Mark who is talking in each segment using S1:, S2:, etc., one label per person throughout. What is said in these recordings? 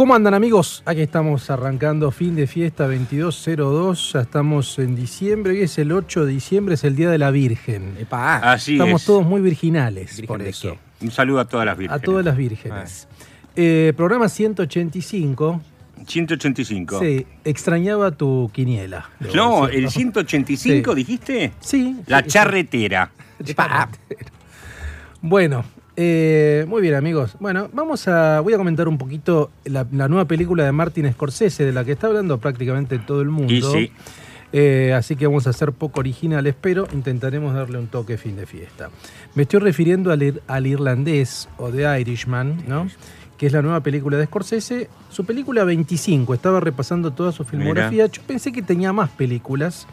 S1: ¿Cómo andan amigos? Aquí estamos arrancando fin de fiesta 2202, ya estamos en diciembre, hoy es el 8 de diciembre, es el Día de la Virgen.
S2: Así
S1: estamos
S2: es.
S1: todos muy virginales
S3: ¿Virgen
S1: por eso.
S2: Un saludo a todas las
S1: A
S2: vírgenes.
S1: todas las vírgenes. Eh, programa 185,
S2: 185.
S1: sí, extrañaba tu quiniela.
S2: No, el 185
S1: Sí.
S2: dijiste.
S1: Sí.
S2: La
S1: sí,
S2: charretera.
S1: sí. Bueno, eh, muy bien amigos. Bueno, vamos a, voy a comentar un poquito la, la nueva película de Martin Scorsese, de la que está hablando prácticamente todo el mundo.
S2: Y sí.
S1: Eh, así que vamos a ser poco originales, pero intentaremos darle un toque fin de fiesta. Me estoy refiriendo al, ir- al irlandés o The Irishman, ¿no? que es la nueva película de Scorsese. Su película 25, estaba repasando toda su filmografía. Yo pensé que tenía más películas.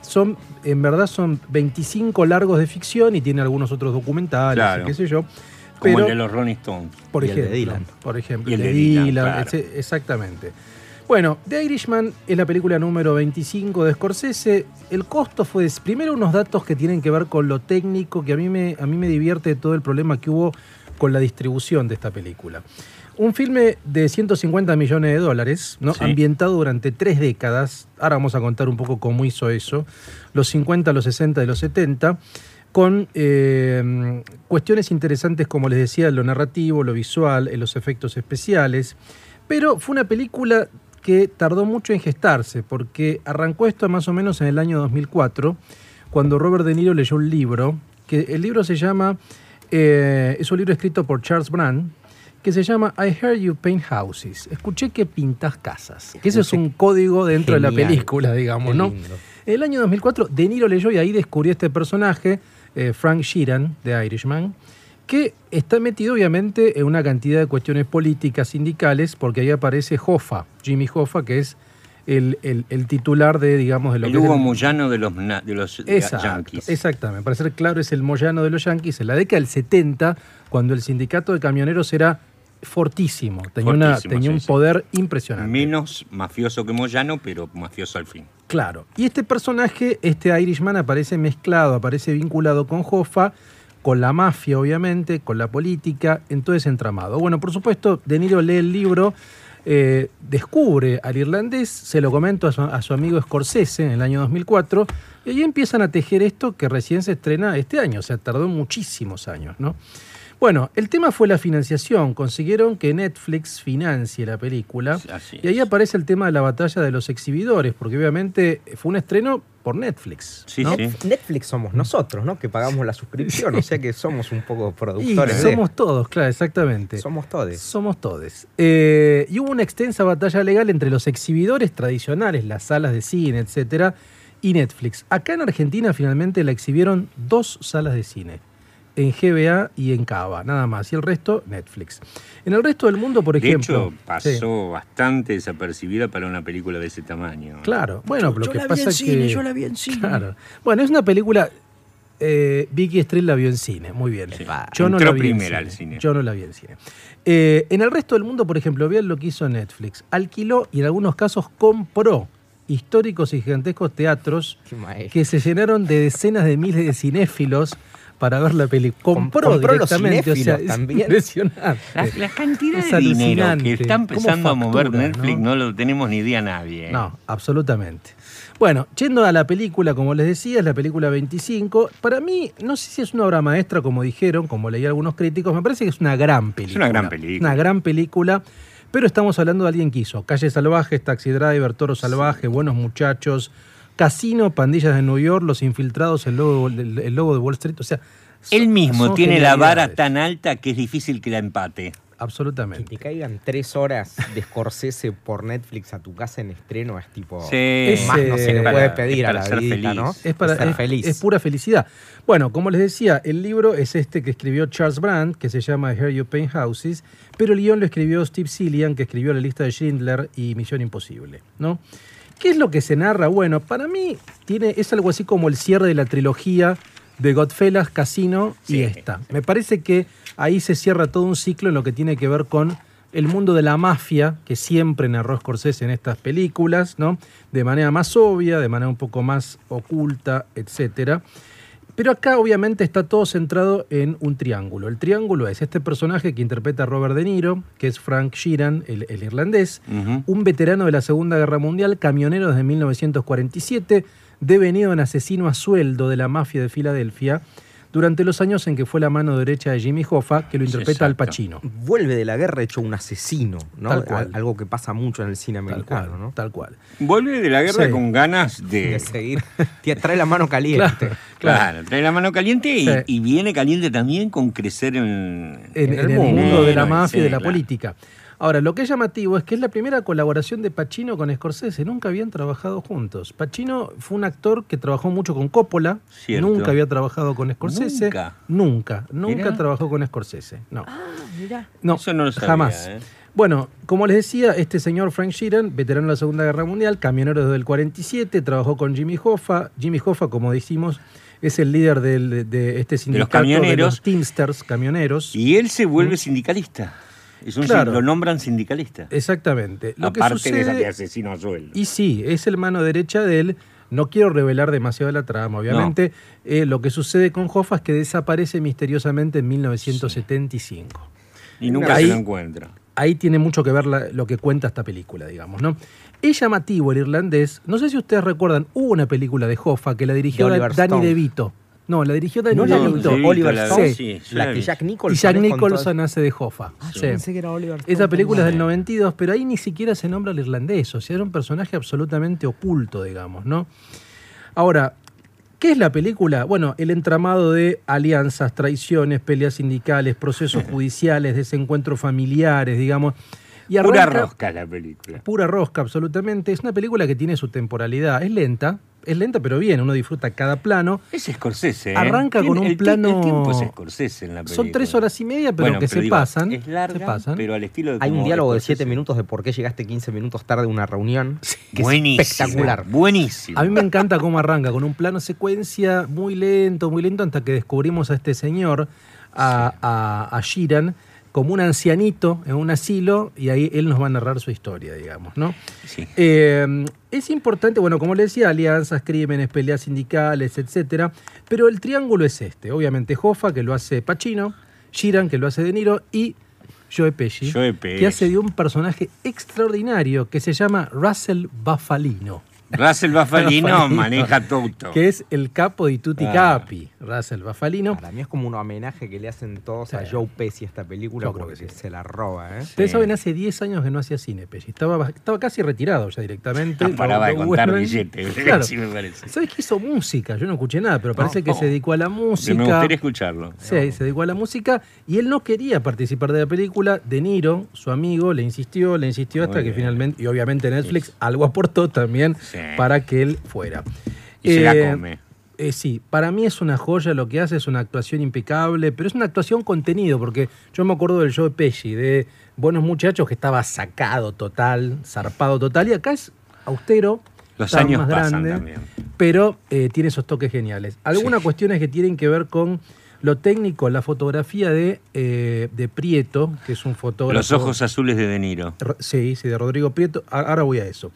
S1: Son, en verdad son 25 largos de ficción y tiene algunos otros documentales,
S2: Claro.
S1: y qué sé yo.
S2: Como
S1: Pero,
S2: el de los Rolling Stones.
S1: por
S3: Y el de
S1: ejemplo,
S3: Dylan.
S1: por ejemplo,
S2: Y el
S1: el de
S2: de Dylan,
S1: Dylan,
S2: claro.
S1: ese- exactamente. Bueno, The Irishman es la película número 25 de Scorsese. El costo fue, primero unos datos que tienen que ver con lo técnico, que a mí me, a mí me divierte todo el problema que hubo con la distribución de esta película. Un filme de 150 millones de dólares, ¿no?
S2: Sí.
S1: ambientado durante tres décadas. Ahora vamos a contar un poco cómo hizo eso. Los 50, los 60 y los 70 con eh, cuestiones interesantes, como les decía, lo narrativo, lo visual, en los efectos especiales. Pero fue una película que tardó mucho en gestarse, porque arrancó esto más o menos en el año 2004, cuando Robert De Niro leyó un libro, que el libro se llama, eh, es un libro escrito por Charles Brand, que se llama I Heard You Paint Houses. Escuché que pintas casas. Que eso es un código dentro de la película, digamos, ¿no? En el año 2004, De Niro leyó y ahí descubrió este personaje, eh, Frank Sheeran, de Irishman, que está metido obviamente en una cantidad de cuestiones políticas, sindicales, porque ahí aparece Hoffa, Jimmy Hoffa, que es el, el- el titular de, digamos, de lo
S2: El
S1: que es
S2: Hugo
S1: el-
S2: Moyano de los, de los
S1: Exacto,
S2: Yankees.
S1: exactamente. Para ser claro, es el Moyano de los Yankees en la década del 70, cuando el sindicato de camioneros era fortísimo. Tenía, una-
S2: Fortísimo,
S1: tenía
S2: sí,
S1: un
S2: sí.
S1: poder impresionante.
S2: Menos mafioso que Moyano, pero mafioso al fin.
S1: Claro. Y este personaje, este Irishman, aparece mezclado, aparece vinculado con Hoffa, con la mafia, obviamente, con la política, en todo ese entramado. Bueno, por supuesto, De Niro lee el libro, eh, descubre al irlandés, se lo comento a su, a su amigo Scorsese en el año 2004, y ahí empiezan a tejer esto que recién se estrena este año, o sea, tardó muchísimos años, ¿no? Bueno, el tema fue la financiación. Consiguieron que Netflix financie la película.
S2: Así
S1: Y ahí
S2: es.
S1: aparece el tema de la batalla de los exhibidores, porque obviamente fue un estreno por Netflix.
S2: Sí,
S1: ¿no?
S2: sí.
S3: Netflix somos nosotros, ¿no? Que pagamos la suscripción, o sea que somos un poco
S1: Y
S3: productores. de-
S1: somos todos, claro, exactamente.
S3: somos todos.
S1: Somos todos. Eh, y hubo una extensa batalla legal entre los exhibidores tradicionales, las salas de cine, etcétera, y Netflix. Acá en Argentina finalmente la exhibieron dos salas de cine. En GBA y en Cava, nada más. Y el resto, Netflix. En el resto del mundo, por
S2: De
S1: ejemplo.
S2: hecho, pasó bastante desapercibida para una película de ese tamaño.
S1: Claro, bueno, lo
S3: Yo
S1: que
S3: la vi
S1: pasa
S3: en
S1: es
S3: cine,
S1: que.
S3: yo la vi en cine.
S1: Claro. Bueno, es una película. eh, Vicky Street la vio en cine, muy bien.
S2: Sí.
S1: Yo no la vi
S2: primera
S1: en
S2: al cine.
S1: Yo no la vi en cine. Eh, en el resto del mundo, por ejemplo, vean lo que hizo Netflix. Alquiló y en algunos casos compró históricos y gigantescos teatros que se llenaron de decenas de miles de cinéfilos para ver la película. Compró,
S3: compró los
S1: directamente, o sea, es
S3: también.
S1: impresionante.
S2: La, la cantidad
S1: Es
S2: de dinero que está empezando a
S1: ¿Cómo
S2: mover
S1: factura,
S2: Netflix
S1: no?
S2: no? lo tenemos ni idea nadie. ¿eh?
S1: No, absolutamente. Bueno, yendo a la película, como les decía, es la película 25. Para mí, no sé si es una obra maestra, como dijeron, como leí algunos críticos, me parece que es una gran película.
S2: una gran película.
S1: Una gran película, pero estamos hablando de alguien que hizo Calle Salvajes, Taxi Driver, Toro Salvaje, Buenos Muchachos, Casino, Pandillas de New York, Los Infiltrados, El Lobo, el, el Lobo de Wall Street. O sea, son-
S2: Él mismo tiene la vara tan alta que es difícil que la empate.
S3: Que
S1: Absolutamente.
S3: te caigan tres horas de Scorsese por Netflix a tu casa en estreno es tipo.
S2: Sí.
S3: Más no se le
S1: para-
S3: puede pedir
S2: es
S3: a
S2: para
S3: la
S2: ser
S3: vida,
S2: feliz.
S3: ¿no?
S1: Es, para,
S3: ser
S1: es-
S3: feliz.
S1: es pura felicidad. Bueno, como les decía, el libro es este que escribió Charles Brandt, que se llama Here You Paint Houses, pero el guion lo escribió Steve Cillian, que escribió La lista de Schindler y Misión Imposible, ¿no? ¿Qué es lo que se narra? Bueno, para mí tiene, es algo así como el cierre de la trilogía de Godfellas, Casino y
S2: Sí.
S1: esta. Me parece que ahí se cierra todo un ciclo en lo que tiene que ver con el mundo de la mafia, que siempre narró Scorsese en estas películas, ¿no? De manera más obvia, de manera un poco más oculta, etcétera. Pero acá obviamente está todo centrado en un triángulo. El triángulo es este personaje que interpreta a Robert De Niro, que es Frank Sheeran, el, el irlandés, un veterano de la Segunda Guerra Mundial, camionero desde 1947, devenido en asesino a sueldo de la mafia de Filadelfia, durante los años en que fue la mano derecha de Jimmy Hoffa, que lo interpreta Al. Pacino.
S3: Vuelve de la guerra hecho un asesino, ¿no?
S1: Tal cual.
S3: Algo que pasa mucho en el cine
S1: Tal
S3: americano,
S1: cual,
S3: ¿no?
S1: tal cual.
S2: Vuelve de la guerra
S1: Sí.
S2: con ganas de.
S3: De seguir. Te trae la mano caliente.
S2: Claro, trae la mano caliente y,
S1: Sí.
S2: y viene caliente también con crecer en,
S1: en,
S3: En
S1: en
S3: el
S1: el,
S3: mundo.
S1: mundo de la
S2: Sí,
S1: mafia y de la
S2: claro.
S1: política. Ahora, lo que es llamativo es que es la primera colaboración de Pacino con Scorsese. Nunca habían trabajado juntos. Pacino fue un actor que trabajó mucho con Coppola.
S2: Cierto.
S1: Nunca había trabajado con Scorsese.
S2: Nunca.
S1: Nunca. Nunca
S2: Mirá.
S1: trabajó con Scorsese. No.
S3: Ah, mira.
S1: No,
S2: Eso no lo sabía,
S1: jamás.
S2: ¿eh?
S1: Bueno, como les decía, este señor Frank Sheeran, veterano de la Segunda Guerra Mundial, camionero desde el 47, trabajó con Jimmy Hoffa. Jimmy Hoffa, como decimos, es el líder del- de, este sindicato de los,
S2: camioneros.
S1: Teamsters, camioneros.
S2: Y él se vuelve sindicalista. Es un,
S1: Claro.
S2: Lo nombran sindicalista.
S1: Exactamente. Lo que
S2: Aparte de,
S1: sucede,
S2: de asesino a sueldo.
S1: y sí, es el mano derecha de él. No quiero revelar demasiado la trama, obviamente. Eh, lo que sucede con Hoffa es que desaparece misteriosamente en 1975.
S2: Y nunca
S1: Ahí-
S2: se lo encuentra.
S1: ahí tiene mucho que ver la- lo que cuenta esta película, digamos, ¿no? Es llamativo el irlandés. No sé si ustedes recuerdan, hubo una película de Hoffa que la dirigió Danny. DeVito. No, la dirigió Danny
S3: No
S1: DeVito.
S2: sí,
S3: Oliver
S2: la-
S3: Stone.
S2: sí, sí,
S3: la que. Jack
S1: Y
S3: Nicholson.
S1: Jack
S3: es con
S1: Nicholson hace de Hoffa.
S3: Ah, yo
S1: Sí.
S3: pensé que era Oliver Stone
S1: Esa película es del
S2: Bueno.
S1: 92, pero ahí ni siquiera se nombra al irlandés, o sea, era un personaje absolutamente oculto, digamos, ¿no? Ahora, ¿qué es la película? Bueno, el entramado de alianzas, traiciones, peleas sindicales, procesos judiciales, desencuentros familiares, digamos. Y
S2: Pura rosca la película.
S1: Pura rosca, absolutamente. Es una película que tiene su temporalidad. Es lenta, es lenta, pero bien, uno disfruta cada plano.
S2: Es Scorsese. ¿eh?
S1: Arranca con un
S2: el
S1: plano-
S2: El tiempo es Scorsese en la película.
S1: Son tres horas y media, pero
S2: Bueno,
S1: que
S2: pero
S1: se
S2: digo,
S1: pasan.
S2: Es larga,
S1: se pasan.
S2: pero al estilo de
S3: Hay un diálogo de. 7 minutos de por qué llegaste 15 minutos tarde a una reunión. Que
S2: Buenísimo.
S3: Es espectacular.
S2: Buenísimo.
S1: A mí me encanta cómo arranca, con un plano secuencia muy lento, muy lento, hasta que descubrimos a este señor, a, a, a Sheeran, como un ancianito en un asilo, y ahí él nos va a narrar su historia, digamos, ¿no?
S2: Sí.
S1: Eh, es importante, bueno, como le decía, alianzas, crímenes, peleas sindicales, etcétera. Pero el triángulo es este. Obviamente, Hoffa, que lo hace Pacino, Sheeran, que lo hace De Niro, y Joe Pesci,
S2: Joe Pesci.
S1: que hace de un personaje extraordinario que se llama Russell Buffalino.
S2: Russell Bafalino maneja todo.
S1: que es el capo di tutti
S2: Ah.
S1: capi, Russell Bafalino.
S3: Para mí es como un homenaje que le hacen todos a. Joe Pesci esta película
S1: Yo creo
S3: porque
S1: que sí.
S3: se la roba, ¿eh?
S1: Ustedes
S2: Sí.
S1: saben, hace 10 años que no hacía cine, Pesci. Estaba, estaba casi retirado ya directamente.
S2: No paraba de contar billetes.
S1: Claro.
S2: Me parece.
S1: ¿Sabes que hizo música? Yo no escuché nada, pero parece
S2: No.
S1: que se dedicó a la música.
S2: Me gustaría escucharlo.
S1: Sí, se dedicó a la música y él no quería participar de la película. De Niro, su amigo, le insistió, le insistió hasta
S2: Muy
S1: que
S2: bien.
S1: finalmente, y obviamente Netflix algo aportó también
S2: Sí.
S1: Para que él fuera.
S2: Y se la
S1: Eh,
S2: come.
S1: eh, sí, para mí es una joya lo que hace, es una actuación impecable, pero es una actuación contenido, porque yo me acuerdo del show de Pesci, de Buenos Muchachos, que estaba sacado total, zarpado total, y acá es austero,
S2: Los años
S1: más
S2: pasan
S1: grande,
S2: también.
S1: pero eh, tiene esos toques geniales. Algunas
S2: Sí.
S1: cuestiones que tienen que ver con lo técnico, la fotografía de, eh, de Prieto, que es un fotógrafo.
S2: Los ojos azules de De Niro.
S1: Ro- Sí, sí, de Rodrigo Prieto. Ahora voy a eso.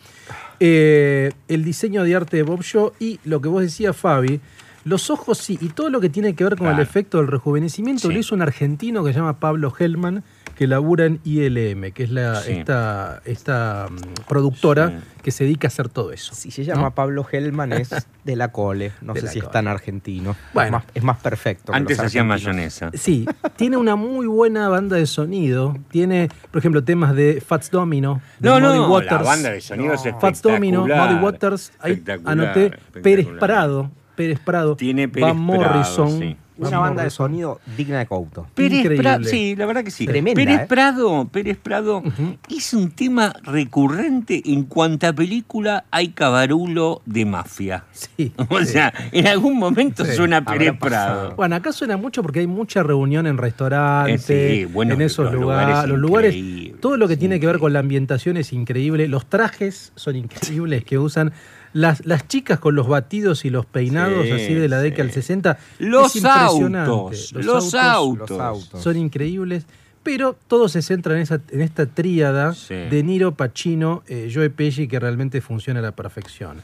S1: Eh, el diseño de arte de Bob Shaw y lo que vos decías, Fabi, los ojos sí, y todo lo que tiene que ver con el efecto del rejuvenecimiento
S2: Sí.
S1: lo hizo un argentino que se llama Pablo Hellman, que labura en ILM, que es la,
S2: Sí.
S1: esta, esta mm, productora
S2: Sí.
S1: que se dedica a hacer todo eso.
S3: Si se llama
S1: ¿no?
S3: Pablo Hellman es de la cole. No
S1: De
S3: sé si es
S1: Cole.
S3: tan argentino.
S1: Bueno.
S3: es, más, es más perfecto. que
S2: Antes
S3: los
S2: hacía mayonesa.
S1: Sí, tiene una muy buena banda de sonido. Tiene, por ejemplo, temas de Fats Domino, de
S2: No,
S1: Muddy
S2: no,
S1: Waters.
S2: la banda de sonido es
S3: No.
S1: Fats Domino, Muddy Waters, ahí anoté. Pérez Prado, Pérez Prado,
S2: Tiene Pérez
S1: Van
S2: Prado,
S1: Morrison,
S2: sí.
S3: Una banda de sonido digna de Couto.
S2: Pérez. Prado, sí, la verdad que sí.
S3: Tremenda,
S2: Pérez
S3: ¿eh?
S2: Prado, Pérez Prado es un tema recurrente en cuanta película hay cabarulo de mafia.
S1: Sí.
S2: O
S1: sí.
S2: sea, en algún momento
S1: Sí,
S2: suena Pérez. Prado.
S1: Bueno, acá suena mucho porque hay mucha reunión en restaurantes,
S2: Eh, sí, bueno,
S1: en esos
S2: los
S1: lugares,
S2: lugares
S1: los lugares, todo lo que tiene que ver con la ambientación es increíble, los trajes son increíbles que usan, las, las chicas con los batidos y los peinados
S2: Sí,
S1: así de la
S2: sí.
S1: década del 60,
S2: Los
S1: es impresionante.
S2: autos, los autos.
S3: Los autos.
S1: son increíbles, pero todo se centra en, esa, en esta tríada
S2: Sí.
S1: de Niro, Pacino, eh, Joe Pesci que realmente funciona a la perfección.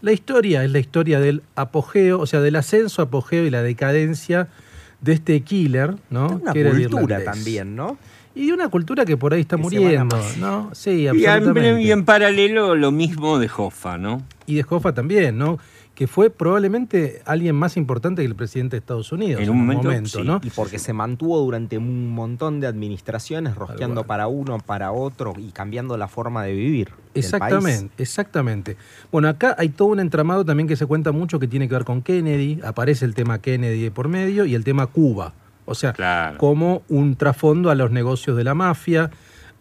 S1: La historia es la historia del apogeo, o sea, del ascenso, apogeo y la decadencia de este killer, ¿no?
S3: Una
S1: Que
S3: cultura también, ¿no?
S1: Y de una cultura que por ahí está
S3: Que
S1: muriendo. ¿no? Sí,
S2: Y en,
S1: absolutamente.
S2: y en paralelo lo mismo de Hoffa, ¿no?
S1: Y de Hoffa también, ¿no? Que fue probablemente alguien más importante que el presidente de Estados Unidos
S2: En un momento, sí.
S1: ¿no?
S3: Y porque se mantuvo durante un montón de administraciones, rosqueando para uno, para otro y cambiando la forma de vivir. del
S1: Exactamente,
S3: país.
S1: exactamente. Bueno, acá hay todo un entramado también que se cuenta mucho que tiene que ver con Kennedy, aparece el tema Kennedy de por medio y el tema Cuba, o sea,
S2: Claro.
S1: como un trasfondo a los negocios de la mafia.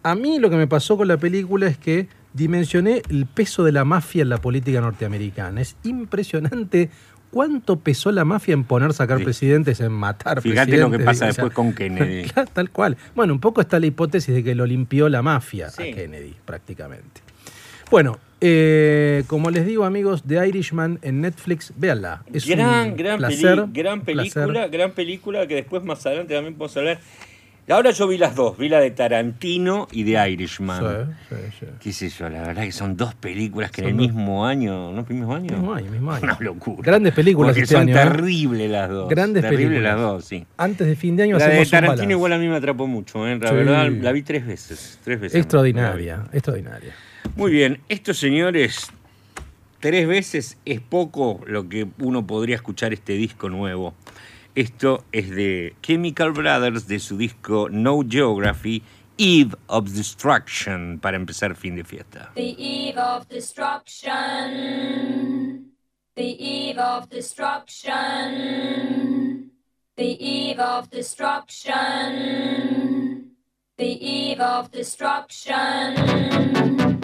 S1: A mí lo que me pasó con la película es que dimensioné el peso de la mafia en la política norteamericana. Es impresionante cuánto pesó la mafia en poner sacar
S2: Sí.
S1: presidentes, en matar
S2: Fíjate lo que
S1: presidentes,
S2: pasa
S1: o sea,
S2: después con Kennedy.
S1: Tal cual. Bueno, un poco está la hipótesis de que lo limpió la mafia
S2: Sí.
S1: a Kennedy, prácticamente. Bueno, eh, como les digo, amigos, The Irishman en Netflix, véanla. Es
S2: gran,
S1: un
S2: gran, peli-
S1: placer,
S2: gran película,
S1: placer.
S2: gran película que después más adelante también podemos hablar. Ahora yo vi las dos, vi la de Tarantino y de Irishman.
S1: Sí, sí, sí.
S2: Qué sé yo, la verdad que son dos películas que
S1: Son
S2: en el
S1: dos.
S2: mismo año, ¿no? ¿Mismo año?
S1: Mismo año, mismo año.
S2: Una locura.
S1: Grandes películas
S2: Porque
S1: este
S2: son
S1: año, ¿eh?
S2: terribles las dos.
S1: Grandes
S2: terribles
S1: películas.
S2: las dos, sí.
S1: Antes de fin de año
S2: La de Tarantino igual a mí me atrapó mucho, ¿eh? La verdad, la vi tres veces. Tres veces.
S1: Extraordinaria, extraordinaria.
S2: Muy bien, estos señores, tres veces es poco lo que uno podría escuchar este disco nuevo. Esto es de Chemical Brothers de su disco No Geography, Eve of Destruction, para empezar fin de fiesta.
S4: The eve of destruction. The eve of destruction. The eve of destruction. The eve of destruction.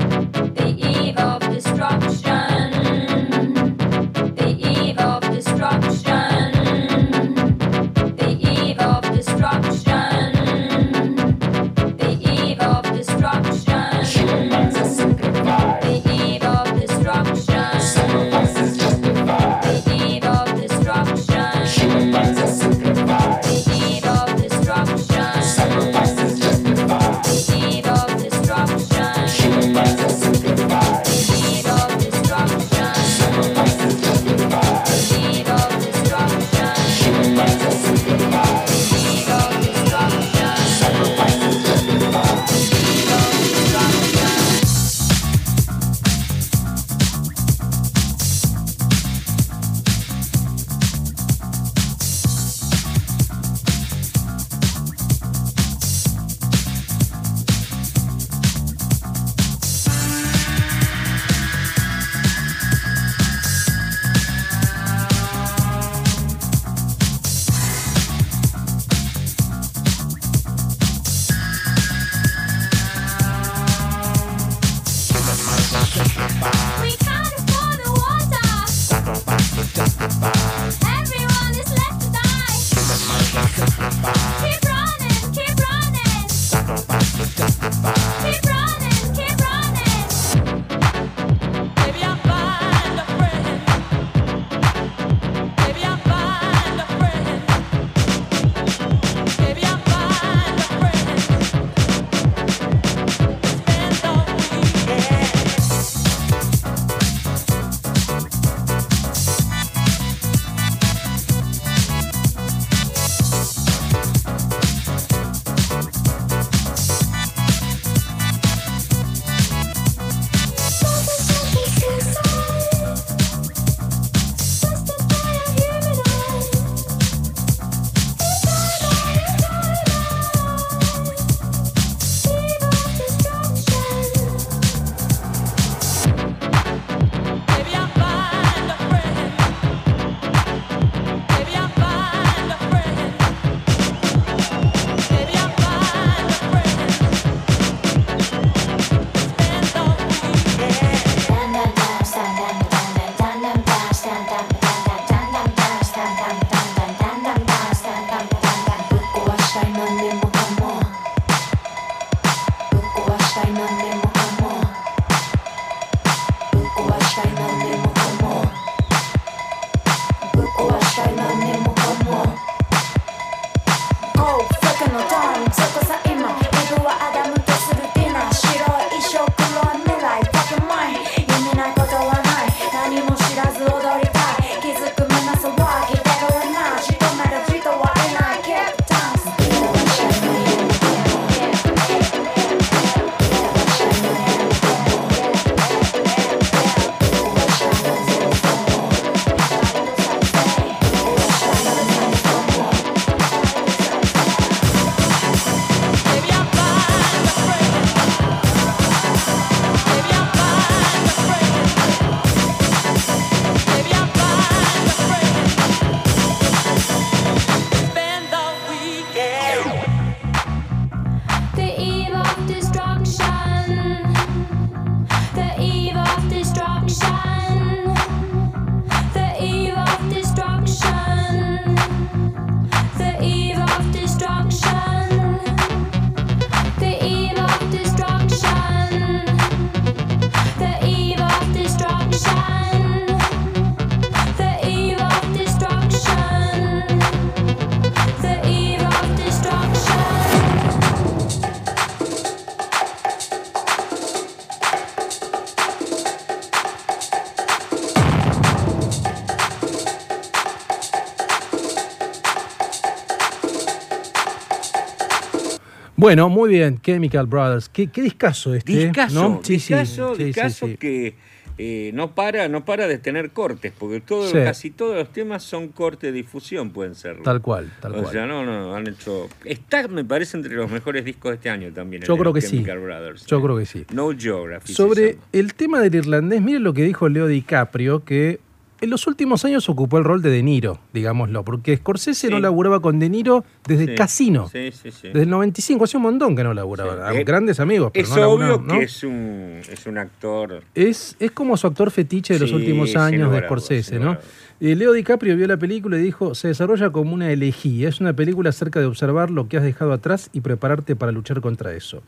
S1: Bueno, muy bien, Chemical Brothers. Qué, qué discazo este. ¿eh?
S2: Discaso,
S1: ¿no? Sí, sí,
S2: discaso,
S1: sí, sí,
S2: discaso
S1: sí.
S2: que eh, no para, no para de tener cortes, porque todo,
S1: Sí.
S2: casi todos los temas son cortes de difusión, pueden ser.
S1: Tal cual, tal
S2: o
S1: cual.
S2: sea, no, no, han hecho. Está, me parece, entre los mejores discos de este año también.
S1: Yo creo que sí.
S2: Chemical Brothers.
S1: Yo creo que sí.
S2: No Geography.
S1: Sobre el tema del irlandés, miren lo que dijo Leo DiCaprio, que en los últimos años ocupó el rol de De Niro, digámoslo, porque Scorsese
S2: Sí.
S1: no laburaba con De Niro desde
S2: Sí,
S1: Casino.
S2: Sí, sí, sí.
S1: Desde el 95, hace un montón que no laburaba.
S2: Eh,
S1: Grandes amigos, pero
S2: es
S1: no
S2: obvio
S1: ¿no?
S2: que es un, es un actor.
S1: Es, es como su actor fetiche de los últimos años de Scorsese, ¿no? Eh, Leo DiCaprio vio la película y dijo, se desarrolla como una elegía. Es una película acerca de observar lo que has dejado atrás y prepararte para luchar contra eso.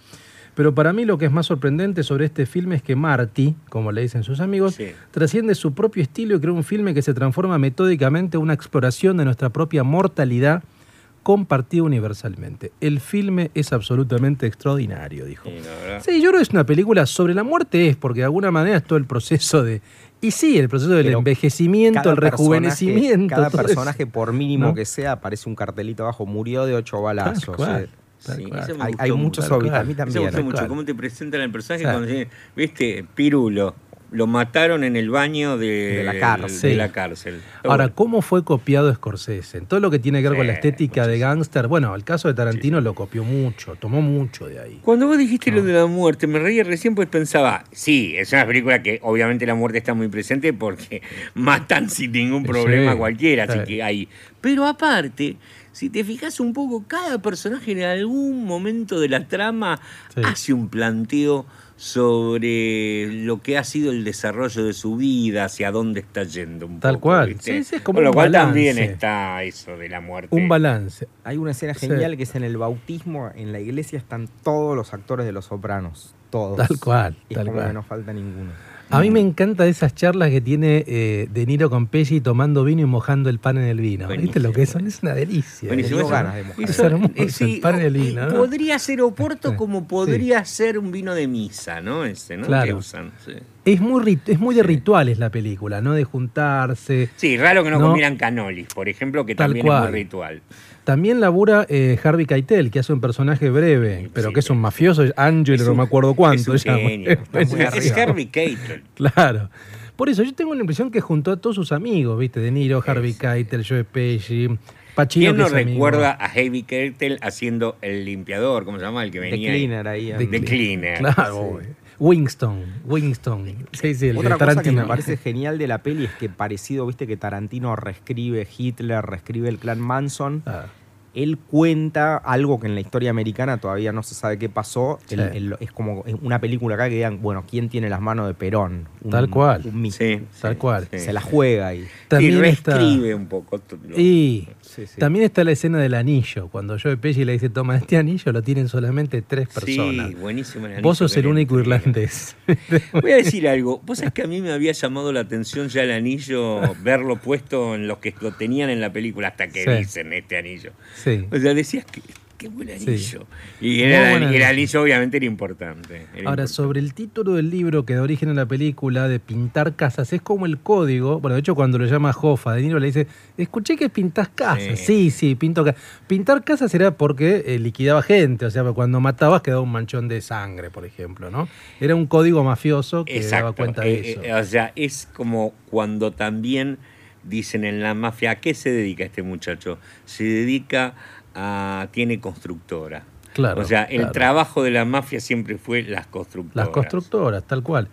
S1: Pero para mí lo que es más sorprendente sobre este filme es que Marty, como le dicen sus amigos,
S2: Sí.
S1: trasciende su propio estilo y crea un filme que se transforma metódicamente en una exploración de nuestra propia mortalidad compartida universalmente. El filme es absolutamente extraordinario, dijo.
S2: Sí,
S1: yo creo que es una película sobre la muerte, es porque de alguna manera es todo el proceso de. Y sí, el proceso del
S3: Pero
S1: envejecimiento, el rejuvenecimiento.
S3: personaje- Cada
S1: eso.
S3: personaje, por mínimo
S1: ¿No?
S3: que sea, aparece un cartelito abajo, murió de ocho balazos.
S2: Sí, me
S3: Hay,
S2: gustó
S3: hay
S2: mucho.
S3: muchos obvios, a mí
S2: Eso me
S3: también.
S2: gustó mucho cómo te presentan al personaje cuando dicen, viste, Pirulo, lo mataron en el baño de,
S3: De la cárcel.
S2: de la cárcel.
S1: Ahora, ¿cómo fue copiado Scorsese? En todo lo que tiene que ver con la estética de gángster, bueno, el caso de Tarantino lo copió mucho, tomó mucho de ahí.
S2: Cuando vos dijiste lo de la muerte, me reía recién pues pensaba, sí, es una película que obviamente la muerte está muy presente porque matan sin ningún problema a cualquiera, así
S1: sí.
S2: que hay. Pero aparte, si te fijas un poco, cada personaje en algún momento de la trama
S1: Sí.
S2: hace un planteo sobre lo que ha sido el desarrollo de su vida, hacia dónde está yendo un
S1: Tal
S2: poco,
S1: cual. Sí, sí, es como
S2: Con lo
S1: un
S2: cual
S1: balance.
S2: también está eso de la muerte.
S1: Un balance.
S3: Hay una escena
S1: Sí.
S3: genial que es en el bautismo, en la iglesia están todos los actores de Los Sopranos. Todos.
S1: Tal cual,
S3: Es
S1: tal
S3: como
S1: cual.
S3: que no falta ninguno.
S1: A mí me encanta esas charlas que tiene eh, De Niro con Pesci tomando vino y mojando el pan en el vino. ¿Viste lo que son? Es una delicia.
S2: Buenísimo,
S3: Tengo ganas de mojar.
S1: Es hermoso,
S2: sí,
S1: el pan y el vino, ¿no?
S2: Podría ser Oporto como podría ser un vino de misa, ¿no? Ese, ¿no?
S1: Claro.
S2: Que usan, sí.
S1: Es muy, rit- es muy de
S2: Sí.
S1: rituales la película, ¿no? De juntarse.
S2: Sí, raro que no,
S1: No.
S2: comieran canolis, por ejemplo, que
S1: Tal
S2: también
S1: cual.
S2: es muy ritual.
S1: También labura eh, Harvey Keitel, que hace un personaje breve,
S2: Sí,
S1: pero
S2: sí,
S1: que es un
S2: sí.
S1: mafioso, Angelo,
S2: Es
S1: no me acuerdo cuánto.
S2: Es genio.
S1: Es.
S2: Harvey Keitel.
S1: Claro. Por eso yo tengo la impresión que juntó a todos sus amigos, ¿viste? De Niro, Harvey
S2: Sí.
S1: Keitel, Joe Pesci, Pacino.
S2: ¿Quién no
S1: amigo.
S2: recuerda a Harvey Keitel haciendo el limpiador? ¿Cómo se llama? El que venía. ahí?
S3: Cleaner ahí.
S1: The
S2: The Cleaner.
S1: Claro, Winston, Winston. Sí, sí, el
S3: Otra
S1: de
S3: cosa que me parece genial de la peli es que parecido, viste, que Tarantino reescribe Hitler, reescribe el clan Manson.
S1: Ah,
S3: Él cuenta algo que en la historia americana todavía no se sabe qué pasó.
S1: Sí.
S3: Es como una película acá que digan, bueno, ¿quién tiene las manos de Perón? Un-
S1: Tal cual.
S3: un mito.
S2: Sí,
S1: Tal
S2: sí,
S1: cual.
S2: sí.
S3: Se la juega ahí.
S1: También
S2: y
S1: está-
S2: reescribe un poco. todo lo-
S1: Y
S3: Sí, sí.
S1: también está la escena del anillo, cuando Joe Pesci le dice, toma, este anillo lo tienen solamente tres personas.
S2: Sí, buenísimo. el
S1: Vos
S2: anillo
S1: sos
S2: que
S1: el único
S2: entrega.
S1: irlandés.
S2: Voy a decir algo. Vos sabés que a mí me había llamado la atención ya el anillo, verlo puesto en los que lo tenían en la película hasta que
S1: Sí.
S2: dicen este anillo.
S1: Sí.
S2: O sea, decías que qué buen
S1: Sí.
S2: anillo. Y era, el
S1: anillo.
S2: obviamente era importante. era
S1: Ahora,
S2: importante.
S1: sobre el título del libro que da origen a la película de pintar casas, es como el código. Bueno, de hecho, cuando lo llama Hoffa, De Niro le dice: Escuché que pintás casas. Sí,
S2: Sí.
S1: sí, pinto casas. Pintar casas era porque eh, liquidaba gente, o sea, cuando matabas quedaba un manchón de sangre, por ejemplo, ¿no? Era un código mafioso que daba
S2: Exacto.
S1: cuenta de
S2: Eh,
S1: eso.
S2: eh, o sea, es como cuando también dicen en la mafia, ¿a qué se dedica este muchacho? Se dedica a... tiene constructora.
S1: Claro,
S2: o sea, el trabajo de la mafia siempre fue las constructoras.
S1: Las constructoras, tal cual.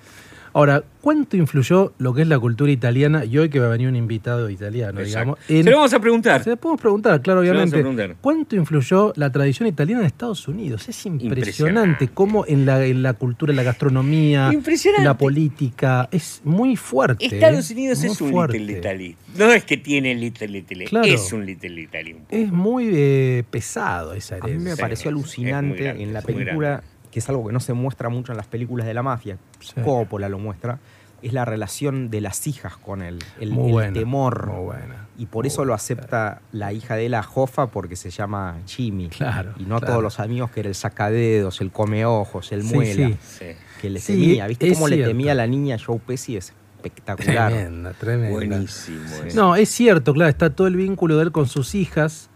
S1: Ahora, ¿cuánto influyó lo que es la cultura italiana? Y hoy que va a venir un invitado italiano,
S2: Exacto.
S1: digamos. en-
S2: Se lo vamos a preguntar.
S1: Se lo podemos preguntar, claro,
S2: Se lo vamos a
S1: obviamente.
S2: preguntar.
S1: ¿Cuánto influyó la tradición italiana en Estados Unidos? Es impresionante,
S2: Impresionante.
S1: cómo en la, en la cultura, en la gastronomía,
S2: Impresionante.
S1: la política, es muy fuerte.
S2: Estados
S1: ¿eh?
S2: Unidos es un
S1: fuerte.
S2: Little Italy. No es que tiene Little Italy,
S1: Claro.
S2: es un Little Italy. un poco.
S1: Es muy eh, pesado esa
S3: A mí me
S1: herencia.
S2: Sí,
S3: pareció alucinante
S2: grande,
S3: en la película,
S2: grande.
S3: Que es algo que no se muestra mucho en las películas de la mafia.
S1: Sí.
S3: Coppola lo muestra. Es la relación de las hijas con él, el,
S1: Muy
S3: el
S1: buena,
S3: temor.
S1: muy buena.
S3: Y por
S1: Muy
S3: eso lo acepta la hija de la Jofa porque se llama Jimmy.
S1: Claro,
S3: Y no
S1: claro.
S3: todos los amigos que era el sacadedos, el come ojos, el
S1: Sí,
S3: muela.
S1: sí.
S2: Sí.
S3: Que le
S1: Sí,
S3: temía. ¿Viste cómo le temía a la niña Joe Pesci? Es espectacular.
S1: Tremenda, tremenda.
S2: Buenísimo. eso.
S1: No, es cierto, claro, está todo el vínculo de él con sus hijas, eh,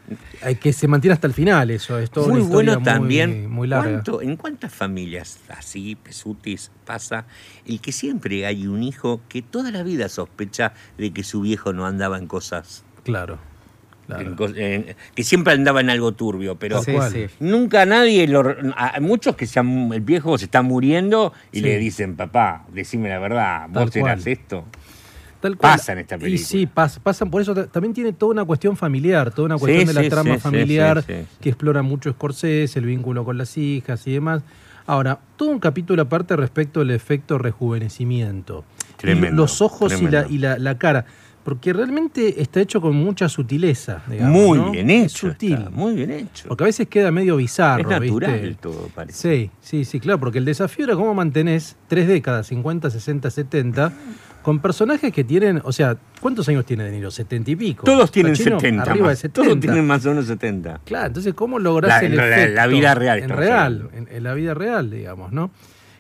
S1: que se mantiene hasta el final, eso. Es toda
S2: Muy
S1: una
S2: bueno también.
S1: Muy, muy larga.
S2: ¿Cuánto- ¿En cuántas familias así, pesutis, pasa el que siempre hay un hijo que toda la vida sospecha de que su viejo no andaba en cosas,
S1: Claro.
S2: que siempre andaba en algo turbio, pero
S3: Sí,
S1: cual.
S3: sí.
S2: nunca nadie, lo, a muchos que se han- el viejo se está muriendo y
S1: Sí.
S2: le dicen, papá, decime la verdad,
S1: Tal
S2: vos eras
S1: cual.
S2: esto.
S1: Tal cual.
S2: Pasa en esta
S1: Y
S2: película.
S1: sí, pas- pasan por eso. ta- También tiene toda una cuestión familiar, toda una cuestión
S2: Sí,
S1: de la
S2: sí,
S1: trama
S2: sí,
S1: familiar que explora mucho Scorsese, el vínculo con las hijas y demás. Ahora, todo un capítulo aparte respecto al efecto rejuvenecimiento. Y
S2: Tremendo,
S1: los ojos y, la, y la, la cara. Porque realmente está hecho con mucha sutileza. digamos,
S2: muy
S1: ¿no?
S2: bien
S1: Es
S2: hecho.
S1: sutil.
S2: está, muy bien hecho.
S1: Porque a veces queda medio bizarro.
S2: es natural
S1: ¿viste?
S2: todo, parece.
S1: Sí, sí, sí, claro, porque el desafío era cómo mantenés tres décadas, 50, 60, 70, con personajes que tienen, o sea, ¿cuántos años tiene De Niro? 70 y pico.
S2: Todos tienen
S1: Pacino,
S2: 70.
S1: Arriba de
S2: más.
S1: 70.
S2: Todos tienen más o menos 70.
S1: Claro, entonces, ¿cómo lográs
S2: La-
S1: el
S2: la- la-
S1: efecto?
S2: la vida real
S1: En real, en, en la vida real, digamos, ¿no?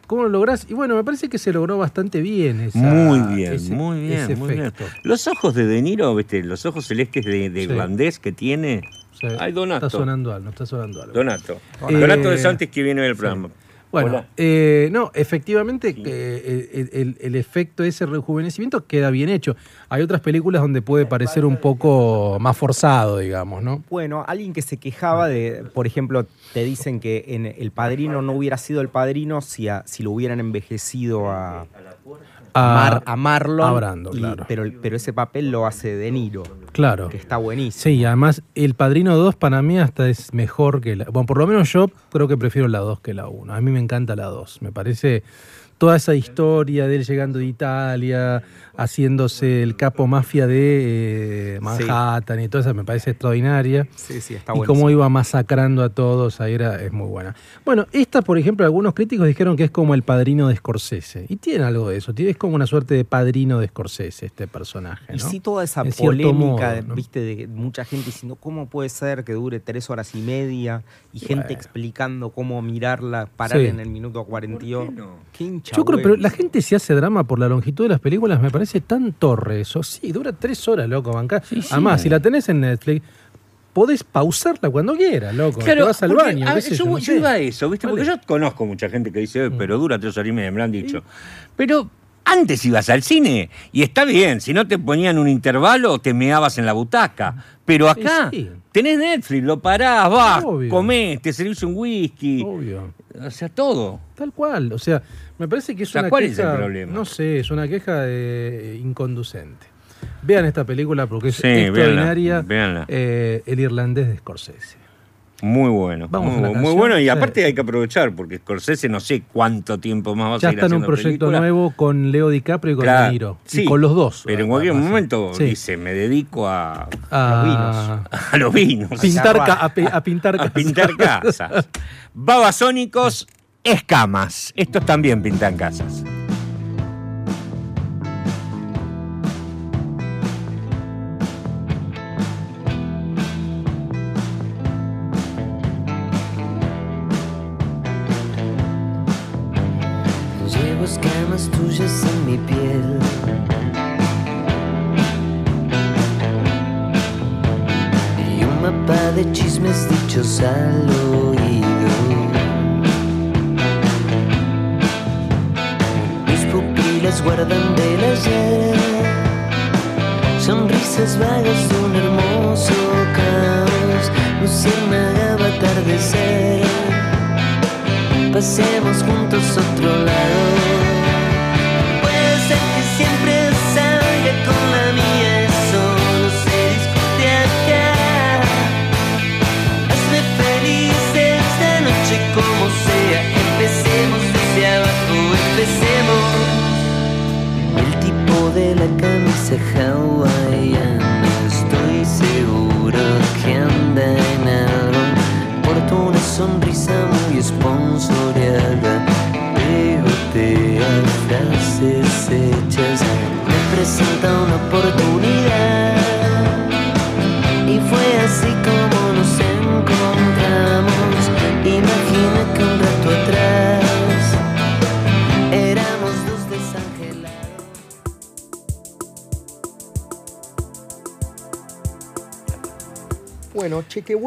S1: ¿Cómo lo lográs? Y bueno, me parece que se logró bastante bien. esa-
S2: Muy bien,
S1: ese-
S2: muy bien, muy bien. Los ojos de De Niro, ¿viste? los ojos celestes de, de
S1: Sí.
S2: irlandés que tiene.
S1: Sí,
S2: Ay, Donato.
S1: Está sonando algo, está sonando algo.
S2: Donato.
S1: Eh,
S2: Donato de Santos que viene del programa.
S1: Bueno, eh, no, efectivamente que el, el- el efecto de ese rejuvenecimiento queda bien hecho. Hay otras películas donde puede parecer un poco más forzado, digamos, ¿no?
S3: Bueno, alguien que se quejaba de, por ejemplo, te dicen que en El Padrino no hubiera sido El Padrino si, a- si lo hubieran envejecido a,
S1: A-
S3: Mar- a Marlon.
S1: a Brando,
S3: y-
S1: claro.
S3: pero, pero ese papel lo hace De Niro,
S1: Claro.
S3: que está buenísimo.
S1: Sí, y además El Padrino 2 para mí hasta es mejor que la... Bueno, por lo menos yo creo que prefiero la 2 que la 1. A mí me encanta la 2. Me parece toda esa historia de él llegando de Italia, haciéndose el capo mafia de eh, Manhattan y toda esa me parece extraordinaria.
S3: Sí, sí, está
S1: y
S3: buenísimo.
S1: cómo iba masacrando a todos, ahí era, es muy buena. Bueno, esta, por ejemplo, algunos críticos dijeron que es como el padrino de Scorsese. Y tiene algo de eso, tiene, es como una suerte de padrino de Scorsese este personaje.
S3: Y
S1: ¿no?
S3: sí, toda esa
S1: En
S3: polémica,
S1: modo, ¿no?
S3: viste, de mucha gente diciendo cómo puede ser que dure tres horas y media y gente
S1: Bueno.
S3: explicando cómo mirarla, parar
S1: Sí.
S3: en el minuto 42. Qué hincha
S1: Yo creo, pero la gente se hace drama por la longitud de las películas, me parece tan torre eso. Sí, dura tres horas, loco, bancar. Además, si la tenés en Netflix, podés pausarla cuando quieras, loco. Te vas al
S2: porque,
S1: baño,
S2: a yo,
S1: yo, no
S2: yo
S1: sé.
S2: iba a eso, ¿viste? Porque yo conozco mucha gente que dice, "Eh, pero dura tres horas y media, me lo han dicho. Pero antes ibas al cine y está bien, si no te ponían un intervalo, te meabas en la butaca. Pero acá
S1: Sí, sí.
S2: Tenés Netflix, lo parás, vas,
S1: Obvio.
S2: comés, te servís un whisky.
S1: Obvio.
S2: O sea, todo.
S1: Tal cual. O sea, me parece que es
S2: O sea,
S1: una
S2: ¿cuál es el problema?
S1: No sé, es una queja de- inconducente. Vean esta película porque es
S2: Sí,
S1: extraordinaria.
S2: véanla, véanla.
S1: eh, el irlandés de Scorsese.
S2: Muy bueno.
S1: Vamos
S2: muy,
S1: a
S2: bueno y
S1: Sí.
S2: aparte hay que aprovechar porque Scorsese no sé cuánto tiempo más va a
S1: Ya
S2: seguir
S1: está en un proyecto nuevo con Leo DiCaprio y con
S2: Claro,
S1: De Niro.
S2: sí,
S1: y con los dos.
S2: Pero en cualquier momento
S1: sí.
S2: dice, me dedico a,
S1: a,
S2: a los vinos.
S1: pintar,
S3: cerrar.
S1: ca- a, a pintar
S2: a
S1: casas.
S2: pintar casas. Babasónicos, escamas. Estos también pintan casas.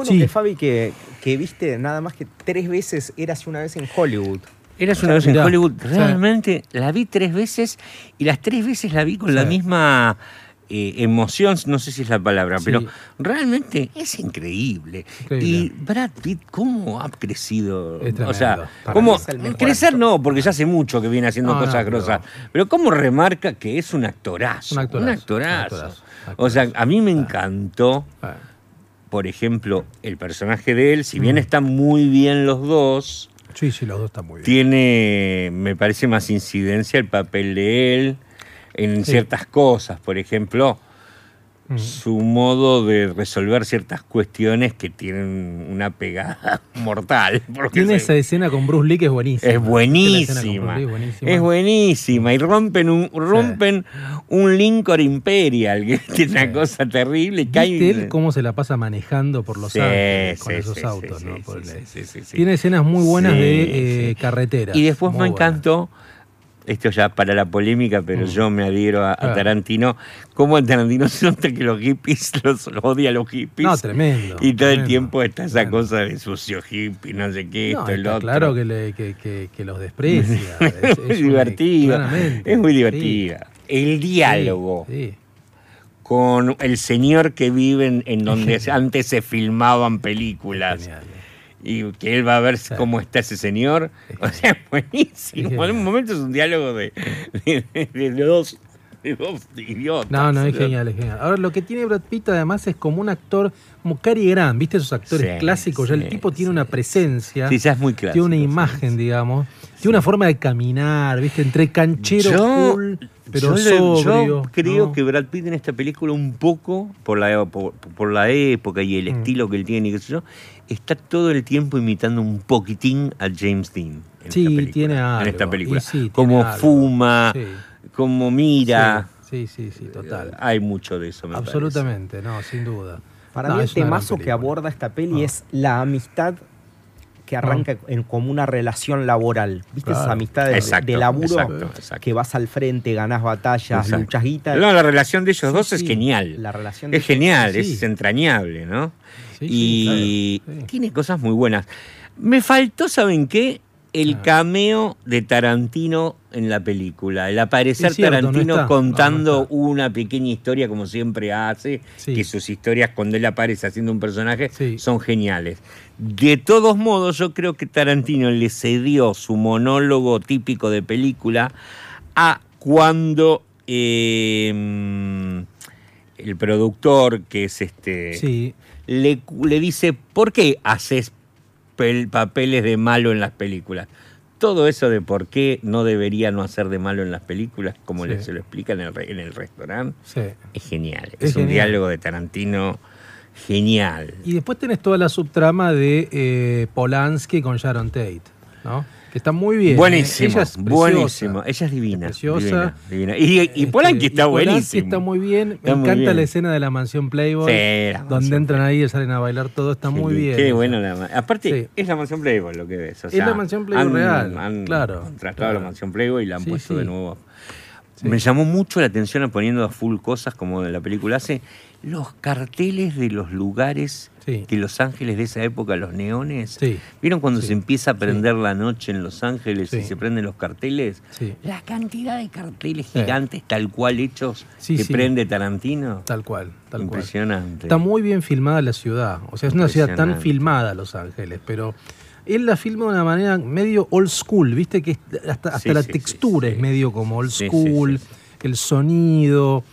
S1: Sí.
S3: que Fabi, que, que viste nada más que tres veces Eras una vez en Hollywood.
S2: Eras una vez en
S1: Mirá,
S2: Hollywood. Realmente la vi tres veces y las tres veces la vi con la misma eh, emoción, no sé si es la palabra,
S1: Sí.
S2: pero realmente es increíble.
S1: Increíble.
S2: Y Brad Pitt, ¿cómo ha crecido?
S1: Es
S2: o sea, ¿cómo, crecer no, porque ya hace mucho que viene haciendo
S1: No, no,
S2: cosas
S1: pero-
S2: grosas, pero cómo remarca que es un actorazo.
S1: Un actorazo,
S2: Un actorazo.
S1: un actorazo,
S2: O sea, a mí me encantó
S1: Ah,
S2: por ejemplo, el personaje de él, si bien están muy bien los dos,
S1: Sí, sí, los dos están muy bien.
S2: tiene, me parece, más incidencia el papel de él en
S1: Sí.
S2: ciertas cosas. Por ejemplo,
S1: Mm.
S2: su modo de resolver ciertas cuestiones que tienen una pegada mortal.
S1: Tiene
S2: se-
S1: esa escena con Bruce Lee que es buenísima.
S2: es buenísima.
S1: Bruce Lee, buenísima.
S2: Es buenísima. Y rompen un, rompen un Lincoln Imperial, que es una cosa terrible.
S1: ¿Viste
S2: cae-
S1: él cómo se la pasa manejando por Los
S2: Sí,
S1: Ángeles con esos autos? Tiene escenas muy buenas de eh, carretera.
S2: Y después
S1: Muy
S2: me encantó, esto ya para la polémica, pero
S1: Mm.
S2: yo me adhiero a. Tarantino, cómo a Tarantino se nota que los hippies los, odia a los hippies.
S1: No, tremendo.
S2: Y todo el tiempo está esa
S1: tremendo.
S2: cosa de sucio hippie, no sé qué,
S1: No,
S2: esto, el otro.
S1: claro que, le- que- que- que los desprecia. Es,
S2: muy
S1: claramente.
S2: Es muy
S1: Sí,
S2: divertida. El diálogo
S1: sí.
S2: con el señor que vive en, en donde antes se filmaban películas.
S1: Genial.
S2: Y que él va a ver cómo está ese señor. O sea, es buenísimo. En un momento es un diálogo de, de- de dos, de dos idiotas.
S1: No, no, es genial, es genial. Ahora, lo que tiene Brad Pitt además es como un actor, como Cary Grant, ¿viste esos actores
S2: Sí,
S1: clásicos? Ya el tipo tiene
S2: sí,
S1: una presencia,
S2: Sí, ya es muy clásico.
S1: tiene una imagen, digamos, tiene una forma de caminar, ¿viste? Entre canchero,
S2: Yo-
S1: cool, pero
S2: yo creo
S1: ¿no?
S2: que Brad Pitt en esta película un poco, por la, por, por la época y el
S1: Mm.
S2: estilo que él tiene y qué sé yo, está todo el tiempo imitando un poquitín a James Dean. En
S1: Sí,
S2: esta película,
S1: tiene
S2: En
S1: algo,
S2: esta película.
S1: sí, tiene
S2: como fuma,
S1: Sí.
S2: como mira.
S1: Sí, sí, sí, sí, total.
S2: Hay mucho de eso, me parece.
S1: Absolutamente, no, sin duda.
S3: Para
S1: No,
S3: mí el temazo que aborda esta peli
S1: Ah.
S3: es la amistad que arranca en, como una relación laboral. ¿Viste esas
S1: Claro.
S3: amistades de-
S2: Exacto,
S3: de laburo
S2: exacto, exacto.
S3: que vas al frente, ganás batallas,
S2: Exacto.
S3: luchas guita?
S2: No, la relación de ellos
S1: Sí,
S2: dos es genial.
S3: La relación de
S2: Es genial, es entrañable, ¿no?
S1: Sí, sí,
S2: y
S1: claro, sí.
S2: tiene cosas muy buenas. Me faltó, ¿saben qué? El
S1: Ah.
S2: cameo de Tarantino en la película. El aparecer
S1: cierto,
S2: Tarantino contando
S1: No, no está.
S2: una pequeña historia como siempre hace, que sus historias cuando él aparece haciendo un personaje son geniales. De todos modos, yo creo que Tarantino le cedió su monólogo típico de película a cuando eh, el productor, que es este,
S1: Sí,
S2: le, le dice, ¿por qué haces pel- papeles de malo en las películas? Todo eso de por qué no debería no hacer de malo en las películas, como
S1: Sí.
S2: le- se lo explica en el, en el restaurante,
S1: sí.
S2: es genial.
S1: Es
S2: Es, un
S1: genial.
S2: diálogo de Tarantino genial.
S1: Y después tenés toda la subtrama de eh, Polanski con Sharon Tate, ¿no? Que está muy bien. ¿eh?
S2: buenísimo,
S1: Ella es preciosa.
S2: buenísimo. Ella es divina.
S1: Es preciosa.
S2: divina, divina. Y, y
S1: Este,
S2: Polanski está
S1: y
S2: buenísimo.
S1: está muy bien.
S2: Está
S1: Me
S2: muy
S1: encanta
S2: bien.
S1: la escena de la mansión Playboy.
S2: Sí, la
S1: donde
S2: mansión
S1: entran ahí y salen a bailar todo. Está muy bien.
S2: Qué bueno la Aparte,
S1: Sí.
S2: es la mansión Playboy lo que ves. o
S1: Es la mansión Playboy
S2: han-
S1: real,
S2: Han
S1: claro,
S2: contratado
S1: claro.
S2: la mansión Playboy y la han puesto de nuevo. Me llamó mucho la atención poniendo a full cosas como de la película hace los carteles de los lugares
S1: Sí.
S2: de Los Ángeles de esa época, los neones.
S1: Sí.
S2: ¿Vieron cuando
S1: Sí.
S2: se empieza a prender la noche en Los Ángeles y se prenden los carteles?
S1: Sí.
S2: La cantidad de carteles gigantes tal cual hechos que prende Tarantino.
S1: Tal cual, tal cual.
S2: Impresionante.
S1: Está muy bien filmada la ciudad. O sea, es una ciudad tan filmada, Los Ángeles, pero él la filma de una manera medio old school, ¿viste? Que hasta, hasta la textura es medio como old school, el sonido.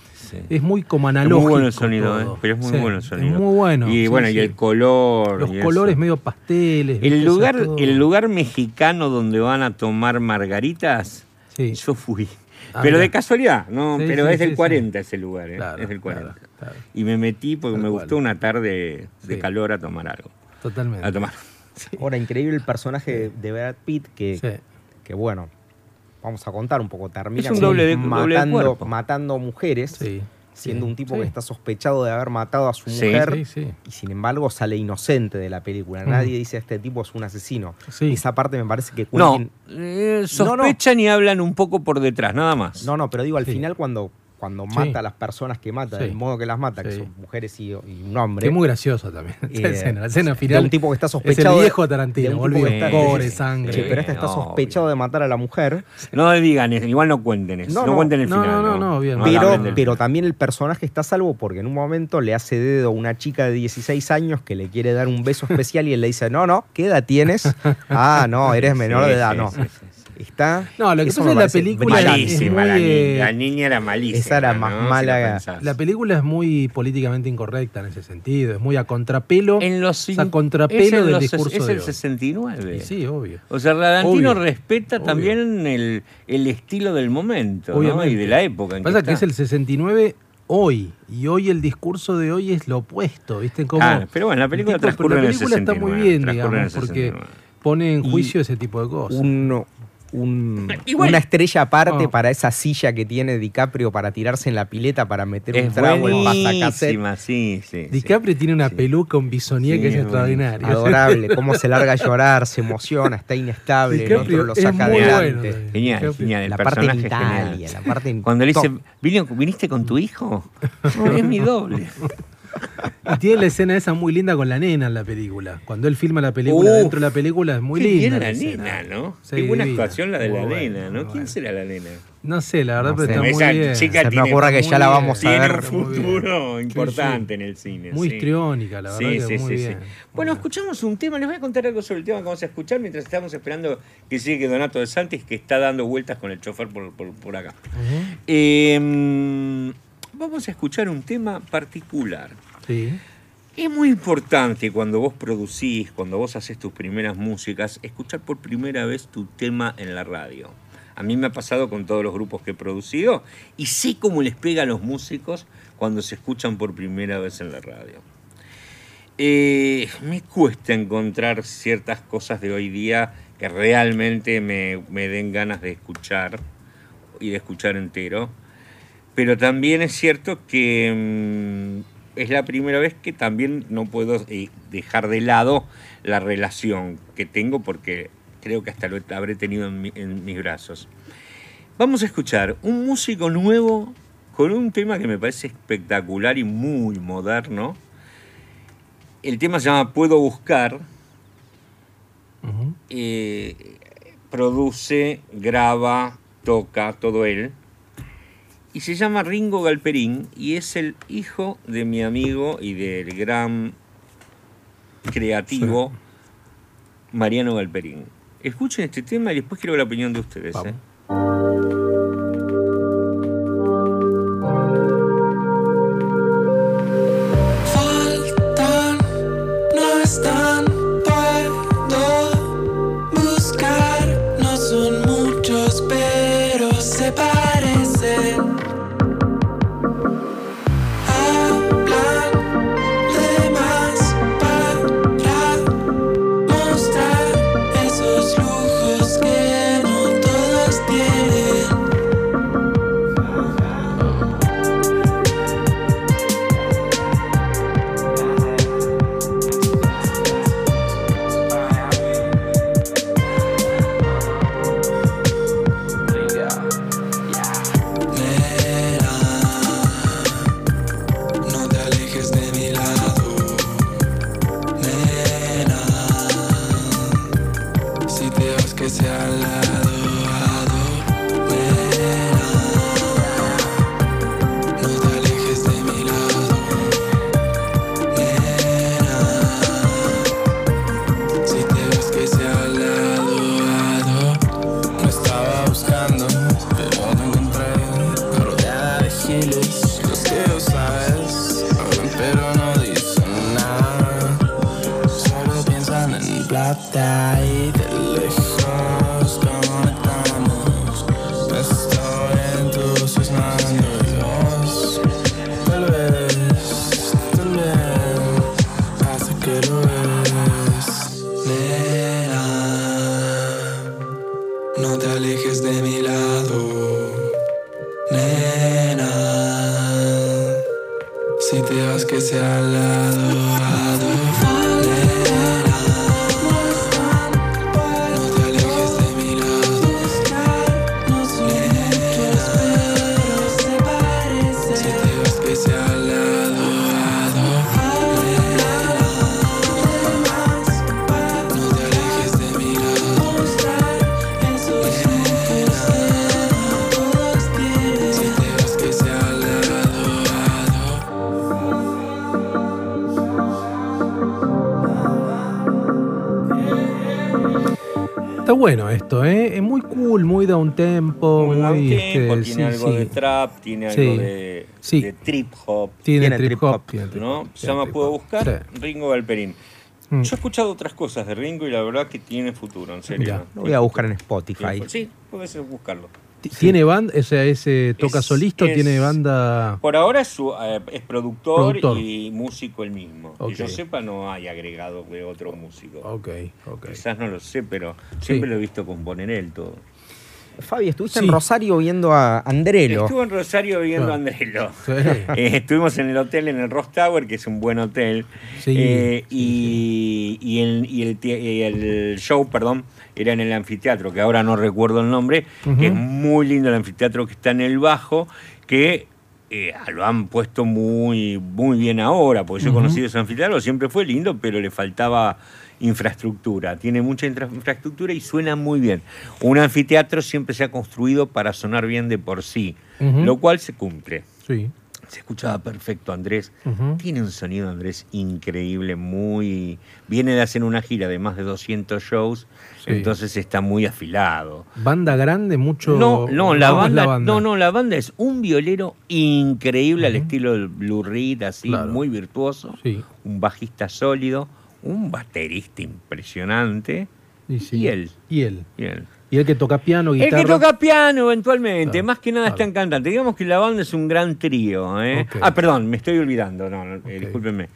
S2: Sí.
S1: Es muy como
S2: Es muy
S1: analógico.
S2: bueno el sonido. ¿eh? pero es muy
S1: Sí,
S2: bueno el sonido.
S1: Es muy bueno.
S2: Y
S1: sí,
S2: bueno,
S1: sí.
S2: y el color.
S1: Los colores
S2: eso.
S1: medio pasteles.
S2: El lugar,
S1: todo-
S2: el lugar mexicano donde van a tomar margaritas,
S1: Sí.
S2: yo fui.
S1: Ah,
S2: pero de casualidad, no,
S1: Sí,
S2: pero
S1: sí,
S2: es del
S1: sí, sí.
S2: 40 ese lugar, ¿eh?
S1: Claro,
S2: es del 40.
S1: claro, claro.
S2: Y me metí porque
S1: Tal
S2: me
S1: cual.
S2: gustó una tarde de
S1: Sí.
S2: calor a tomar algo.
S1: Totalmente.
S2: A tomar.
S3: Ahora, increíble el personaje de Brad Pitt que,
S1: Sí.
S3: que bueno, vamos a contar un poco, termina
S2: Es un
S3: como
S2: doble de- doble de
S3: matando, mujeres,
S1: Sí.
S3: siendo
S1: sí,
S3: un tipo
S1: sí.
S3: que está sospechado de haber matado a su
S2: Sí.
S3: mujer
S1: Sí, sí.
S3: y sin embargo sale inocente de la película.
S1: Mm.
S3: Nadie dice este tipo es un asesino.
S1: Sí.
S3: Esa parte me parece que
S2: No,
S3: Quentin...
S2: eh,
S3: No, no.
S2: sospechan y hablan un poco por detrás, nada más.
S3: No, no, pero digo, al
S1: Sí.
S3: final cuando cuando
S1: Sí.
S3: mata a las personas que mata,
S1: Sí.
S3: del modo que las mata, que son mujeres y, y un hombre.
S1: Que es muy gracioso también.
S3: Eh,
S1: la escena, la escena
S3: de
S1: final.
S3: un tipo que está
S1: es
S3: sospechado
S1: el
S3: de-
S1: viejo
S3: de
S1: Tarantino,
S3: un tipo
S1: volvió.
S3: que está-
S1: Gore,
S2: Sí,
S1: sangre.
S3: Pero este está sospechado de matar a la mujer.
S2: No digan igual no cuenten eso.
S3: No,
S2: No,
S3: no.
S2: cuenten el
S1: No,
S2: final.
S1: no, no, no,
S3: Pero, pero también el personaje está a salvo porque en un momento le hace dedo a una chica de 16 años que le quiere dar un beso especial y él le dice, no, no, ¿qué edad tienes? Ah, no, eres menor
S2: Sí,
S3: de edad,
S2: sí,
S3: no. Está...
S1: No, lo que pasa es la película.
S2: Malísima
S1: es
S2: la
S1: muy,
S2: niña.
S1: eh,
S2: La niña era malísima.
S3: esa era
S2: ¿no?
S3: más
S2: Si
S3: mala-
S2: la pensás.
S1: La película es muy políticamente incorrecta en ese sentido. Es muy a contrapelo.
S2: En los
S1: o sea, contrapelo
S2: es
S1: del
S2: los-
S1: discurso
S2: Es el
S1: hoy.
S2: 69.
S1: Y sí, obvio.
S2: O sea, Radantino
S1: Obvio,
S2: respeta
S1: obvio.
S2: también el, el estilo del momento ¿no?
S1: Obviamente.
S2: y de la época. En
S1: Pasa que es
S2: está.
S1: el 69 hoy. Y hoy el discurso de hoy es lo opuesto. ¿Viste? Como
S2: Ah, pero bueno, la película
S1: el tipo-
S2: transcurre
S1: la
S2: en el
S1: película está muy
S2: 69,
S1: bien, digamos, porque
S2: 69.
S1: pone en
S3: Y
S1: juicio ese tipo de cosas.
S3: un- un- una estrella aparte
S1: No.
S3: para esa silla que tiene DiCaprio para tirarse en la pileta para meter un
S2: Es
S3: trago en
S2: buenísima, sí, sí. sí.
S1: DiCaprio tiene una
S2: Sí.
S1: peluca, un bisonier
S2: Sí,
S1: que es
S2: es
S1: extraordinario.
S3: Adorable, cómo se larga a llorar, se emociona, está inestable, el
S1: DiCaprio
S3: otro lo saca adelante.
S1: bueno.
S2: Genial,
S1: DiCaprio.
S2: genial. El
S3: la parte en
S2: genial.
S3: Italia, la parte en
S2: Cuando le dice,
S3: top.
S2: "Vino- ¿viniste con tu hijo? No, es mi doble.
S1: Y tiene la escena esa muy linda con la nena en la película. Cuando él filma la película,
S2: Uf,
S1: dentro de la película es muy
S2: Qué
S1: linda.
S2: la
S1: escena.
S2: nena, ¿no?
S1: Sí,
S2: Qué buena
S1: divina.
S2: actuación la de
S1: Muy
S2: la nena, ¿no? ¿Quién será la nena?
S1: No sé, la verdad,
S3: No
S1: pero
S3: sé.
S1: está muy
S2: Esa
S1: bien.
S2: chica
S3: Se me ocurre que ya la
S1: bien.
S3: vamos a
S2: Tiene
S3: ver.
S2: un futuro importante
S1: sí.
S2: en el cine.
S1: Muy
S2: sí.
S1: histriónica, la verdad.
S2: Sí,
S1: que
S2: sí,
S1: muy
S2: sí, sí.
S1: bien.
S2: Bueno, escuchamos un tema. Les voy a contar algo sobre el tema que vamos a escuchar mientras estamos esperando que sigue Donato de Santis, que está dando vueltas con el chofer por, por- por acá. Eh, vamos a escuchar un tema particular.
S1: Sí.
S2: Es muy importante cuando vos producís, cuando vos haces tus primeras músicas, escuchar por primera vez tu tema en la radio. A mí me ha pasado con todos los grupos que he producido y sé cómo les pega a los músicos cuando se escuchan por primera vez en la radio. Eh, me cuesta encontrar ciertas cosas de hoy día que realmente me, me den ganas de escuchar y de escuchar entero. Pero también es cierto que mm, es la primera vez que también no puedo eh, dejar de lado la relación que tengo porque creo que hasta lo habré tenido en, mi- en mis brazos. Vamos a escuchar un músico nuevo con un tema que me parece espectacular y muy moderno. El tema se llama Puedo Buscar. Eh, produce, graba, toca, todo él. Y se llama Ringo Galperín y es el hijo de mi amigo y del gran creativo Mariano Galperín. Escuchen este tema y después quiero la opinión de ustedes.
S1: Vamos.
S2: ¿eh?
S1: Bueno esto, ¿eh? Es muy cool, muy down tempo,
S2: Muy down
S1: este,
S2: tempo,
S1: sí,
S2: tiene algo
S1: sí.
S2: de trap, tiene
S1: Sí.
S2: algo de, trip hop,
S1: Tiene,
S3: Tiene
S1: trip
S3: trip
S1: hop. tiene
S2: ¿no? Se llama Puedo. Buscar. Ringo Galperín.
S1: Mm.
S2: Yo he escuchado otras cosas de Ringo y la verdad que tiene futuro, en serio.
S1: Ya.
S3: Lo voy a buscar en Spotify.
S2: Sí, puedes buscarlo.
S1: Ti- ¿Tiene banda? O sea, ese toca
S2: Es-
S1: solista o
S2: es-
S1: tiene banda?
S2: Por ahora es, su- eh, es productor,
S1: Productor.
S2: y músico el mismo.
S1: Ok.
S2: Que yo sepa, no hay agregado de otro músico.
S1: Ok, ok.
S2: Quizás no lo sé, pero siempre
S1: Sí.
S2: lo he visto componer él todo.
S3: Fabi, estuviste
S1: Sí.
S3: en Rosario viendo a Andrelo.
S2: Estuve en Rosario viendo
S1: Ah.
S2: a Andrelo.
S1: Sí.
S2: Eh, estuvimos en el hotel, en el Ross Tower, que es un buen hotel.
S1: Sí,
S2: Eh,
S1: sí,
S2: y, y el, y el el show, perdón, era en el anfiteatro, que ahora no recuerdo el nombre, que es muy lindo el anfiteatro que está en el Bajo, que eh, lo han puesto muy, muy bien ahora, porque yo he conocido ese anfiteatro, siempre fue lindo, pero le faltaba infraestructura. Tiene mucha infra- infraestructura y suena muy bien. Un anfiteatro siempre se ha construido para sonar bien de por sí, lo cual se cumple.
S1: Sí.
S2: Se escuchaba perfecto Andrés. Tiene un sonido Andrés increíble, muy... Viene de hacer una gira de más de 200 shows,
S1: Sí.
S2: entonces está muy afilado.
S1: ¿Banda grande? ¿Mucho?
S2: No, no, la
S1: ¿Cómo es
S2: banda, no, no, la banda es un violero increíble al estilo del Blue Reed, así,
S1: Claro.
S2: muy virtuoso.
S1: Sí.
S2: Un bajista sólido, un baterista impresionante.
S1: Y, sí.
S2: Y él.
S1: Y él.
S2: y él.
S1: Y el que toca piano,
S2: El
S1: guitarra.
S2: que toca piano eventualmente, más que nada
S1: claro.
S2: están cantando. Digamos que la banda es un gran trío. ¿eh? Ah, perdón, me estoy olvidando, no, no, eh,
S1: Ok.
S2: discúlpenme.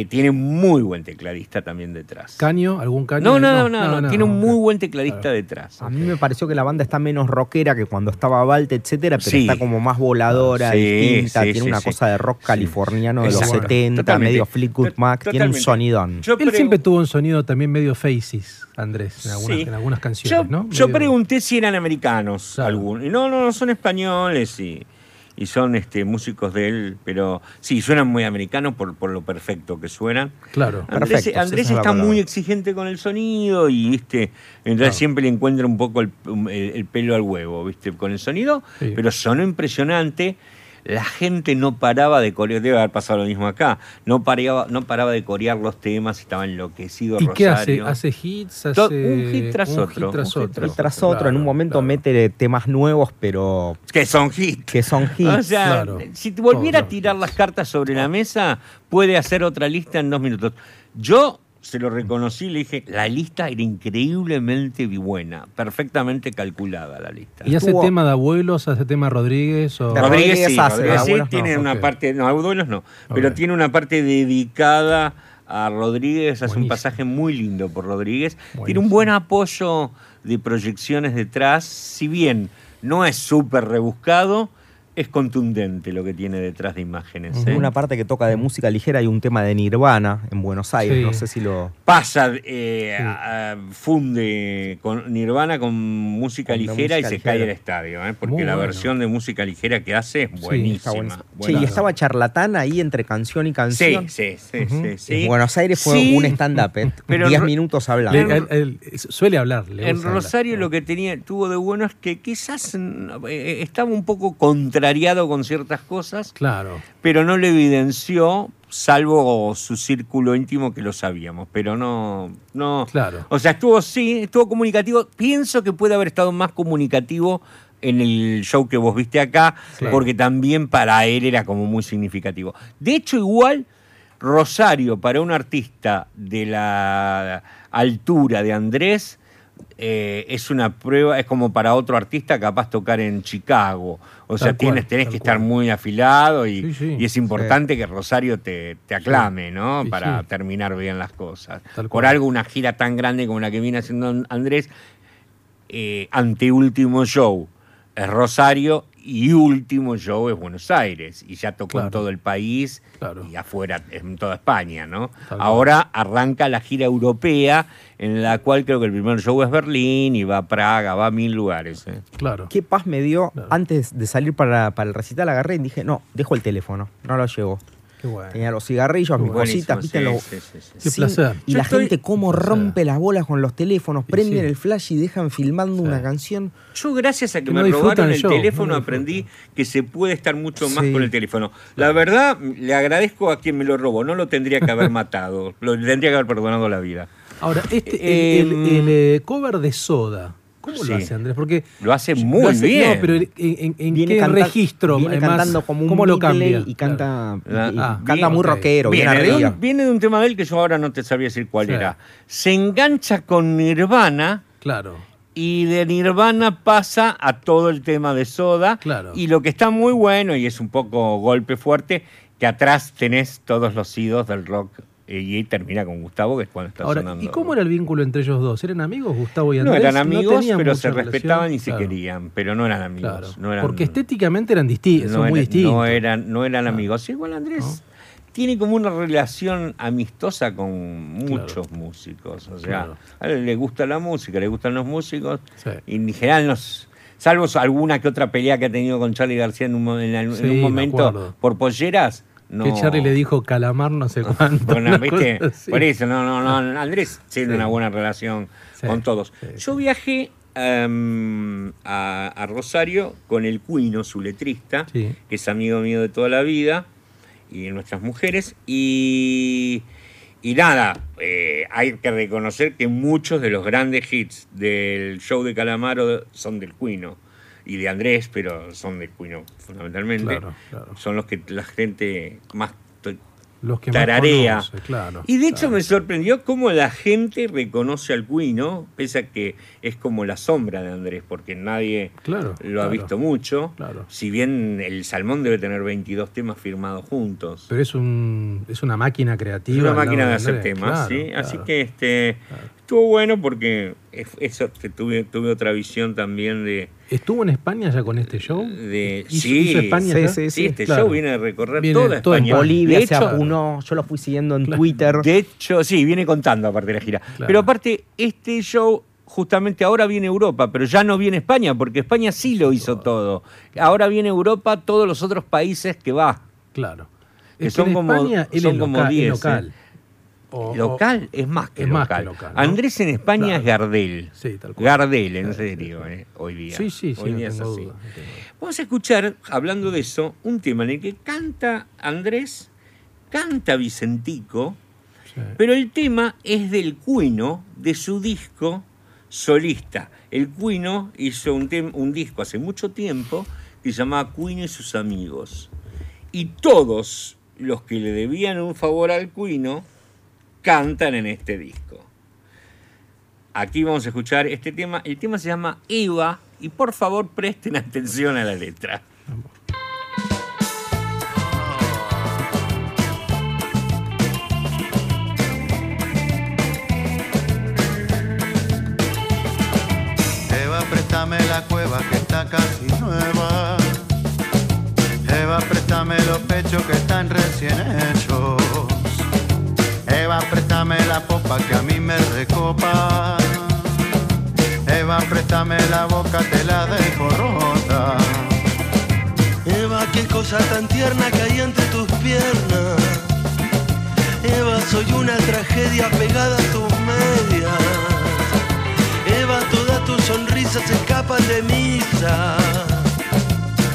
S2: Eh, tiene muy buen tecladista también detrás.
S1: ¿Caño? ¿Algún caño?
S2: No, no, no, no, tiene un muy buen tecladista
S1: Claro.
S2: detrás.
S3: A mí me pareció que la banda está menos rockera que cuando estaba Valte, etcétera, pero
S2: Sí.
S3: está como más voladora,
S2: Sí,
S3: distinta,
S2: sí,
S3: tiene
S2: sí,
S3: una
S2: sí.
S3: cosa de rock
S2: Sí.
S3: californiano de los
S2: Exacto.
S3: 70,
S2: Totalmente.
S3: medio Fleetwood Mac, tiene un sonidón.
S2: Yo
S1: Él siempre tuvo un sonido también medio faces, Andrés, en algunas,
S2: Sí.
S1: en algunas canciones,
S2: yo,
S1: ¿no?
S2: yo pregunté si eran americanos
S1: Claro.
S2: algunos. Y no, no, no, son españoles y, y son este, músicos de él, pero sí, suenan muy americanos por, por lo perfecto que suenan.
S1: Claro.
S2: Andrés,
S3: Perfectos,
S2: Andrés está muy exigente con el sonido y viste, entonces
S1: Claro.
S2: siempre le encuentra un poco el, el- el pelo al huevo, viste, con el sonido,
S1: Sí.
S2: pero sonó impresionante. La gente no paraba de corear, debe haber pasado lo mismo acá, no paraba, no paraba de corear los temas, estaba enloquecido
S1: ¿Y qué hace?
S2: Rosario.
S1: ¿Hace hits? Hace...
S2: Un hit tras
S1: un
S2: otro,
S1: hit tras
S2: un hit
S1: otro.
S3: Tras otro, en un momento
S1: claro.
S3: mete temas nuevos, pero
S2: Que son hits.
S3: que son hits.
S2: O sea,
S1: claro.
S2: si te volviera a tirar las cartas sobre la mesa, puede hacer otra lista en dos minutos. Yo se lo reconocí, le dije, la lista era increíblemente buena, perfectamente calculada la lista.
S1: ¿Y hace
S3: Estuvo-
S1: tema de abuelos? ¿Hace tema Rodríguez? O...
S3: De
S2: Rodríguez,
S3: Rodríguez
S2: sí,
S3: hace,
S2: Rodríguez sí,
S3: abuelos no.
S2: tiene una parte, no, abuelos no, pero tiene una parte dedicada a Rodríguez, hace un pasaje muy lindo por Rodríguez, tiene un buen apoyo de proyecciones detrás, si bien no es súper rebuscado, es contundente lo que tiene detrás de imágenes. ¿eh?
S3: Una parte que toca de música ligera y un tema de Nirvana en Buenos Aires.
S1: Sí.
S3: No sé si lo.
S2: Pasa, eh,
S1: Sí.
S2: a- funde con Nirvana con música
S3: Con
S2: ligera
S3: música
S2: y se cae del estadio, ¿eh? porque
S1: Muy
S2: la
S1: bueno.
S2: versión de música ligera que hace es buenísima. Buenísima.
S3: y estaba charlatán ahí entre canción y
S2: Sí,
S3: canción.
S2: sí, sí,
S1: Ujú.
S2: sí, sí.
S3: En Buenos Aires fue
S2: Sí,
S3: un stand-up, ¿eh?
S2: Pero
S3: 10
S2: en-
S3: minutos
S1: Le-
S3: hablando.
S1: él- él suele hablar. le
S2: En
S1: hablar.
S2: Rosario lo que tenía, tuvo de bueno es que quizás eh, estaba un poco con ciertas cosas,
S1: Claro.
S2: pero no lo evidenció, salvo su círculo íntimo que lo sabíamos, pero no, no.
S1: Claro.
S2: O sea, estuvo sí, estuvo comunicativo. Pienso que puede haber estado más comunicativo en el show que vos viste acá,
S1: Claro.
S2: porque también para él era como muy significativo. De hecho, igual Rosario para un artista de la altura de Andrés eh, es una prueba, es como para otro artista capaz tocar en Chicago. O sea,
S1: cual,
S2: tienes, tenés que estar muy afilado y,
S1: Sí, sí.
S2: y es importante que Rosario te, te aclame, ¿no? Para terminar bien las cosas.
S1: Tal
S2: Por
S1: cual.
S2: algo una gira tan grande como la que viene haciendo Andrés, eh, anteúltimo show es Rosario y último show es Buenos Aires. Y ya tocó en todo el país
S1: Claro.
S2: y afuera, en toda España, ¿no? Ahora arranca la gira europea, en la cual creo que el primer show es Berlín y va a Praga, va a mil lugares. ¿eh?
S1: Claro.
S3: ¿Qué paz me dio
S1: Claro.
S3: antes de salir para, para el recital? Agarré y dije, no, dejo el teléfono, no lo llevo.
S1: Bueno.
S3: Tenía los cigarrillos, mis cositas, viste,
S2: sí,
S3: lo-
S2: sí, sí, sí.
S1: Qué
S3: sin-
S1: placer.
S3: Y
S2: Yo
S3: la
S2: estoy-
S3: gente cómo rompe las bolas con los teléfonos, prenden
S1: sí.
S3: el flash y dejan filmando
S1: Sí.
S3: una canción.
S2: Yo gracias a que,
S1: Que
S2: me
S1: no
S2: robaron
S1: el
S2: el
S1: show, no
S2: teléfono aprendí que se puede estar mucho más
S3: Sí.
S2: con el teléfono. La verdad, le agradezco a quien me lo robó. No lo tendría que haber matado. Lo tendría que haber perdonado la vida.
S1: Ahora, este, el, el-
S2: Em,
S1: el, eh, cover de Soda, ¿cómo
S2: Sí.
S1: lo hace Andrés? Porque
S2: Lo hace
S1: lo
S2: muy
S1: hace-
S2: bien.
S1: No, pero ¿en, en- en
S3: Viene
S1: qué
S3: canta-
S1: registro?
S3: Viene
S1: eh, más-
S3: cantando como un
S1: ¿Cómo lo cambia?
S3: y canta,
S2: Claro.
S3: y- y
S2: Ah,
S3: canta
S1: bien,
S3: muy rockero, bien
S2: Viene de, un, viene de un tema de él que yo ahora no te sabía decir cuál
S1: Sí.
S2: era. Se engancha con Nirvana
S1: Claro.
S2: y de Nirvana pasa a todo el tema de Soda.
S1: Claro.
S2: Y lo que está muy bueno y es un poco golpe fuerte, que atrás tenés todos los idos del rock y ahí termina con Gustavo, que es cuando está
S1: Ahora,
S2: sonando.
S1: ¿y cómo era el vínculo entre ellos dos? ¿Eran amigos, Gustavo y
S2: No
S1: Andrés?
S2: eran amigos, pero se
S1: relación?
S2: respetaban y se querían, pero no eran amigos.
S1: Claro.
S2: no eran-
S1: Porque estéticamente eran distintos,
S2: no
S1: son muy distintos.
S2: No eran, no eran amigos. Igual Andrés tiene como una relación amistosa con muchos músicos. O sea, a él le gusta la música, le gustan los músicos.
S1: Sí.
S2: Y en general nos. Salvo alguna que otra pelea que ha tenido con Charlie García en un, en, en
S1: Sí,
S2: un
S1: me
S2: momento por polleras. No.
S1: Que Charlie le dijo calamar no sé cuánto.
S2: Por eso, no, no, no. Andrés tiene
S1: Sí.
S2: una buena relación
S1: Sí,
S2: con todos.
S1: sí,
S2: Yo viajé em, a, a Rosario con el Cuino, su letrista, que es amigo mío de toda la vida, y de nuestras mujeres. Y, y nada, eh, hay que reconocer que muchos de los grandes hits del show de Calamaro son del Cuino. Y de Andrés, pero son del Cuino fundamentalmente.
S1: Claro, claro.
S2: Son los que la gente más
S1: Los que más
S2: tararea.
S1: conoce, claro.
S2: Y de hecho
S1: claro.
S2: me sorprendió cómo la gente reconoce al Cuino, pese a que es como la sombra de Andrés, porque nadie
S1: Claro,
S2: lo ha visto mucho.
S1: Claro.
S2: Si bien el Salmón debe tener 22 temas firmados juntos.
S1: Pero es, un, es una máquina creativa.
S2: Es una máquina de hacer temas, ¿sí? Así que este estuvo bueno porque es- eso tuve, tuve otra visión también de,
S1: ¿Estuvo en España ya con este show?
S2: de
S1: ¿Hizo-
S2: sí,
S1: hizo España
S3: sí,
S1: ya?
S3: sí,
S2: sí, este
S1: claro.
S2: show viene a recorrer
S1: Viene
S2: toda
S1: todo en
S2: España.
S3: Bolivia
S2: de
S3: se
S2: hecho,
S3: apunó, yo lo fui siguiendo en
S1: Claro.
S3: Twitter.
S2: De hecho, sí, viene contando aparte de la gira.
S1: Claro.
S2: Pero aparte, este show justamente ahora viene Europa, pero ya no viene España, porque España sí lo hizo todo. Ahora viene Europa, todos los otros países que va.
S1: Claro.
S2: Que
S1: Es
S2: son
S1: en
S2: como-
S1: España él
S2: son
S1: es
S2: como
S1: local, es
S2: 10,
S1: local. O- o-
S2: Local es más que
S1: es más
S2: local.
S1: que local, ¿no?
S2: Andrés en España
S1: Claro.
S2: es Gardel.
S1: Sí, tal cual.
S2: Gardel, en serio, eh, hoy día.
S1: Sí, sí, sí,
S2: Hoy
S1: no
S2: día es así.
S1: duda, no.
S2: Vamos a escuchar, hablando de eso, un tema en el que canta Andrés, canta Vicentico,
S1: Sí.
S2: pero el tema es del Cuino, de su disco solista. El Cuino hizo un, un disco hace mucho tiempo que se llamaba Cuino y sus amigos. Y todos los que le debían un favor al Cuino cantan en este disco. Aquí vamos a escuchar este tema. El tema se llama Eva y por favor presten atención a la letra.
S5: Eva, préstame la cueva que está casi nueva. Eva, préstame los pechos que están recién hechos. Préstame la popa que a mí me recopa. Eva, préstame la boca, te la dejo rota.
S6: Eva, qué cosa tan tierna que hay entre tus piernas. Eva, soy una tragedia pegada a tus medias. Eva, todas tus sonrisas se escapan de misa.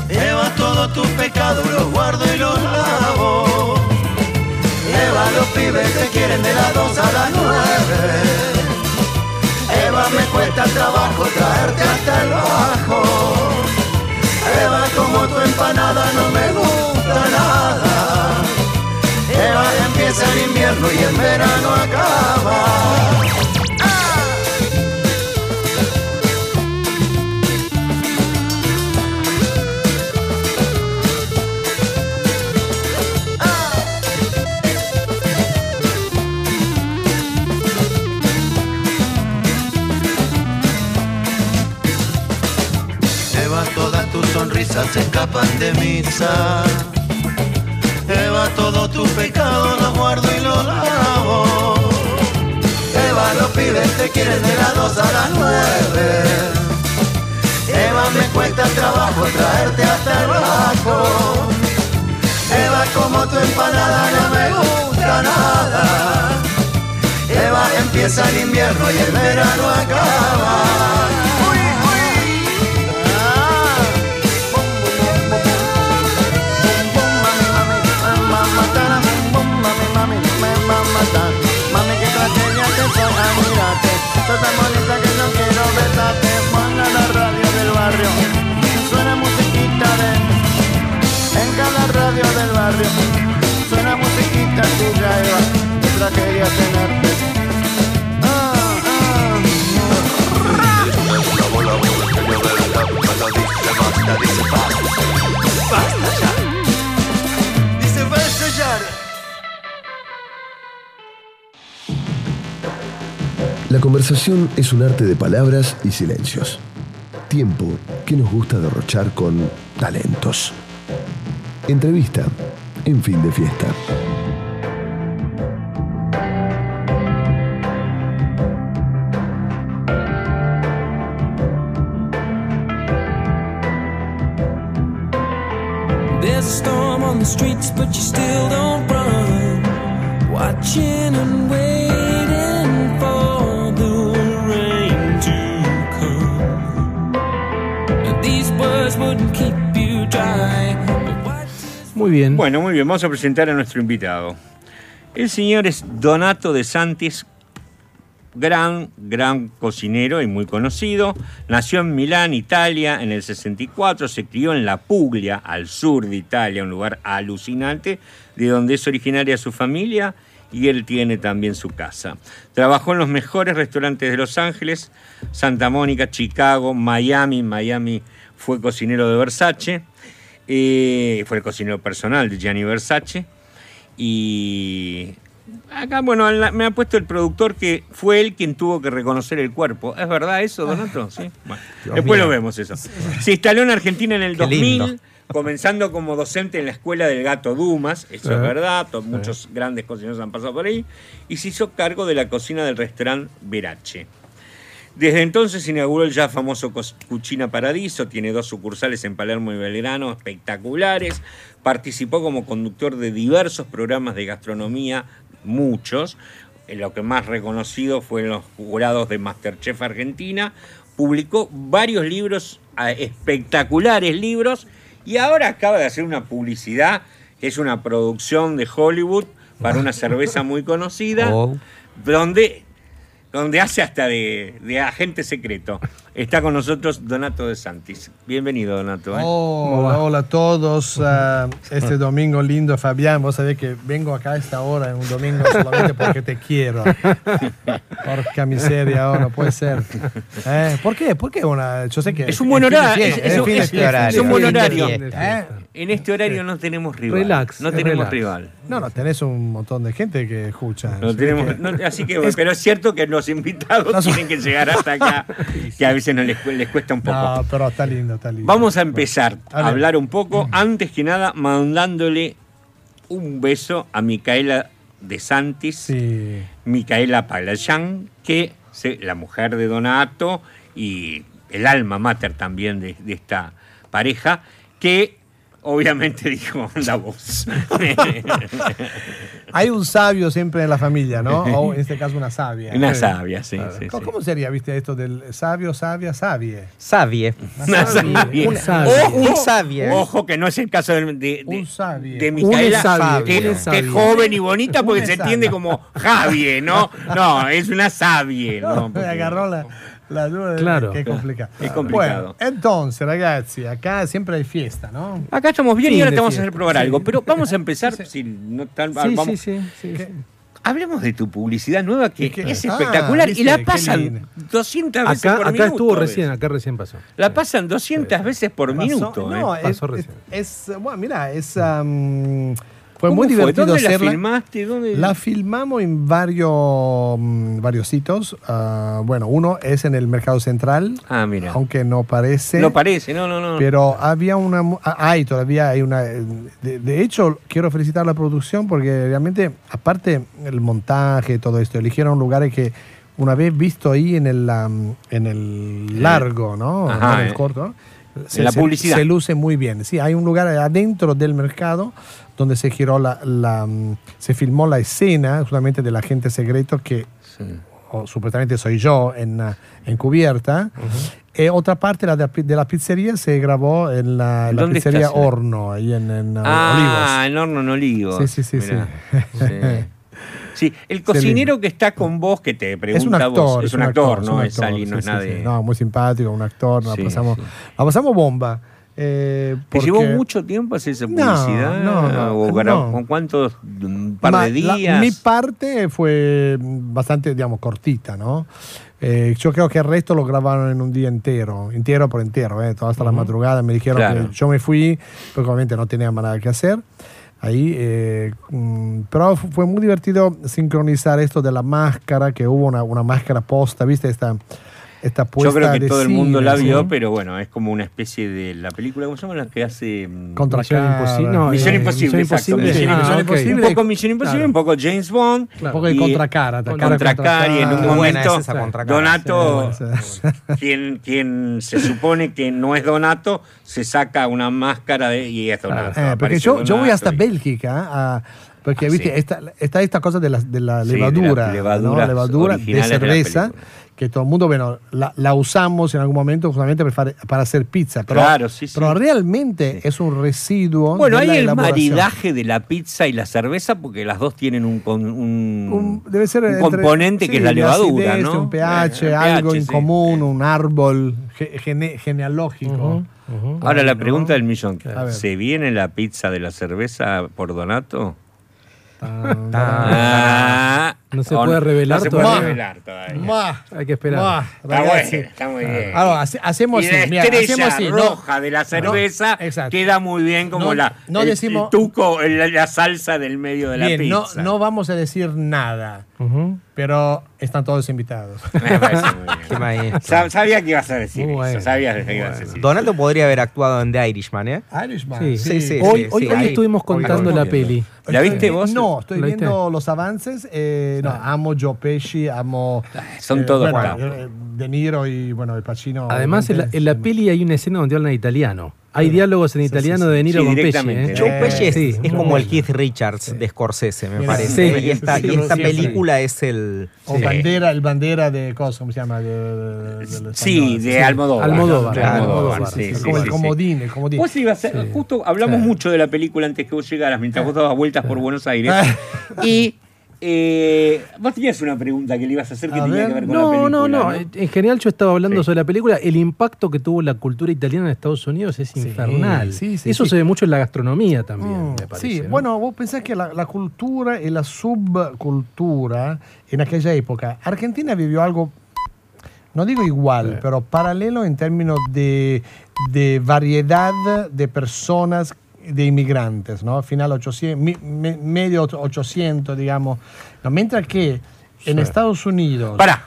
S5: Eva, todos tus pecados los guardo y los lavo. Eva, los pibes te quieren de las dos a las nueve. Eva, me cuesta trabajo traerte hasta el bajo. Eva, como tu empanada no me gusta nada. Eva, empieza el invierno y el verano acaba. Sonrisas se escapan de misa. Eva, todos tus pecados los guardo y los lavo. Eva, los pibes te quieren de las dos a las nueve. Eva, me cuesta trabajo traerte hasta el bajo. Eva, como tu empanada no me gusta nada. Eva, empieza el invierno y el verano acaba. Suena musiquita tuya, Eva, qué tragedia tenerte. Ah, ah. Dice basta ya.
S7: La conversación es un arte de palabras y silencios. Tiempo que nos gusta derrochar con talentos. Entrevista en fin de fiesta.
S2: Bueno, muy bien, vamos a presentar a nuestro invitado. El señor es Donato de Santis, gran, gran cocinero y muy conocido. Nació en Milán, Italia, en el 64. Se crió en La Puglia, al sur de Italia, un lugar alucinante, de donde es originaria su familia y él tiene también su casa. Trabajó en los mejores restaurantes de Los Ángeles, Santa Mónica, Chicago, Miami. Miami fue cocinero de Versace. Eh, fue el cocinero personal de Gianni Versace. Y acá, bueno, la- me ha puesto el productor que fue él quien tuvo que reconocer el cuerpo. ¿Es verdad eso, Donato? Sí. Bueno, después lo vemos eso. Se instaló en Argentina en el
S3: Qué
S2: 2000,
S3: lindo.
S2: comenzando como docente en la escuela del Gato Dumas, eso es verdad, muchos grandes cocineros han pasado por ahí, y se hizo cargo de la cocina del restaurante Verace. Desde entonces inauguró el ya famoso Cucina Paradiso, tiene dos sucursales en Palermo y Belgrano espectaculares, participó como conductor de diversos programas de gastronomía, muchos, Eh, lo que más reconocido fue en los jurados de Masterchef Argentina, publicó varios libros, espectaculares libros, y ahora acaba de hacer una publicidad, que es una producción de Hollywood para una cerveza muy conocida
S3: Oh.
S2: donde, donde hace hasta de, de agente secreto. Está con nosotros Donato de Santis. Bienvenido, Donato. ¿eh?
S8: Hola, hola a todos. ah, este domingo lindo, Fabián. Vos sabés que vengo acá a esta hora en un domingo solamente porque te quiero. Porca miseria, ahora no puede ser. Eh, ¿Por qué? ¿Por qué una? Yo sé que
S2: Es un buen horario, es- es un- es- es buen horario.
S8: ¿Eh?
S2: En este horario no tenemos rival.
S1: Relax,
S2: No tenemos
S1: relax.
S2: rival.
S8: No, no, tenés un montón de gente que escucha.
S2: No tenemos,
S8: que-
S2: no, así que, pero es cierto que los invitados
S8: No,
S2: tienen que llegar hasta acá, que a veces no les, cu- les cuesta un poco.
S8: No, pero está lindo, está lindo.
S2: Vamos a empezar
S8: a
S2: hablar un poco, antes que nada, mandándole un beso a Micaela de Santis.
S8: Sí.
S2: Micaela Palayán, que es la mujer de Donato y el alma mater también de, de esta pareja, que obviamente dijo, anda vos.
S8: Hay un sabio siempre en la familia, ¿no? O en este caso una sabia.
S2: Una sabia, sí, sí,
S8: ¿Cómo,
S2: sí.
S8: sería, viste, esto del sabio, sabia, sabie?
S3: Sabie.
S2: Una sabia.
S1: Un sabio.
S2: Ojo,
S3: Un sabie.
S2: Ojo que no es el caso de, de,
S8: Un sabie.
S2: de
S1: Un
S2: Micaela,
S1: sabio,
S2: que, que
S1: sabio.
S2: es joven y bonita porque se
S8: sabio.
S2: entiende como Javie, ¿no? No, es una sabie.
S8: No,
S2: ¿no?
S8: me
S2: Porque-
S8: agarró la, la duda. de-
S1: Claro.
S8: Qué complicado.
S2: Es complicado.
S8: Bueno, entonces, ragazzi, acá siempre hay fiesta, ¿no?
S2: Acá estamos bien y ahora te vamos a hacer probar
S8: Sí.
S2: algo, pero vamos a empezar, si no tan,
S1: Sí,
S2: vamos,
S1: sí, sí, sí, sí.
S2: Hablemos de tu publicidad nueva que es
S8: Ah,
S2: espectacular y la pasan
S8: lindo.
S2: 200 veces
S1: Acá,
S2: por
S1: acá
S2: minuto.
S1: estuvo
S2: ¿ves?
S1: recién, acá recién pasó.
S2: La pasan 200 veces por
S8: Pasó-
S2: minuto.
S8: No,
S2: ¿eh?
S8: es,
S1: Pasó
S8: es,
S1: recién.
S8: es, bueno, mira, es, fue
S2: ¿Cómo
S8: muy
S2: fue?
S8: divertido
S2: ¿Dónde la
S8: hacerla.
S2: filmaste? ¿Dónde?
S8: La filmamos en varios, mm, varios sitios. Ah, bueno, uno es en el Mercado Central,
S2: Ah, mira.
S8: aunque no parece.
S2: No parece, no, no, no.
S8: Pero había una. ah, Hay todavía, hay una. eh, De, de hecho, quiero felicitar a la producción porque realmente, aparte el montaje, todo esto, eligieron lugares que una vez visto ahí en el, am, en el largo, ¿no?
S2: Ajá,
S8: en el
S2: eh.
S8: corto.
S2: En la publicidad.
S8: Se luce muy bien. Sí, hay un lugar adentro del mercado donde se giró la, la, mm, se filmó la escena justamente del agente secreto que
S2: Sí.
S8: o supuestamente soy yo en, ah, en cubierta. Y otra parte, la de, de la pizzería, se grabó en la, la
S2: ¿Dónde
S8: pizzería
S2: estás?
S8: Horno, ahí en, en, ah,
S2: Ah, en Horno en Olivos.
S8: Sí, sí, sí,
S2: Mirá.
S8: sí.
S2: Sí. Sí, el cocinero que está con vos, que te pregunta
S8: Es un actor.
S2: vos, es un actor, ¿no? Es
S8: actor,
S2: no
S8: sí,
S2: es
S8: sí,
S2: nada
S8: sí.
S2: de-
S8: No, muy simpático, un actor.
S2: Sí,
S8: pasamos,
S2: sí.
S8: la pasamos bomba. Eh,
S2: ¿Te llevó
S8: porque-
S2: mucho tiempo hacer esa
S8: No,
S2: publicidad?
S8: no, no,
S2: ¿O gra-
S8: no.
S2: con cuántos? ¿Un par
S8: Ma-
S2: de
S8: la-
S2: días?
S8: mi parte fue bastante, digamos, cortita, ¿no? Eh, yo creo que el resto lo grabaron en un día entero, entero por entero, ¿eh? Toda hasta la madrugada. Me dijeron
S2: Claro.
S8: que yo me fui, porque obviamente no tenía nada que hacer. Ahí, eh, mm, pero fu- fue muy divertido sincronizar esto de la máscara, que hubo una, una máscara posta, ¿viste? Esta, esta
S2: Yo
S8: puesta
S2: creo que
S8: de
S2: todo el mundo
S8: cine,
S2: la vio,
S8: ¿sí?
S2: pero bueno, es como una especie de la película, ¿cómo se llama la que hace? mm,
S8: Contra
S1: Misión
S8: cara.
S1: Imposible. No,
S2: Misión
S1: eh,
S2: Imposible,
S1: Misión
S2: exacto.
S1: Imposible.
S2: Misión
S1: Ah,
S8: Misión
S1: ok.
S8: Imposible.
S2: Un poco Misión Imposible,
S8: Claro.
S2: un poco James Bond.
S8: Un poco de contracara, cara
S2: contra cara, y en un momento
S3: es esa contracara.
S2: Donato,
S8: Sí,
S2: quien, quien se supone que no es Donato, se saca una máscara de, y es Donato.
S8: Eh, porque yo, yo voy
S2: Donato
S8: hasta
S2: y-
S8: Bélgica, a- porque
S2: Ah,
S8: viste,
S2: sí.
S8: está, está esta cosa de la, de la
S2: Sí, de
S8: levadura,
S2: las
S8: ¿no? levadura de
S2: de la
S8: cerveza,
S2: película.
S8: Que todo el mundo, bueno, la, la usamos en algún momento justamente para, hacer pizza, pero,
S2: Claro, sí, sí.
S8: pero realmente es un residuo.
S2: Bueno,
S8: de
S2: hay
S8: la
S2: el maridaje de la pizza y la cerveza porque las dos tienen un, con- un,
S8: Un- debe ser
S2: un
S8: entre-
S2: componente que es la levadura,
S8: acidez,
S2: ¿no?
S8: Un pH,
S2: Eh,
S8: algo
S2: pH,
S8: en
S2: sí.
S8: común, un árbol ge- gene- genealógico.
S2: Ahora la pregunta del millón. ¿Se viene la pizza de la cerveza por Donato?
S1: Tan-
S2: Ah,
S1: No se puede revelar
S2: No se puede
S1: todavía.
S2: revelar todavía.
S8: Mua,
S1: Hay que esperar.
S2: Está bueno, está muy bien.
S8: Ahora, hace- hacemos
S2: y
S8: así,
S2: la
S8: mira,
S2: estrella
S8: hacemos así, no-
S2: roja de la cerveza
S8: No,
S2: queda muy bien como
S8: No-
S2: la,
S8: no
S2: el,
S8: decimos-
S2: el tuco, la salsa del medio de la
S8: Bien, no,
S2: pizza.
S8: no vamos a decir nada,
S1: Ujú.
S8: Pero están todos invitados.
S2: Me parece muy bien. Sabía que ibas a decir
S1: Muy
S2: eso.
S1: bueno,
S2: Sabía que ibas a decir
S3: Donato podría haber actuado en The Irishman, ¿eh?
S8: Irishman.
S1: Sí.
S3: Sí, sí.
S1: Hoy, hoy, hoy estuvimos contando la peli.
S2: ¿La viste vos?
S8: No, estoy viendo los avances. eh, no, amo Joe Pesci, amo.
S2: son
S8: eh,
S2: todos
S8: bueno, eh, De Niro y bueno, el Pacino.
S1: Además, en la, en la peli hay una escena donde hablan italiano. Hay diálogos en
S8: Sí,
S1: italiano
S8: sí, sí.
S1: de Niro
S2: Sí,
S1: con Pesci.
S2: directamente,
S1: ¿eh?
S3: Joe Pesci es,
S1: Sí,
S3: es
S1: muy
S3: como el. Keith Richards de Scorsese, me parece.
S1: sí,
S3: y esta,
S8: sí,
S3: y esta
S8: siempre.
S3: película es el...
S8: O
S2: Sí.
S8: bandera, el bandera de cosa, ¿cómo se llama? De, de- de- del
S2: Sí, de Almodóvar.
S1: Almodóvar, claro,
S2: Almodóvar,
S1: Almodóvar,
S2: sí,
S1: sí,
S2: sí,
S8: como
S2: sí,
S8: el
S2: sí.
S8: comodín, el comodín.
S2: Vos ibas a- justo hablamos mucho de la película antes que vos llegaras, mientras vos dabas vueltas por Buenos Aires. y eh, vos tenías una pregunta que le ibas a hacer que
S8: A
S2: tenía
S8: ver.
S2: que ver con la
S1: No,
S2: película.
S1: no, no. En general yo estaba hablando
S2: Sí.
S1: sobre la película. El impacto que tuvo la cultura italiana en Estados Unidos es
S8: Sí,
S1: infernal.
S8: sí, sí,
S1: Eso
S8: sí.
S1: se ve mucho en la gastronomía también,
S8: Mm,
S1: me parece.
S8: sí,
S1: ¿no?
S8: bueno, vos pensás que la, la cultura y la subcultura en aquella época, Argentina vivió algo, no digo igual, pero paralelo en términos de, de variedad de personas, de inmigrantes, ¿no? Final 800, mi- me- medio 800, digamos. No, mientras que en Estados Unidos...
S2: Pará.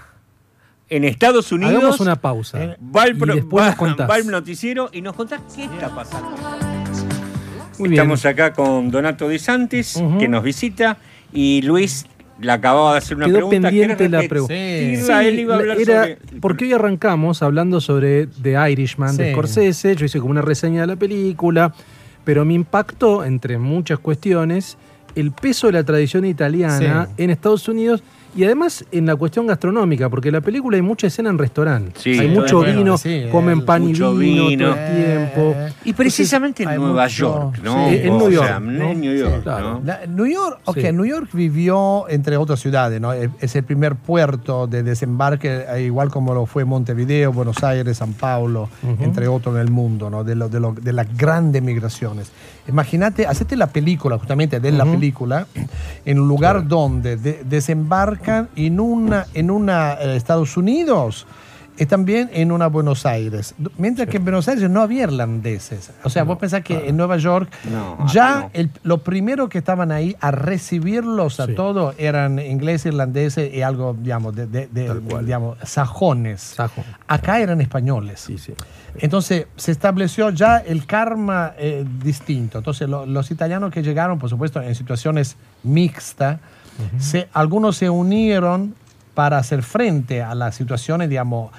S2: En Estados Unidos
S1: Hagamos una pausa.
S8: Eh,
S2: va, el
S1: y
S2: pro-
S1: después
S2: va-
S1: nos contás.
S2: va el noticiero y nos contás qué está pasando.
S1: Muy bien.
S2: Estamos acá con Donato De Santis,
S1: Ujú.
S2: que nos visita, y Luis le acababa de hacer una
S1: Quedó
S2: pregunta.
S1: pendiente
S2: ¿Querés
S1: la pregunta.
S2: Sí, él iba a hablar
S1: era-
S2: sobre...
S1: Porque hoy arrancamos hablando sobre The Irishman de
S8: Sí.
S1: Scorsese. Yo hice como una reseña de la película, pero me impactó, entre muchas cuestiones, el peso de la tradición italiana
S8: Sí.
S1: en Estados Unidos y además en la cuestión gastronómica, porque en la película hay mucha escena en restaurantes.
S2: Sí,
S1: hay
S2: todo
S1: mucho
S8: bueno,
S1: vino,
S8: sí,
S1: comen pan y vino,
S2: vino.
S1: todo el tiempo.
S8: Eh,
S2: Y precisamente en
S8: hay
S2: Nueva
S8: mucho-
S2: York, ¿no?
S1: Sí, en
S2: O
S1: New
S2: sea,
S1: York, ¿no?
S2: en New York,
S1: Sí, claro.
S2: ¿no?
S8: La- New York, ok,
S1: Sí.
S8: New York vivió entre otras ciudades, ¿no? Es es el primer puerto de desembarque, eh, igual como lo fue Montevideo, Buenos Aires, San Paulo, entre otros en el mundo, ¿no? De, lo- de, lo- de las grandes migraciones. Imagínate, hacete la película, justamente de la película, en un lugar donde de- desembarcan en una, en una eh, Estados Unidos y también en una Buenos Aires. Mientras que en Buenos Aires no había irlandeses. O sea, vos pensás que en Nueva York
S2: No,
S8: ya
S2: no.
S8: el- lo primero que estaban ahí a recibirlos a
S1: Sí.
S8: todos eran ingleses, irlandeses y algo, digamos, de, de- de- digamos, sajones.
S1: Sajón.
S8: Acá eran españoles.
S1: Sí, sí.
S8: Entonces se estableció ya el karma eh, distinto. Entonces lo- los italianos que llegaron, por supuesto, en situaciones mixtas, se- algunos se unieron para hacer frente a las situaciones, digamos,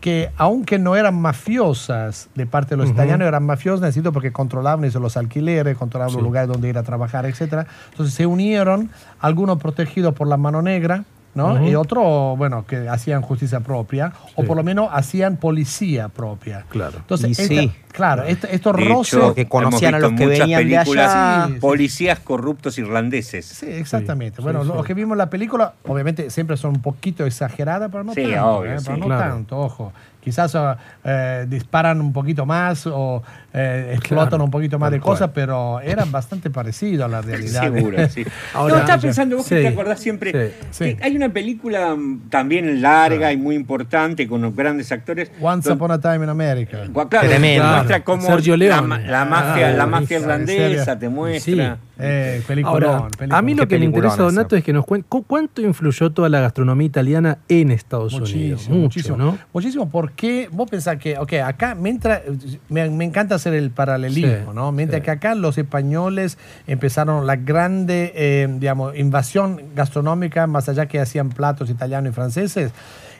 S8: que aunque no eran mafiosas de parte de los italianos, eran mafiosas, necesito porque controlaban eso, los alquileres, controlaban
S1: Sí.
S8: los lugares donde ir a trabajar, etc. Entonces se unieron, algunos protegidos por la mano negra, ¿no? Y otros, bueno, que hacían justicia propia, o por lo menos hacían policía propia.
S1: Claro.
S8: Entonces, esta-
S3: sí.
S8: claro, esto- estos
S2: De
S8: roces...
S2: hecho,
S3: que conocían a los que venían de
S2: películas,
S3: allá.
S8: Sí, sí.
S2: Policías corruptos irlandeses.
S8: Sí, exactamente.
S1: Sí,
S8: bueno,
S1: sí,
S8: los
S1: sí.
S8: que vimos en la película, obviamente siempre son un poquito exageradas, pero no
S2: Sí,
S8: tanto.
S2: obvio,
S8: ¿eh?
S2: sí.
S8: pero no
S1: Claro.
S8: tanto, ojo. Quizás eh, disparan un poquito más o eh, explotan
S1: Claro,
S8: un poquito más de cosas, pero era bastante parecido a la realidad.
S2: Seguro, sí.
S1: Ahora-
S2: no, estaba pensando, vos que te acordás siempre.
S1: sí,
S2: que Hay una película también larga y muy importante con unos grandes actores.
S8: Once Upon a Time in America.
S2: Claro,
S3: Tremendo.
S2: te muestra cómo
S1: Sergio
S2: la,
S1: Leone.
S2: la mafia,
S1: Ah,
S2: la mafia
S8: buenísimo, en
S2: irlandesa te muestra.
S8: Eh, peliculón,
S1: Ahora, a mí lo que me interesa,
S3: ese.
S1: Donato, es que nos cuente cu- cuánto influyó toda la gastronomía italiana en Estados Unidos.
S8: Muchísimo,
S1: Mucho,
S8: muchísimo.
S1: ¿no?
S8: Muchísimo, porque vos pensás que, ok, acá, mientras, me, me encanta hacer el paralelismo,
S1: Sí,
S8: ¿no? Mientras
S1: sí.
S8: que acá los españoles empezaron la grande, eh, digamos, invasión gastronómica, más allá que hacían platos italianos y franceses,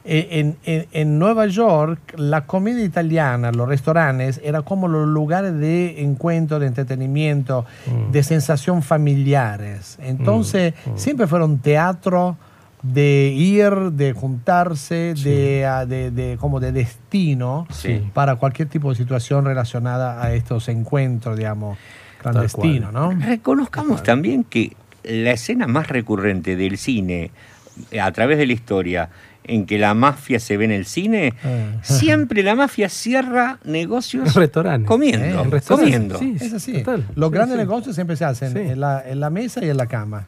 S8: en, en- en Nueva York, la comida italiana, los restaurantes, era como los lugares de encuentro, de entretenimiento,
S1: Mm.
S8: de sensación familiares. Entonces, siempre fueron teatro de ir, de juntarse, de, ah, de, de- como de destino
S2: Sí.
S8: para cualquier tipo de situación relacionada a estos encuentros, digamos, clandestinos, ¿no?
S2: Reconozcamos también que la escena más recurrente del cine a través de la historia en que la mafia se ve en el cine,
S8: Ah.
S2: siempre la mafia cierra negocios
S1: En restaurantes.
S2: comiendo,
S8: Eh,
S2: comiendo.
S1: sí.
S8: Es así.
S1: Total.
S8: Los
S1: Sí,
S8: grandes
S1: sí.
S8: negocios siempre se hacen
S1: Sí.
S8: en, la, en la mesa y en la cama.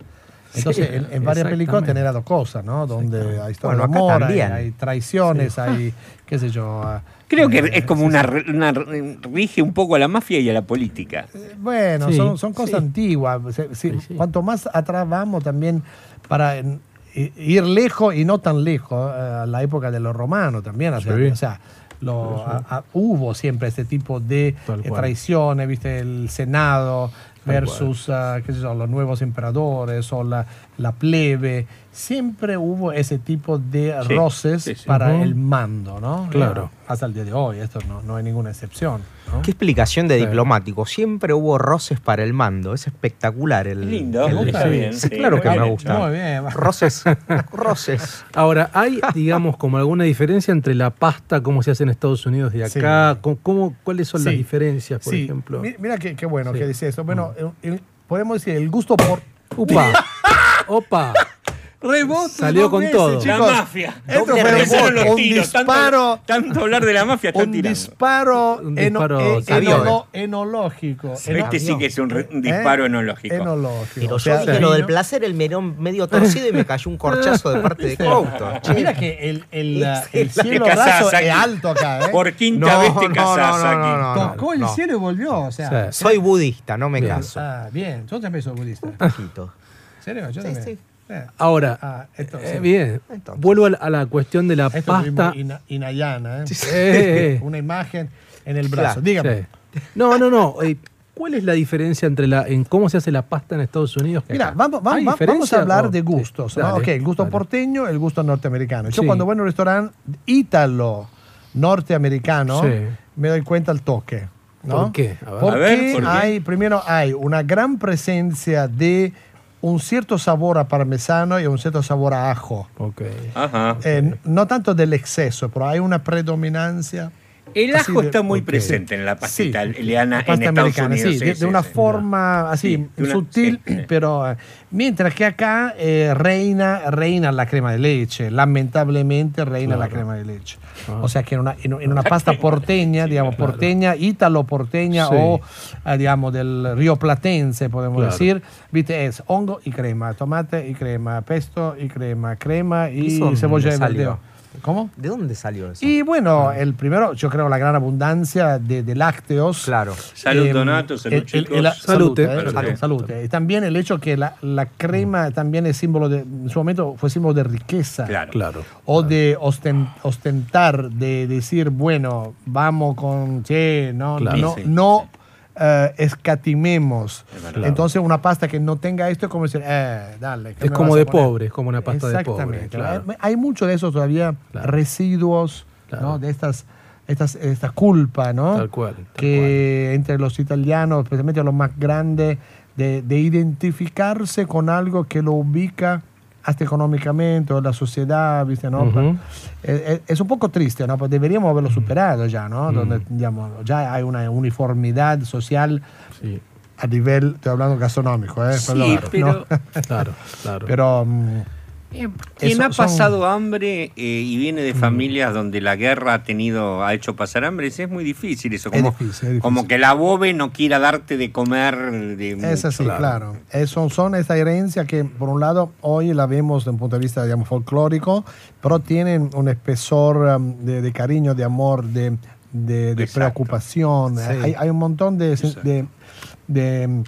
S8: Entonces,
S1: Sí,
S8: en, en varias películas tener las dos cosas, ¿no? Donde hay historias
S3: Bueno,
S8: de amor, hay,
S3: también.
S8: hay traiciones, hay, qué sé yo. ah,
S2: Creo que
S8: eh,
S2: es como
S8: sí,
S2: una, rige un poco a la mafia y a la política.
S8: Bueno,
S1: Sí,
S8: son, son cosas
S1: sí.
S8: antiguas. Se- sí,
S1: Sí, sí.
S8: Cuanto más atrás vamos también para ir lejos y no tan lejos, eh, a la época de los romanos también. O sea,
S1: Sí.
S8: o sea, lo- a- a- hubo siempre este tipo de eh, traiciones, ¿viste? El Senado versus ah, qué sé yo, los nuevos emperadores o la, la plebe. Siempre hubo ese tipo de
S2: Sí,
S8: roces
S2: sí,
S8: para el mando, ¿no?
S1: Claro.
S8: Hasta el día de hoy, esto no, no hay ninguna excepción. ¿No?
S3: Qué explicación de
S1: Sí.
S3: diplomático. Siempre hubo roces para el mando. Es espectacular. El,
S2: lindo,
S3: el-
S2: está bien.
S3: Sí, claro que me gusta.
S8: Muy bien.
S3: Roces. roces.
S1: Ahora, ¿hay, digamos, como alguna diferencia entre la pasta, cómo se hace en Estados Unidos y
S8: Sí.
S1: acá? ¿Cómo, cómo- cuáles son las diferencias, por
S8: Sí,
S1: ejemplo?
S8: mi- Mira qué, qué bueno
S1: Sí.
S8: que dice eso. Bueno, el- el- podemos decir el gusto por.
S1: ¡Upa! ¡Opa!
S8: Rebote.
S1: Salió con
S8: veces,
S1: todo.
S2: La
S8: chicos.
S2: mafia.
S8: Esto fue
S2: los
S8: un
S2: tiros. Tanto-
S8: disparo-
S2: Tanto, hablar de la mafia
S8: Un disparo,
S1: Un disparo
S8: eh, enolo- enológico. Eno-
S2: Este sí que es un, re- un disparo enológico.
S8: Enológico.
S3: Pero
S8: O sea,
S3: yo dije lo del placer, el melón medio torcido y me cayó un corchazo de parte de Couto.
S8: Mira que el, el, el
S3: la-
S8: cielo raso es alto acá, ¿eh?
S2: Por quinta vez te casás aquí.
S8: Tocó el
S3: no.
S8: cielo y volvió. O sea,
S1: Sí.
S3: Soy budista, no me
S1: Bien.
S3: caso.
S8: Ah, bien. Yo también soy budista.
S3: Un poquito.
S8: ¿En serio? Yo
S3: Sí,
S8: también.
S3: sí.
S8: Eh.
S1: Ahora,
S8: Ah, esto,
S1: eh,
S8: sí.
S1: bien.
S3: Entonces.
S1: Vuelvo a la, a la cuestión de la
S8: Esto
S1: pasta.
S8: Ina- Inayana, ¿eh?
S1: Eh,
S8: Una imagen en el brazo.
S3: Claro,
S8: Dígame.
S1: sí. No, no, no. eh, ¿Cuál es la diferencia entre la en cómo se hace la pasta en Estados Unidos?
S8: Mira, vamos, vamos,
S1: ¿Hay
S8: vamos a hablar de
S1: sí,
S8: gustos. ok, el gusto
S1: dale.
S8: porteño, el gusto norteamericano. Yo
S1: Sí.
S8: cuando voy a un restaurante ítalo norteamericano,
S1: Sí.
S8: me doy cuenta al toque. ¿no?
S1: ¿Por qué? A ver.
S8: Porque
S2: A ver, ¿por qué?
S8: hay, primero hay una gran presencia de un cierto sabor a parmesano y un cierto sabor a ajo.
S1: Ok.
S2: Ajá.
S8: Eh, no tanto del exceso, pero hay una predominancia.
S2: El ajo
S8: de-
S2: está muy
S8: ok.
S2: presente en la pasta
S8: Sí,
S2: italiana
S8: la pasta
S2: en Estados
S8: americana,
S2: Unidos.
S8: sí, de, de una forma así
S2: Sí, una-
S8: sutil,
S2: sí, sí.
S8: pero eh, mientras que acá eh, reina, reina la crema de leche, lamentablemente reina la
S1: Claro.
S8: crema de leche.
S1: Ah.
S8: O sea que en una, en, en una pasta porteña, digamos,
S1: claro.
S8: porteña, ítalo porteña
S1: Sí.
S8: o eh, digamos del río platense, podemos
S1: Claro.
S8: decir, viste, es hongo y crema, tomate y crema, pesto y crema, crema y
S3: ¿Eso dónde
S8: cebolla de
S3: salió?
S8: verdeo. ¿Cómo?
S3: ¿De dónde salió eso?
S8: Y bueno, el primero, yo creo la gran abundancia de, de lácteos.
S3: Claro.
S2: Salud,
S8: Eh,
S2: Donato, salud,
S8: el- el-
S2: chicos.
S8: el-
S1: Salute.
S8: eh,
S2: Salute.
S8: salud, salute. Y también el hecho que la, la crema también es símbolo de, en su momento fue símbolo de riqueza.
S2: Claro.
S1: Claro.
S8: O de osten- ostentar, de decir, bueno, vamos con, che, no,
S1: Claro.
S8: no,
S2: Sí,
S8: no eh, escatimemos. Entonces una pasta que no tenga esto es como decir, eh, dale. ¿qué
S1: Es como de pobre, es como una pasta de pobre.
S8: Exactamente.
S1: Claro.
S8: Hay, mucho de eso todavía,
S1: Claro.
S8: residuos,
S1: Claro.
S8: ¿no? De estas, estas, esta culpa, ¿no?
S1: Tal cual. tal
S8: que entre los italianos, especialmente los más grandes, de, de identificarse con algo que lo ubica hasta económicamente o la sociedad, ¿viste? ¿no?
S1: Ujú.
S8: es, es- es un poco triste, ¿no? Pues deberíamos haberlo superado ya, ¿no?
S1: Mm.
S8: Donde, digamos, ya hay una uniformidad social.
S1: Sí,
S8: a nivel, estoy hablando gastronómico, ¿eh?
S2: Sí, pero-
S8: ¿no?
S1: claro, claro.
S8: Pero, mm,
S2: Quien
S8: Eso
S2: ha
S8: son-
S2: pasado hambre eh, y viene de familias donde la guerra ha tenido, ha hecho pasar hambre, es muy difícil eso.
S8: Es
S2: Como,
S8: difícil, es difícil.
S2: como que la bobe no quiera darte de comer de
S8: Es así, claro. Son, son esa herencia que, por un lado, hoy la vemos desde un punto de vista, digamos, folclórico, pero tienen un espesor um, de, de cariño, de amor, de, de- de
S2: Exacto.
S8: preocupación.
S1: Sí.
S8: Hay, hay un montón de,
S2: Exacto.
S8: de- de, um,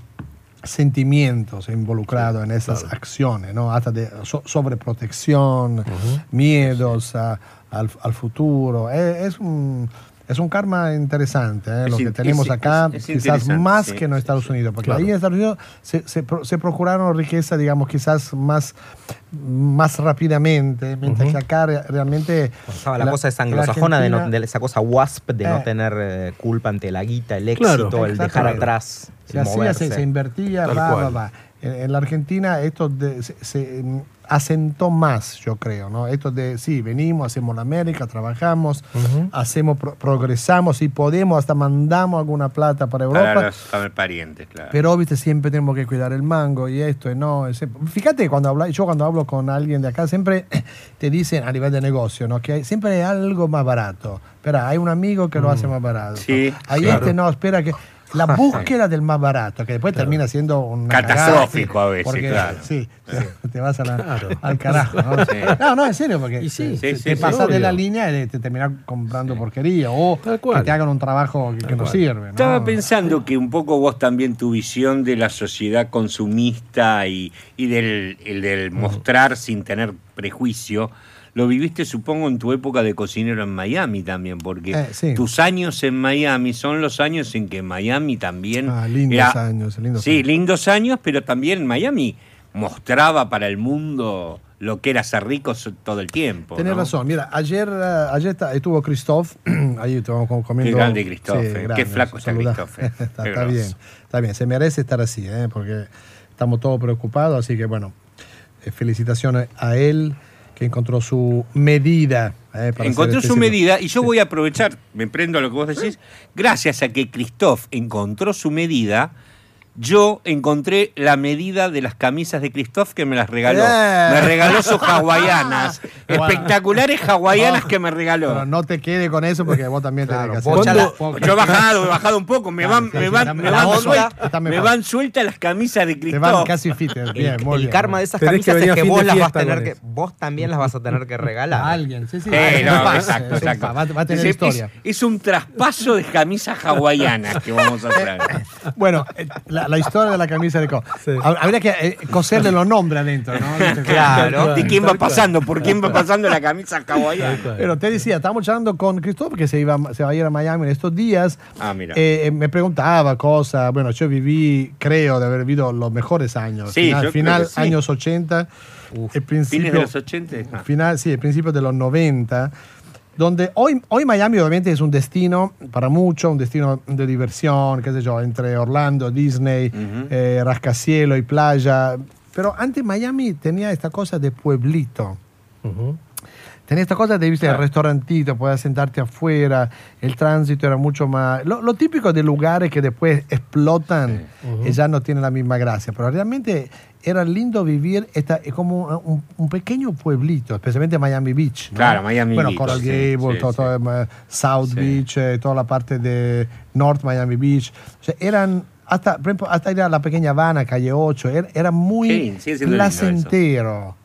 S8: sentimientos involucrados en esas acciones, ¿no? Hasta de so- sobreprotección, miedos a- al, al futuro. Eh, Es, un... Es un karma interesante, ¿eh?
S2: Es
S8: lo que tenemos
S2: es-
S8: acá,
S2: es- es
S8: quizás más
S2: sí,
S8: que en
S2: sí,
S8: Estados
S2: sí.
S8: Unidos, porque
S1: Claro.
S8: ahí en Estados Unidos se, se se procuraron riqueza, digamos, quizás más, más rápidamente, mientras que acá re- realmente...
S3: Estaba la,
S8: la-
S3: cosa esa anglosajona de, no- de esa cosa wasp de
S8: Eh.
S3: no tener eh, culpa ante la guita, el
S1: Claro.
S3: éxito, el dejar atrás,
S8: se hacía, se, invertía, va, va, va. En, en la Argentina esto de- se, se, mm, asentó más, yo creo, ¿no? Esto de, sí, venimos, hacemos la América, trabajamos, hacemos, pro- progresamos y podemos, hasta mandamos alguna plata para Europa.
S2: Para los para parientes, claro.
S8: Pero, viste, siempre tenemos que cuidar el mango y esto y no. ese- Fíjate, cuando habla, yo cuando hablo con alguien de acá, siempre te dicen a nivel de negocio, ¿no? Que hay- siempre hay algo más barato. Espera, hay un amigo que lo hace más barato.
S2: Sí,
S8: Hay
S2: claro.
S8: este, no, espera, que la búsqueda del más barato, que después termina siendo un
S2: Catastrófico a veces, claro.
S8: Sí, te- te vas a la-
S1: Claro.
S8: al carajo. ¿no?
S2: Sí.
S8: no, no, en serio, porque
S1: Y sí,
S8: te,
S2: sí,
S8: te
S2: sí,
S8: pasas de
S1: obvio.
S8: la línea y te terminas comprando porquería o que te hagan un trabajo que, que no sirve. ¿no?
S2: Estaba pensando que un poco vos también tu visión de la sociedad consumista y, y del, el del mostrar sin tener prejuicio, lo viviste supongo en tu época de cocinero en Miami también, porque
S8: Eh, sí.
S2: tus años en Miami son los años en que Miami también...
S8: Ah, lindos
S2: era-
S8: años, lindos
S2: sí,
S8: años.
S2: lindos años, pero también Miami mostraba para el mundo lo que era ser rico todo el tiempo.
S8: Tienes
S2: ¿no?
S8: razón. Mira, ayer, eh, ayer estuvo Christoph, ahí estuvimos com- comiendo.
S2: Qué grande Christoph, eh.
S8: grande,
S2: Qué flaco está. Christoph, eh.
S8: está, está bien, está bien. Se merece estar así, ¿eh? porque estamos todos preocupados. Así que, bueno, eh, felicitaciones a él que encontró su medida. eh,
S2: encontró
S8: ser
S2: su medida y yo voy a aprovechar, me prendo a lo que vos decís, gracias a que Christoph encontró su medida, yo encontré la medida de las camisas de Christoph que me las regaló.
S8: Eh.
S2: Me regaló sus hawaianas,
S8: Bueno.
S2: espectaculares hawaianas
S8: No,
S2: que me regaló.
S8: Pero no te quede con eso porque vos también
S3: Claro,
S8: tenés que hacer.
S3: ya
S1: ¿Cuándo-
S3: la-
S2: Yo he bajado, he bajado un poco, me
S8: Claro,
S2: van, me van,
S8: la-
S2: me
S8: la
S2: van
S8: onda
S2: sueltas,
S8: está
S2: me
S8: mejor.
S2: van sueltas las camisas de
S8: Te van
S2: Christoph.
S8: casi fit. Bien,
S3: el,
S8: muy
S3: el
S8: bien.
S3: karma de esas
S1: Tenés
S3: camisas es que vos las vas a tener que, vos también las vas a tener que regalar.
S8: A alguien, sí, sí.
S2: Eh, no, exacto, exacto.
S8: Va, va a tener
S2: Es-
S8: historia.
S2: Es, es un traspaso de camisas hawaianas que vamos a hacer.
S8: Bueno, eh, la, la historia de la camisa de Co.
S1: Sí.
S8: Hab- Habría que eh, coserle los nombres adentro, ¿no?
S3: Claro.
S2: ¿De quién va pasando? ¿Por quién va pasando la camisa hawaiana?
S8: Pero te decía, estábamos charlando con Cristóbal que se, iba, se va a ir a Miami en estos días.
S2: Ah, mira.
S8: Eh, eh, me preguntaba cosas. Bueno, yo viví, creo, de haber vivido los mejores años.
S2: Sí,
S8: final
S2: yo creo
S8: final
S2: que sí.
S8: años 80. el principio,
S2: ¿Fines de los 80? Ah.
S8: Final, sí, el principio de los 90. Donde hoy, hoy Miami obviamente es un destino para mucho, un destino de diversión, qué sé yo, entre Orlando, Disney,
S2: Ujú.
S8: eh, rascacielo y playa. Pero antes Miami tenía esta cosa de pueblito.
S1: Ujú.
S8: Tenía esta cosa de, viste, el restaurantito, podías sentarte afuera, el tránsito era mucho más... Lo, lo típico de lugares que después explotan y ya no tienen la misma gracia, pero realmente era lindo vivir esta, es como un, un pequeño pueblito, especialmente Miami Beach. ¿no?
S2: Claro, Miami
S8: bueno,
S2: Beach,
S8: Coral
S2: sí,
S8: Gable,
S2: sí,
S8: todo,
S2: sí.
S8: todo, eh, South
S2: Sí.
S8: Beach, eh, toda la parte de North Miami Beach. O sea, eran... Hasta, por ejemplo, hasta ir a la pequeña Habana, calle 8, era, era muy
S2: Sí,
S8: placentero.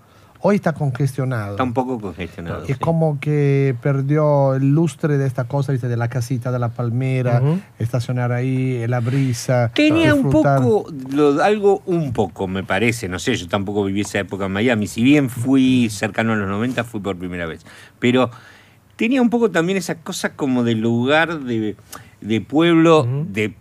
S8: Hoy está congestionado.
S2: Está un poco congestionado.
S8: Es
S2: sí.
S8: como que perdió el lustre de esta cosa, ¿viste? de la casita, de la palmera, estacionar ahí, la brisa.
S2: Tenía un poco, lo- algo un poco, me parece, no sé, yo tampoco viví esa época en Miami, si bien fui cercano a los 90, fui por primera vez, pero tenía un poco también esa cosa como de lugar, de, de pueblo, de,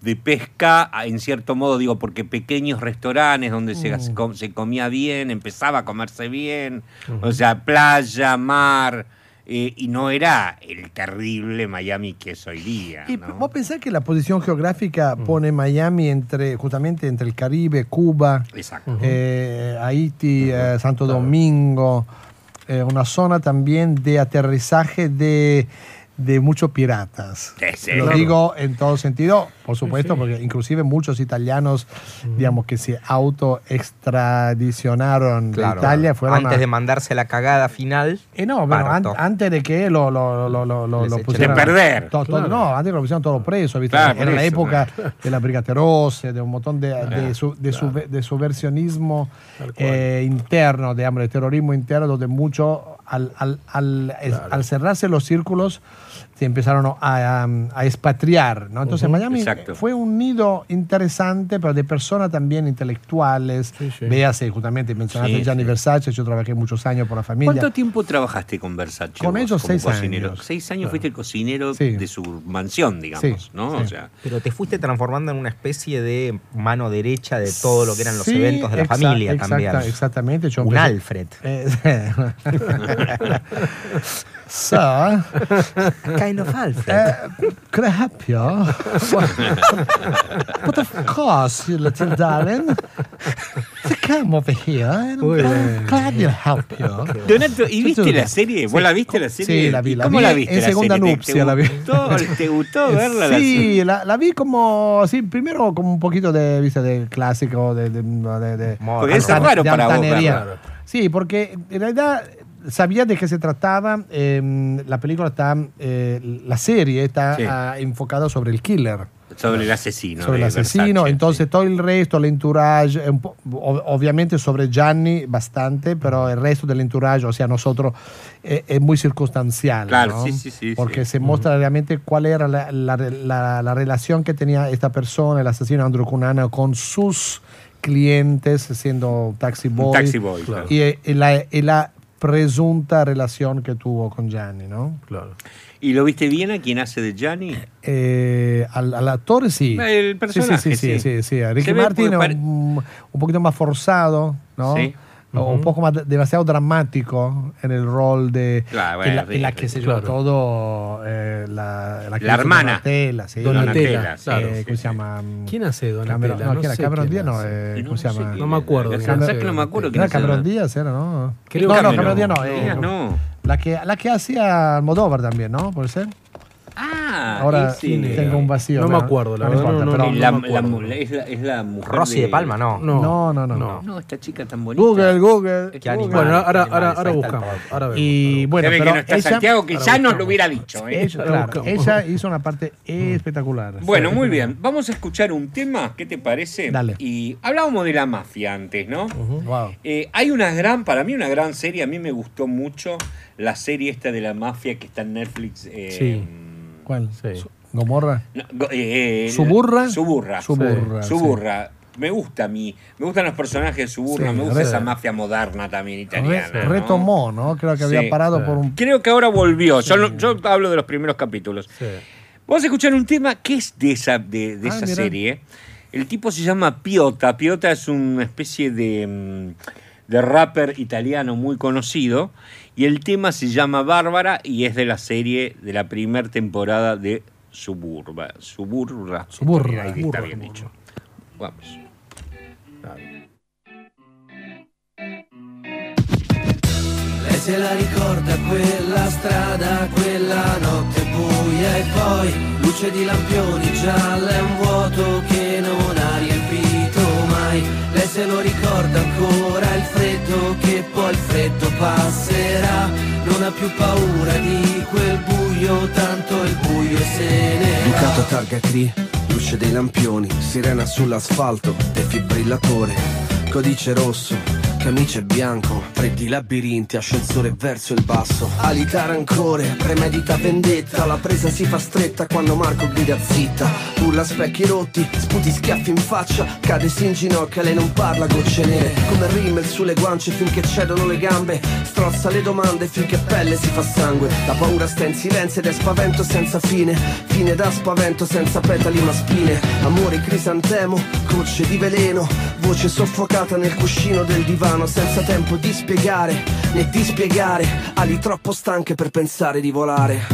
S2: de pesca, a- en cierto modo, digo, porque pequeños restaurantes donde se,
S8: Mm.
S2: se com- se comía bien, empezaba a comerse bien, o sea, playa, mar, eh, y no era el terrible Miami que es hoy día.
S8: Y
S2: ¿no?
S8: vos pensás que la posición geográfica pone Miami entre, justamente entre el Caribe, Cuba,
S2: Exacto.
S8: eh, Haití, eh, Santo Domingo, una zona también de aterrizaje de, de muchos piratas.
S2: Sí, sí,
S8: Lo
S2: claro.
S8: digo en todo sentido, por supuesto, porque inclusive muchos italianos, digamos, que se auto-extradicionaron de
S3: Claro,
S8: Italia fueron
S3: antes
S8: a-
S3: de mandarse la cagada final.
S8: Eh, no, bueno, an- antes de que lo, lo, lo, lo, pusieran.
S2: De perder.
S8: to- to-
S1: Claro.
S8: No, antes que lo pusieron todo preso, ¿viste?
S2: Claro,
S8: Era la
S2: eso,
S8: época de la Brigate Rosse, de un montón de, de, su, de, sube- de subversionismo eh, interno, digamos, de terrorismo interno, donde mucho, al, al, al, es- al cerrarse los círculos, se empezaron a, a- a expatriar, ¿no? Entonces Miami
S2: Exacto.
S8: fue un nido interesante, pero de personas también intelectuales.
S1: Sí, sí.
S8: Véase, justamente, mencionaste
S2: Sí,
S8: Gianni
S2: sí.
S8: Versace, yo trabajé muchos años por la familia.
S2: ¿Cuánto tiempo trabajaste con Versace?
S8: Con
S2: vos,
S8: ellos seis
S2: cocinero?
S8: años.
S2: Seis años
S8: Claro.
S2: fuiste el cocinero
S8: Sí.
S2: de su mansión, digamos,
S8: Sí,
S2: ¿no?
S8: sí.
S2: O sea,
S3: Pero te fuiste transformando en una especie de mano derecha de todo lo que eran los
S8: Sí,
S3: eventos de la familia
S8: exacta-
S3: también.
S8: Exactamente. Yo
S3: Un
S8: empecé-
S3: Alfred.
S8: Eh, so,
S3: Kind of Alfred.
S8: uh, could I help you? but of course, you little darling. So come over here and
S1: Muy
S8: I'm
S1: bien.
S8: glad to help you.
S2: Donato, ¿y viste la serie? ¿Vos
S8: Sí.
S2: la viste la serie?
S8: Sí, la vi,
S2: ¿Y
S8: la
S2: ¿Cómo
S8: vi
S2: la viste?
S8: en
S2: la
S8: segunda
S2: serie? ¿Te-
S8: nupcia
S2: te
S8: la vi.
S2: gustó- ¿Te gustó verla? la
S8: Sí, la, la vi como, sí, primero como un poquito de, viste, de clásico, de, de, de, de-
S2: Porque es raro
S8: de
S2: para vos.
S8: Sí, porque en realidad sabía de qué se trataba. eh, la película está, eh, la serie está
S2: Sí.
S8: ah, enfocada sobre el killer.
S2: Sobre el asesino.
S8: sobre el asesino,
S2: Versace,
S8: entonces todo el resto, el entourage, un po- ov- obviamente sobre Gianni bastante, pero el resto del entourage, o sea, nosotros, eh, es muy circunstancial.
S2: Claro,
S8: ¿no?
S2: sí, sí, sí,
S8: Porque
S2: sí.
S8: se muestra realmente cuál era la, la- la- la relación que tenía esta persona, el asesino Andrew Cunanan, con sus clientes, siendo taxi boy.
S2: taxi boy, claro.
S8: Y, eh, y la, y la presunta relación que tuvo con Gianni, ¿no?
S1: Claro.
S2: ¿Y lo viste bien a quien hace de Gianni?
S8: Eh, al, al actor sí.
S2: El personaje,
S8: sí, sí, sí,
S2: sí.
S8: sí, sí. A Ricky Martin un, un poquito más forzado, ¿no?
S2: Sí.
S8: O Un poco más de- demasiado dramático en el rol de
S2: Claro, bueno,
S8: en la,
S2: sí,
S8: en la
S2: sí,
S8: que se
S1: claro.
S8: llevó todo eh, la,
S2: La
S8: hizo
S2: hermana.
S8: Donatella, sí.
S1: Donatella, claro.
S8: Eh,
S2: sí,
S8: ¿Cómo
S2: sí.
S8: se llama?
S1: ¿Quién hace Donatella?
S8: Cameron, no, ¿quién era?
S1: sé
S8: Cameron Díaz, no, eh,
S2: No
S8: ¿cómo se llama?
S1: No me acuerdo
S2: La
S1: hace.
S2: que no me acuerdo quién
S8: Era. Cameron Díaz, era, ¿no?
S1: Creo
S8: no, no,
S1: no.
S8: Cameron Díaz no.
S2: No,
S8: eh,
S2: no.
S8: La que, la que hacía Almodóvar también, ¿no? ¿Puede ser?
S2: Ah,
S8: Ahora tengo un vacío.
S1: No me
S8: pero
S1: acuerdo, la
S8: no
S1: verdad, no,
S8: pero-
S1: no,
S2: la, la- es, la, es la mujer
S3: Rosy de Palma, no.
S1: No,
S8: No, no, no.
S1: no.
S2: No, esta chica tan bonita.
S8: Google, Google.
S3: Qué animal.
S1: Bueno, ahora, ahora,
S3: animal,
S1: ahora
S3: el
S1: buscamos. Ahora vemos,
S8: Y
S1: ahora
S8: bueno,
S2: ve que
S8: pero
S2: no está
S8: ella,
S2: Santiago, que
S1: ahora
S2: ya nos lo hubiera dicho. ¿eh?
S8: ella,
S1: Ahora
S8: claro, ella hizo una parte espectacular.
S2: Bueno, muy bien. Vamos a escuchar un tema. ¿Qué te parece?
S8: Dale.
S2: Y hablábamos de la mafia antes, ¿no?
S8: Wow.
S2: Eh, hay una gran, para mí una gran serie, a mí me gustó mucho la serie esta de la mafia que está en Netflix. eh,
S1: Sí.
S8: ¿Cuál?
S1: Sí.
S8: ¿Gomorra?
S2: no, go- eh, eh,
S8: ¿Suburra?
S2: Suburra.
S8: Suburra. sí.
S2: Suburra. Me gusta a mí. Me gustan los personajes de Suburra.
S8: Sí,
S2: me gusta
S8: re-
S2: esa mafia moderna también italiana. ¿no?
S8: retomó, ¿no? Creo que había parado
S1: sí.
S8: por un...
S2: Creo que ahora volvió. Yo, hablo de los primeros capítulos.
S1: Sí.
S2: Vamos a escuchar un tema que es de esa, de, de
S8: Ah,
S2: esa serie. El tipo se llama Piota. Piota es una especie de, mm, de rapper italiano muy conocido. Y el tema se llama Bárbara y es de la serie de la primera temporada de Suburba. Suburra.
S8: Suburra.
S2: Ahí está
S1: Suburra,
S2: bien dicho. Vamos.
S9: Lei se la ricorda quella strada, quella notte buia e poi luce di lampioni gialla e un vuoto che non ha riempito mai. Lei se lo ricorda ancora il freddo che poi il freddo passerà. Non ha più paura di quel buio, tanto il buio se ne va.
S10: Ducato targa Cri, luce dei lampioni, sirena sull'asfalto, defibrillatore, codice rosso, camice bianco, freddi labirinti, ascensore verso il basso. Ali tarancore, premedita vendetta, la presa si fa stretta quando Marco grida zitta. Urla specchi rotti, sputi schiaffi in faccia, cade si inginocchia, lei non parla, gocce nere, come Rimmel sulle guance finché cedono le gambe, strozza le domande finché pelle si fa sangue. La paura sta in silenzio ed è spavento senza fine, fine da spavento senza petali ma spine. Amore crisantemo, gocce di veleno, voce soffocata nel cuscino del divano, senza tempo di spiegare né di spiegare, ali troppo stanche per pensare di volare.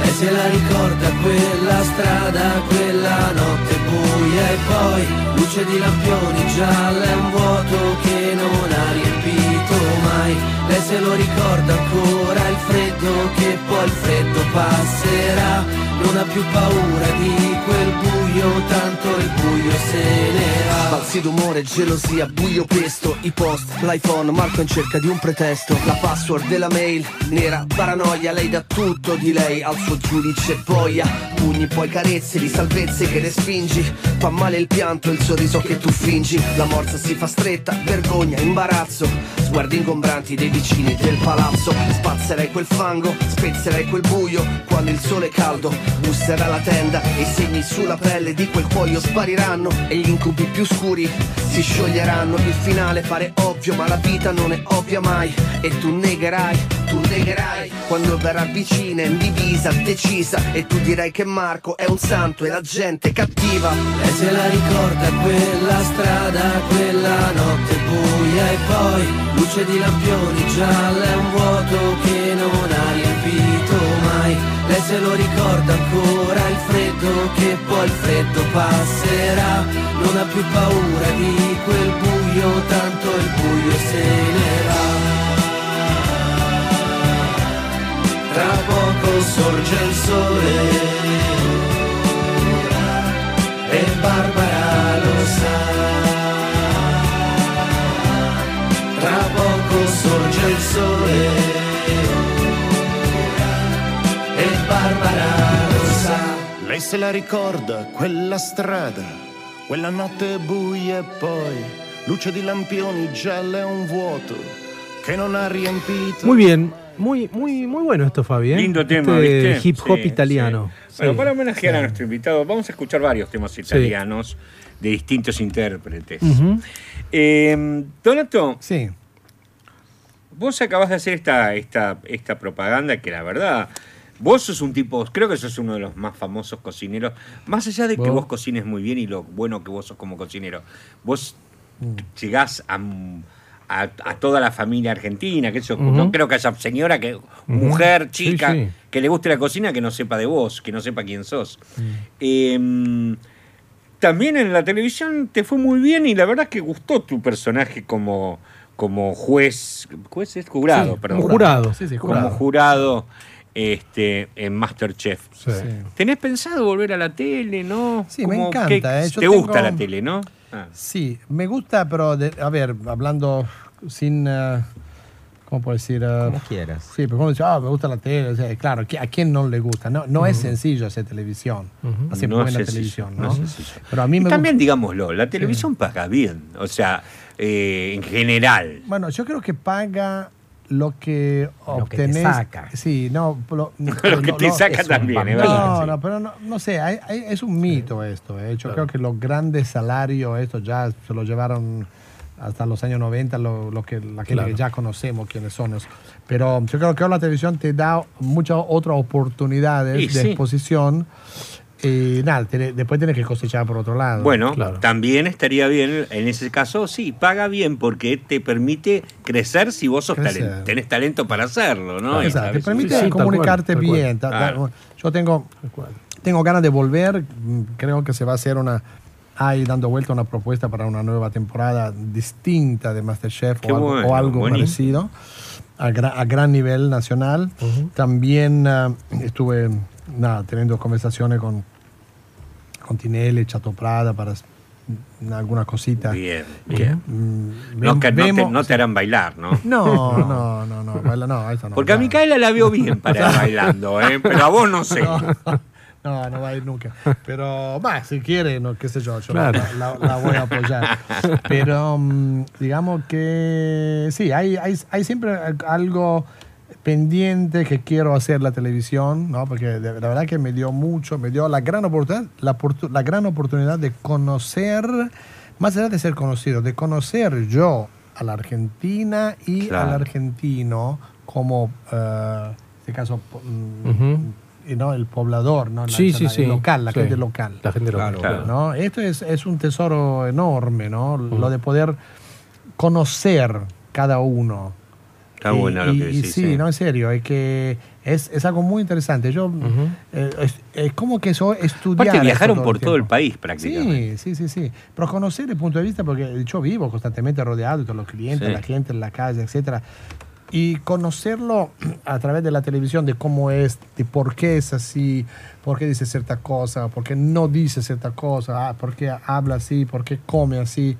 S9: Lei se la ricorda quella strada, quella notte buia e poi luce di lampioni gialla e un vuoto che non ha riempito mai. Lei se lo ricorda ancora il freddo che poi il freddo passerà. Non ha più paura di quel buio, tanto il buio se ne va.
S10: Balzi d'umore, gelosia, buio pesto I post, l'iPhone, Marco in cerca di un pretesto. La password della mail, nera, paranoia Lei dà tutto di lei al suo giudice boia. Pugni poi carezze di salvezze che respingi Fa male il pianto il sorriso che tu fingi. La morsa si fa stretta, vergogna, imbarazzo. Sguardi ingombranti dei vicini del palazzo. Spazzerei quel fango, spezzerei quel buio Quando il sole è caldo, busserà la tenda E i segni sulla pelle di quel cuoio spariranno E gli incubi più scuri si scioglieranno. Il finale pare ovvio ma la vita non è ovvia mai. E tu negherai, tu negherai. Quando verrà vicina, in divisa, decisa. E tu dirai che Marco è un santo e la gente cattiva.
S9: Lei se la ricorda quella strada, quella notte buia e poi luce di lampioni gialla e un vuoto che non ha riempito mai. Lei se lo ricorda ancora il freddo che poi il freddo passerà. Non ha più paura di quel buio, tanto il buio se ne va. Tra poco sorge il sole e Barbara lo sa. Tra poco sorge il sole
S11: Lei se la ricorda, quella strada, quella notte buia e poi luce di lampioni gialla e un vuoto che non ha riempito.
S1: Muy bien, muy, muy, muy bueno esto, Fabi. ¿eh?
S2: Lindo tema,
S1: Este
S2: ¿viste?
S1: hip hop
S2: Sí,
S1: italiano.
S2: sí. Bueno,
S1: Sí.
S2: para homenajear
S1: Sí.
S2: a nuestro invitado, vamos a escuchar varios temas italianos de distintos intérpretes.
S1: Ujú.
S2: Eh, Donato,
S8: Sí.
S2: vos acabas de hacer esta, esta, esta propaganda que la verdad, vos sos un tipo, creo que sos uno de los más famosos cocineros, más allá de que
S1: Vos.
S2: vos cocines muy bien y lo bueno que vos sos como cocinero, vos
S1: Mm.
S2: llegás a, a- a toda la familia argentina, que eso, no creo que haya señora, que mujer, chica,
S1: sí.
S2: que le guste la cocina que no sepa de vos, que no sepa quién sos.
S1: Mm.
S2: Eh, también en la televisión te fue muy bien y la verdad es que gustó tu personaje como, como juez, juez es jurado,
S1: Sí,
S2: perdón.
S1: jurado.
S8: Sí, sí,
S2: Como
S8: jurado.
S2: Este, en Masterchef.
S1: Sí.
S2: ¿Tenés pensado volver a la tele, no?
S8: Sí, me encanta, eh,
S2: ¿Te
S8: tengo-
S2: gusta la tele, no? Ah.
S8: Sí, me gusta, pero de- a ver, hablando sin, eh, ¿cómo puedo decir? Eh,
S3: Como quieras.
S8: Sí, pero como dice, ah, me gusta la tele, o sea, claro, ¿a quién no le gusta? No, no es sencillo hacer televisión,
S1: Ujú.
S8: hacer
S2: No
S8: buena televisión,
S2: no
S8: ¿no?
S2: es sencillo.
S8: pero a mí
S2: Y
S8: me
S2: también,
S8: gusta.
S2: digámoslo, la televisión paga bien, o sea, eh, en general.
S8: Bueno, yo creo que paga lo que
S3: Lo que te
S8: obtenés.
S3: saca.
S8: Sí, no. Lo,
S2: Lo que te saca
S3: un
S2: también, verdad.
S8: No, no, pero no, no sé, hay- hay- es un mito esto. eh. Yo creo que los grandes salarios, esto ya se lo llevaron hasta los años 90, lo, lo que, la gente
S1: Claro.
S8: que ya conocemos quiénes son. Pero yo creo que ahora la televisión te da muchas otras oportunidades
S2: Y
S8: de
S2: sí.
S8: exposición. Y nada, después tienes que cosechar por otro lado.
S2: Bueno,
S1: Claro.
S2: también estaría bien, en ese caso, sí, paga bien porque te permite crecer si vos sos
S8: Crecer.
S2: talen- tenés talento para hacerlo, ¿no?
S8: Exacto, te permite
S1: Sí, sí, tal
S8: comunicarte
S1: cual,
S8: bien.
S2: Claro.
S8: Yo tengo, tengo ganas de volver. mm, Creo que se va a hacer una. Hay dando vuelta una propuesta para una nueva temporada distinta de Masterchef
S2: Qué
S8: o algo,
S2: bueno,
S8: o algo
S2: buenísimo.
S8: parecido a, gra- a gran nivel nacional. También ah, estuve nada, teniendo conversaciones con, con Tinelli, Chato Prada para s- algunas cositas.
S2: Bien, bien.
S8: Mm,
S2: No, que no, te, no harán bailar, ¿no?
S8: no, no, no, no, baila- no, eso no.
S2: Porque a
S8: claro.
S2: Micaela la veo bien para ir bailando, ¿eh? pero a vos no sé.
S8: No, no va a ir nunca. Pero, va, si quiere, no, qué sé yo, yo
S1: Claro.
S8: la, la- la voy a apoyar. Pero, mm, digamos que sí, hay, hay, hay siempre algo pendiente que quiero hacer la televisión, ¿no? Porque de- la verdad que me dio mucho, me dio la gran oportunidad, la, la gran oportunidad de conocer, más allá de ser conocido, de conocer yo a la Argentina y
S2: Claro.
S8: al argentino como, eh, en este caso, mm,
S1: Ujú.
S8: y no el poblador, ¿no? La-
S1: Sí,
S8: la-
S1: sí,
S8: el
S1: sí.
S8: local, la
S1: Sí.
S8: gente local.
S1: La gente local.
S2: Claro.
S1: claro.
S8: ¿no? Esto es, es un tesoro enorme, ¿no? Lo de poder conocer cada uno.
S2: Está
S8: Y-
S2: bueno lo que
S8: y
S2: decís.
S8: sí,
S2: ¿eh?
S8: no, en serio, es que Es, es algo muy interesante. Yo, eh, es, es como que yo estudiar.
S2: Aparte viajaron
S8: todo
S2: por
S8: el
S2: todo el país prácticamente.
S8: Sí, sí, sí, sí. Pero conocer el punto de vista, porque yo vivo constantemente rodeado de todos los clientes,
S2: Sí.
S8: la gente en la calle, etcétera. Y conocerlo a través de la televisión, de cómo es, de por qué es así, por qué dice cierta cosa, por qué no dice cierta cosa, ah, por qué habla así, por qué come así.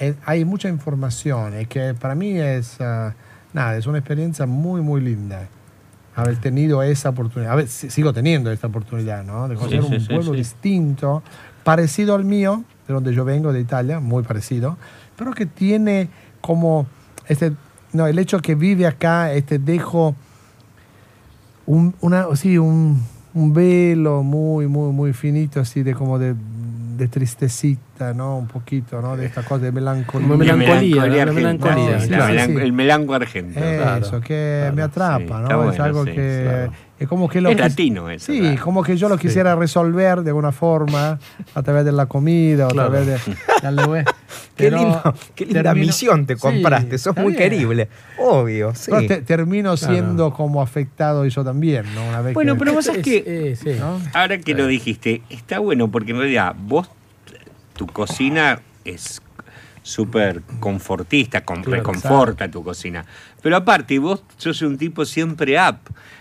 S8: Eh, hay mucha información y que para mí es, ah, nada, es una experiencia muy, muy linda haber tenido esa oportunidad. A ver, si- sigo teniendo esta oportunidad, ¿no? De conocer
S2: sí,
S8: un pueblo
S2: sí.
S8: distinto, parecido al mío, de donde yo vengo, de Italia, muy parecido, pero que tiene como este, no, el hecho que vive acá, este dejo, un, una, sí, un, un velo muy, muy, muy finito, así de como de, de tristecita, ¿no? Un poquito, ¿no? De esta cosa de melancolía.
S1: Melancolía,
S2: sí,
S8: claro. Sí.
S2: El melanco argentino.
S8: Eso, que me atrapa,
S2: Sí,
S8: ¿no? es algo
S2: sí,
S8: que
S2: claro.
S8: Es como que lo
S2: Es
S8: quis-
S2: latino eso,
S8: Sí,
S2: claro.
S8: como que yo lo quisiera resolver de alguna forma a través de la comida o a
S1: Claro.
S8: través de.
S3: Qué, lindo, qué linda
S8: termino-
S3: misión te
S8: Sí,
S3: compraste, sos
S8: está
S3: muy
S8: bien.
S3: querible. Obvio, sí.
S8: Pero te- termino
S1: Claro.
S8: siendo como afectado yo también, ¿no? Una vez
S2: Bueno,
S8: que-
S2: pero vos sabés que
S1: Eh, sí.
S8: ¿no?
S2: ahora que lo dijiste, está bueno porque en realidad vos, tu cocina es súper confortista, con,
S1: Claro,
S2: reconforta tu cocina. Pero aparte, vos sos un tipo siempre up,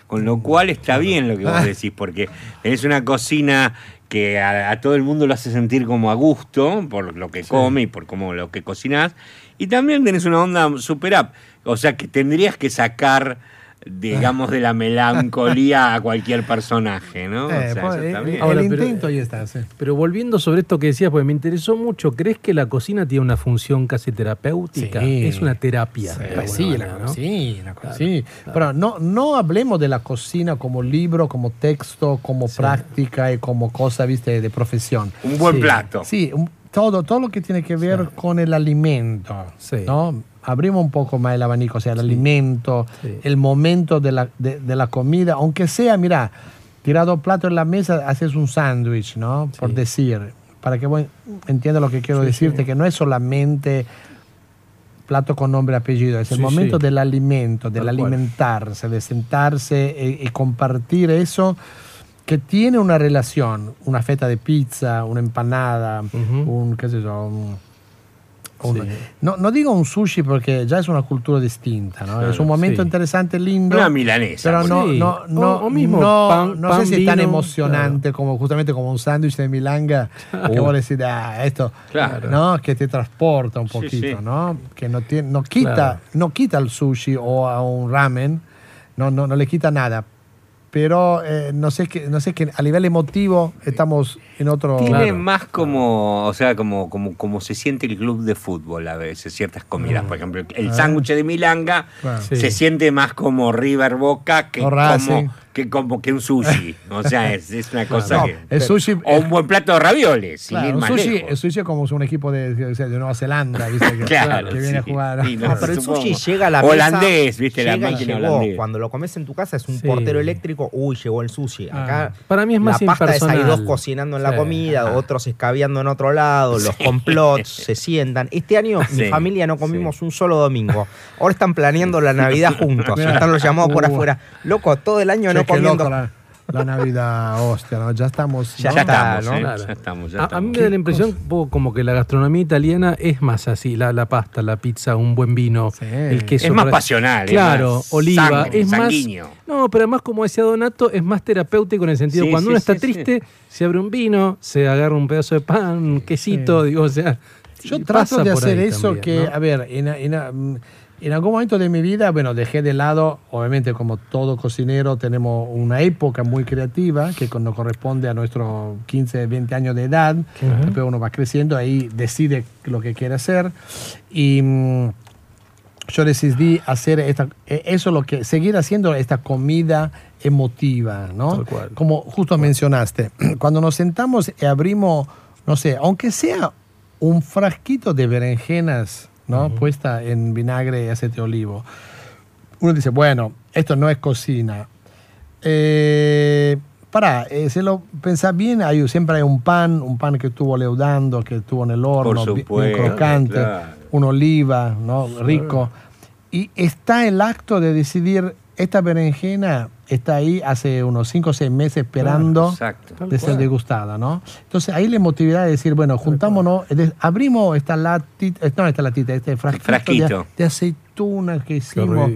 S2: con lo cual está bien lo que vos decís, porque tenés una cocina que a, a todo el mundo lo hace sentir como a gusto por lo que come y por cómo lo que cocinás. Y también tenés una onda super up. O sea que tendrías que sacar, digamos, de la melancolía a cualquier personaje, ¿no? O
S8: Eh,
S2: sea,
S8: pues,
S2: eso
S8: eh, el
S1: pero-
S8: intento ahí está, sí.
S1: Pero volviendo sobre esto que decías, porque me interesó mucho, ¿crees que la cocina tiene una función casi terapéutica?
S8: Sí.
S1: Es una terapia.
S8: Sí,
S1: de alguna
S8: sí,
S1: manera,
S8: la
S1: ¿no?
S8: cocina,
S1: Claro,
S8: sí.
S1: claro.
S8: Pero no, no hablemos de la cocina como libro, como texto, como
S1: Sí.
S8: práctica y como cosa, viste, de profesión.
S2: Un buen
S1: Sí.
S2: plato.
S8: Sí, un- todo, todo lo que tiene que ver con el alimento,
S1: Sí.
S8: ¿no? Abrimos un poco más el abanico, o sea, el alimento,
S1: Sí.
S8: el momento de la, de, de la comida, aunque sea, mira, tirado plato en la mesa, haces un sándwich, ¿no? Por decir, para que vos entiendas lo que quiero decirte, que no es solamente plato con nombre y apellido, es el momento del alimento, del
S1: Tal cual.
S8: alimentarse, de sentarse y, y compartir eso que tiene una relación, una feta de pizza, una empanada, un, qué sé yo, un- un-
S1: Sí.
S8: no, no digo un sushi porque ya es una cultura distinta, ¿no?
S2: Claro,
S8: es un momento
S1: sí.
S8: interesante, lindo.
S2: Una milanesa.
S8: Pero no,
S1: Sí.
S8: no, no,
S1: O- o mismo
S8: no,
S1: pan-
S8: no
S1: pan,
S8: sé si es tan
S1: vino,
S8: emocionante como justamente como un sándwich de milanga que vos decís, ah, esto,
S2: Claro.
S8: ¿no? Que te transporta un
S2: Sí,
S8: poquito,
S2: sí.
S8: ¿no? Que no, tiene, no, quita,
S1: Claro.
S8: no quita el sushi o a un ramen, no, no, no le quita nada. Pero eh, no sé que no sé que a nivel emotivo estamos en otro
S2: Tiene
S1: Claro.
S2: más como, o sea, como, como, como se siente el club de fútbol a veces, ciertas comidas. Por ejemplo, el
S8: Ah.
S2: sándwich de Milanga
S8: Claro.
S1: Sí.
S2: se siente más como River Boca que,
S8: O Racing.
S2: Que, como que un sushi. O sea, es, es una cosa
S8: No,
S2: que.
S8: el sushi-
S2: o un buen plato de ravioles,
S8: Claro, un sushi, el sushi es como un equipo de, de- de Nueva Zelanda, ¿viste? Que,
S2: Claro,
S8: que viene
S2: sí.
S8: a jugar.
S2: Sí, no,
S3: Ah, pero el sushi llega a la mesa.
S2: Holandés, ¿viste? La máquina
S3: llegó.
S2: holandés.
S3: Cuando lo comes en tu casa es un
S1: Sí.
S3: portero eléctrico, uy, llegó el sushi. Acá
S1: Ah, para mí es más
S3: la pasta es hay dos cocinando en la comida,
S2: Ajá.
S3: otros escabeando en otro lado, los complots se sientan. Este año mi familia no comimos un solo domingo. Ahora están planeando la Navidad juntos. Están los llamados por
S8: Uh.
S3: afuera. Loco, todo el año
S8: Che, qué loco la, la Navidad, hostia, ¿no? Ya estamos.
S3: Ya
S8: ¿no?
S2: Ya
S3: está,
S2: estamos,
S3: ¿no?
S1: Claro.
S2: Ya estamos, ya
S1: A, mí me da la impresión como que la gastronomía italiana es más así, la, la pasta, la pizza, un buen vino,
S8: Sí.
S1: el queso.
S2: Es más pasional, es
S1: Claro,
S2: más
S1: oliva,
S2: sangre,
S1: es más...
S2: sanguíneo.
S1: No, pero además como decía Donato, es más terapéutico en el sentido,
S2: Sí,
S1: cuando
S2: sí,
S1: uno está
S2: sí,
S1: triste, se abre un vino, se agarra un pedazo de pan, un quesito, digo, o sea...
S8: Yo trato de hacer eso
S1: también,
S8: que,
S1: ¿no?
S8: a ver, en, en- en algún momento de mi vida, bueno, dejé de lado, obviamente como todo cocinero, tenemos una época muy creativa que nos corresponde a nuestros 15, 20 años de edad. Después uno va creciendo, ahí decide lo que quiere hacer. Y mm, yo decidí hacer esta, eh, eso, lo que, seguir haciendo esta comida emotiva, ¿no? Como justo mencionaste, cuando nos sentamos y abrimos, no sé, aunque sea un frasquito de berenjenas, ¿no? Puesta en vinagre y aceite de olivo. Uno dice, bueno, esto no es cocina. Eh, para, eh, si lo pensás bien, hay, siempre hay un pan, un pan que estuvo leudando, que estuvo en el horno, bien
S2: supuesto,
S8: crocante,
S2: claro.
S8: una oliva, ¿no? Rico. Y está el acto de decidir esta berenjena está ahí hace unos 5 o 6 meses esperando
S2: Exacto.
S8: de ser degustada, ¿no? Entonces ahí la emotividad de decir, bueno, juntámonos, abrimos esta latita, eh, no esta latita, este frasquito,
S2: Frasquito.
S8: De, de aceitunas que hicimos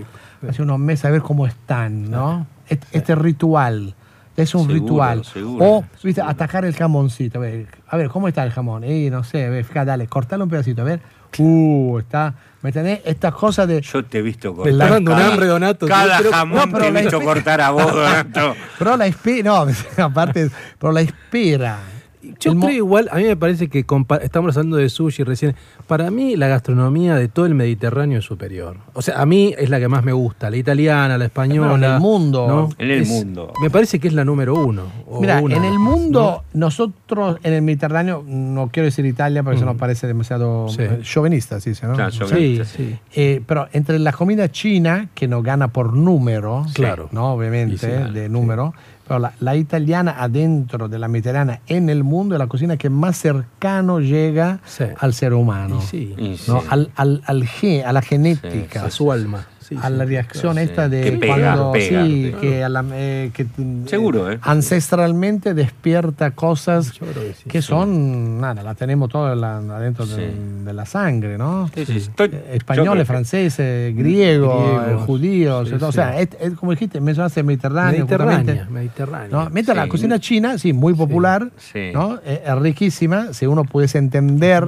S8: hace unos meses, a ver cómo están, ¿no? Este, este ritual. Es un
S2: Seguro,
S8: ritual.
S2: seguro.
S8: O, viste, atacar el jamoncito. A ver, a ver, ¿cómo está el jamón? Eh, no sé, a ver, fíjate, dale, cortale un pedacito, a ver. Uh, está. ¿Me entendés? Estas cosas de.
S2: Yo te he visto
S8: está
S2: cortar.
S8: dando un hambre, Donato.
S2: Cada
S8: creo-
S2: jamón
S8: No,
S2: te he visto cortar a vos, Donato.
S8: Pero la espera. No, aparte, pero la espera.
S1: Yo creo igual, a mí me parece que estamos hablando de sushi recién. Para mí la gastronomía de todo el Mediterráneo es superior. O sea, a mí es la que más me gusta, la italiana, la española.
S8: En el mundo.
S1: ¿no?
S2: En el
S1: Es-
S2: mundo.
S1: Me parece que es la número uno.
S8: Mira, en el mundo, nosotros en el Mediterráneo, no quiero decir Italia porque eso nos parece demasiado
S1: Sí.
S8: eh, chauvinista, sí, ¿no?
S2: Claro,
S8: Sí.
S2: chauvinista,
S1: Sí, sí.
S8: Eh, pero entre la comida china, que nos gana por número,
S1: Claro.
S8: ¿no? Obviamente,
S1: sí,
S8: de número, la, la italiana adentro de la mediterránea en el mundo es la cocina que más cercano llega
S1: Sí.
S8: al ser humano,
S1: Y sí,
S2: Y
S8: ¿no?
S2: sí.
S8: Al, al, al gen, a la genética.
S1: a su alma. Sí,
S8: a la reacción
S2: claro,
S8: esta de
S2: Que pega,
S8: cuando
S2: pega,
S8: sí,
S2: claro.
S8: que, a la- eh, que,
S2: Seguro, ¿eh?
S8: ancestralmente despierta cosas
S1: que sí.
S8: que son nada la tenemos todas la- adentro de,
S2: Sí.
S8: de la sangre no
S2: Sí, sí, estoy-
S8: Eh, españoles,
S2: que-
S8: franceses, griegos,
S1: Griegos,
S8: eh, judíos, o sea, es, es como dijiste, mencionaste Mediterráneo,
S1: Mediterránea,
S8: justamente,
S1: Mediterránea.
S8: ¿no? Mientras la cocina china, sí, muy popular,
S2: Sí.
S8: ¿no? Eh, es riquísima, si uno pudiese entender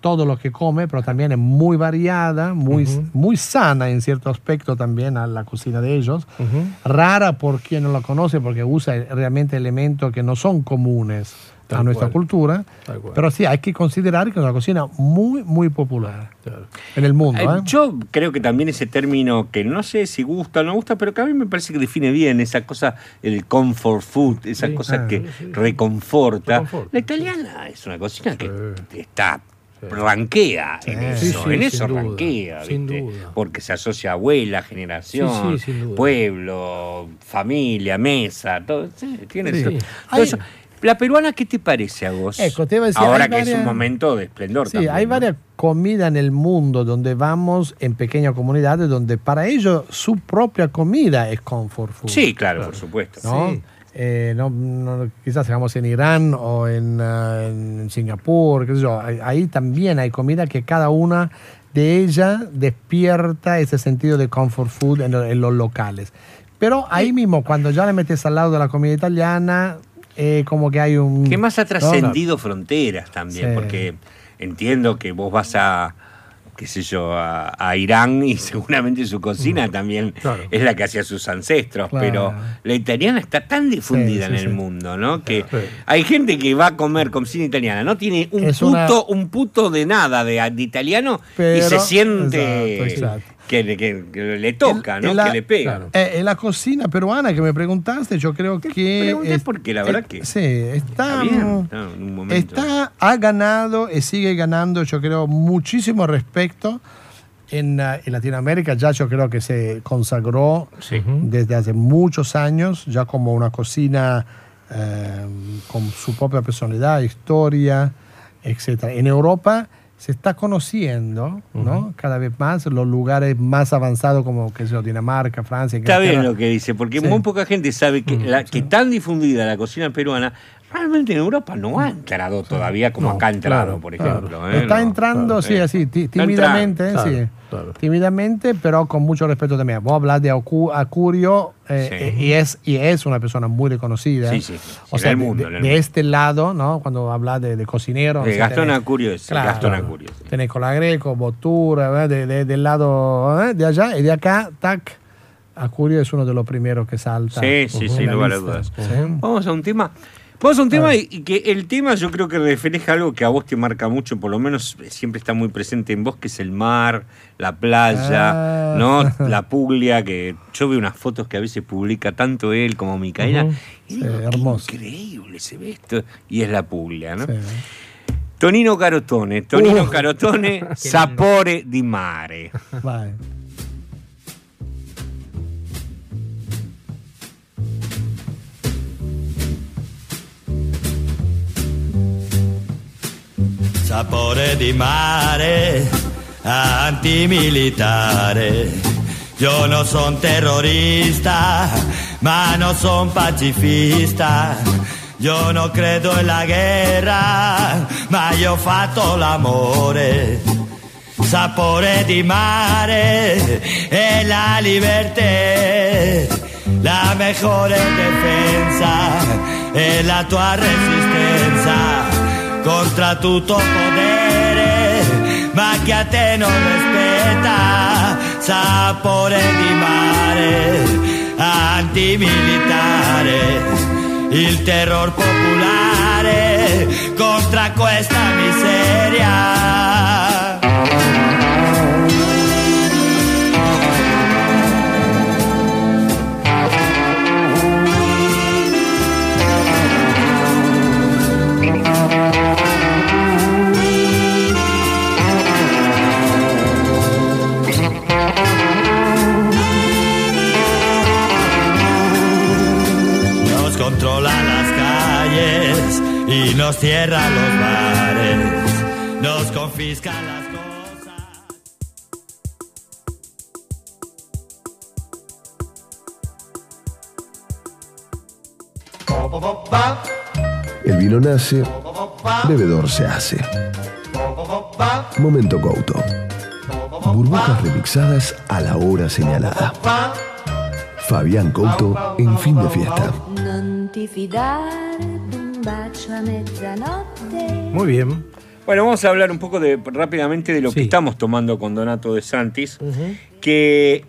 S8: todo lo que come, pero también es muy variada, muy, muy sana en cierto aspecto también a la cocina de ellos. Rara por quien no la conoce porque usa realmente elementos que no son comunes
S1: Tal
S8: a nuestra
S1: cual.
S8: cultura. Pero sí, hay que considerar que es una cocina muy, muy popular
S1: Claro.
S8: en el mundo.
S2: Eh,
S8: ¿eh?
S2: Yo creo que también ese término que no sé si gusta o no gusta, pero que a mí me parece que define bien esa cosa, el comfort food, esa
S1: Sí,
S2: cosa
S8: ah,
S2: que
S1: sí, sí.
S2: reconforta.
S1: Reconforta.
S2: La italiana es una cocina que está ranquea en eso,
S1: Sí, sí,
S2: en
S1: sin
S2: eso
S1: duda,
S2: ranquea,
S1: sin
S2: ¿viste?
S1: duda.
S2: porque se asocia a abuela, generación,
S1: Sí,
S2: pueblo, familia, mesa, todo, sí, tiene
S8: Sí.
S2: eso.
S8: Hay-
S2: Todo eso. La peruana, ¿qué te parece a vos?
S8: Ecco, te iba a decir,
S2: Ahora que es un momento de esplendor.
S8: Sí,
S2: también,
S8: hay
S2: ¿no?
S8: varias comidas en el mundo donde vamos en pequeñas comunidades donde para ellos su propia comida es comfort food.
S2: Sí, claro, por supuesto.
S8: ¿no?
S1: Sí.
S8: Eh, no- no- quizás digamos en Irán o en, ah, en Singapur, qué sé yo, ahí, también hay comida que cada una de ellas despierta ese sentido de comfort food en, lo- en los locales. Pero ahí mismo, cuando ya le metes al lado de la comida italiana, eh, como que hay un...
S2: Que más ha
S8: ¿no?
S2: trascendido fronteras también,
S8: Sí.
S2: porque entiendo que vos vas a, qué sé yo, a, a Irán y seguramente su cocina también
S1: Claro.
S2: es la que hacía sus ancestros,
S8: Claro.
S2: pero la italiana está tan difundida
S8: Sí,
S2: en el
S8: sí.
S2: mundo, ¿no? Que hay gente que va a comer cocina italiana, no tiene un
S8: Es
S2: puto,
S8: una-
S2: un puto de nada de, de italiano y se siente
S8: Exacto, exacto.
S2: Que, le- que- que le toca, ¿no?
S8: en la-
S2: que le pega.
S1: claro.
S8: Eh, en la cocina peruana que me preguntaste, yo creo que...
S2: pregunté
S8: es-
S2: porque la verdad
S8: eh,
S2: que
S8: Sí, está...
S2: Está bien, está en un momento.
S8: Está, ha ganado y sigue ganando, yo creo, muchísimo respeto en, en Latinoamérica. Ya yo creo que se consagró
S2: Sí.
S8: desde hace muchos años, ya como una cocina eh, con su propia personalidad, historia, etc. En Europa se está conociendo, ¿no? Cada vez más los lugares más avanzados como que yo, Dinamarca, Francia,
S2: Está bien
S8: Inglaterra.
S2: lo que dice, porque
S8: Sí.
S2: muy poca gente sabe que, la, que tan difundida la cocina peruana, realmente en Europa no ha entrado todavía como
S1: No,
S2: acá ha entrado,
S1: claro,
S2: por
S1: claro.
S2: ejemplo. ¿eh?
S8: Está
S2: No,
S8: entrando,
S2: claro,
S8: sí,
S2: eh.
S8: así, tímidamente, sí. Tímidamente, pero con mucho respeto también. Vos hablas de Acu- Acurio eh,
S2: Sí.
S8: y, es, y es una persona muy reconocida.
S2: Sí, sí.
S8: O sea,
S2: mundo,
S8: de, este lado, ¿no? Cuando hablas de, de cocinero.
S2: De
S8: o sea,
S2: Gastón
S8: tenés-
S2: Acurio es. Gastón Acurio.
S8: Tenés Colagreco, Botura, de- de- del lado de allá y de acá, tac. Acurio es uno de los primeros que salta.
S2: Sí, sí, sin lugar a dudas. Vamos a un tema. Vamos a un tema y, que el tema yo creo que refleja algo que a vos te marca mucho, por lo menos eh, siempre está muy presente en vos, que es el mar, la playa,
S8: Ah.
S2: ¿no? La puglia, que yo veo unas fotos que a veces publica tanto él como Micaela. Y digo, qué
S8: hermoso.
S2: increíble se ve esto. Y es la puglia, ¿no?
S8: Sí.
S2: Tonino Carotone, Tonino
S8: Uh.
S2: Carotone, Sapore di Mare.
S8: Vai.
S12: Sapore di mare antimilitare Io non son terrorista, ma non son pacifista. Io non credo nella guerra, ma ho fatto l'amore. Sapore di mare e la libertà, la mejor defensa è la tua resistenza contra tutto potere, ma che a te non rispetta. Sapore di mare, antimilitare, il terror popolare contra questa miseria. Y nos cierra los bares, nos confisca las cosas.
S7: El vino nace, bebedor se hace. Momento Couto. Burbujas remixadas a la hora señalada. Fabián Couto en fin de fiesta.
S1: Muy bien.
S2: Bueno, vamos a hablar un poco de, rápidamente de lo que estamos tomando con Donato de Santis, que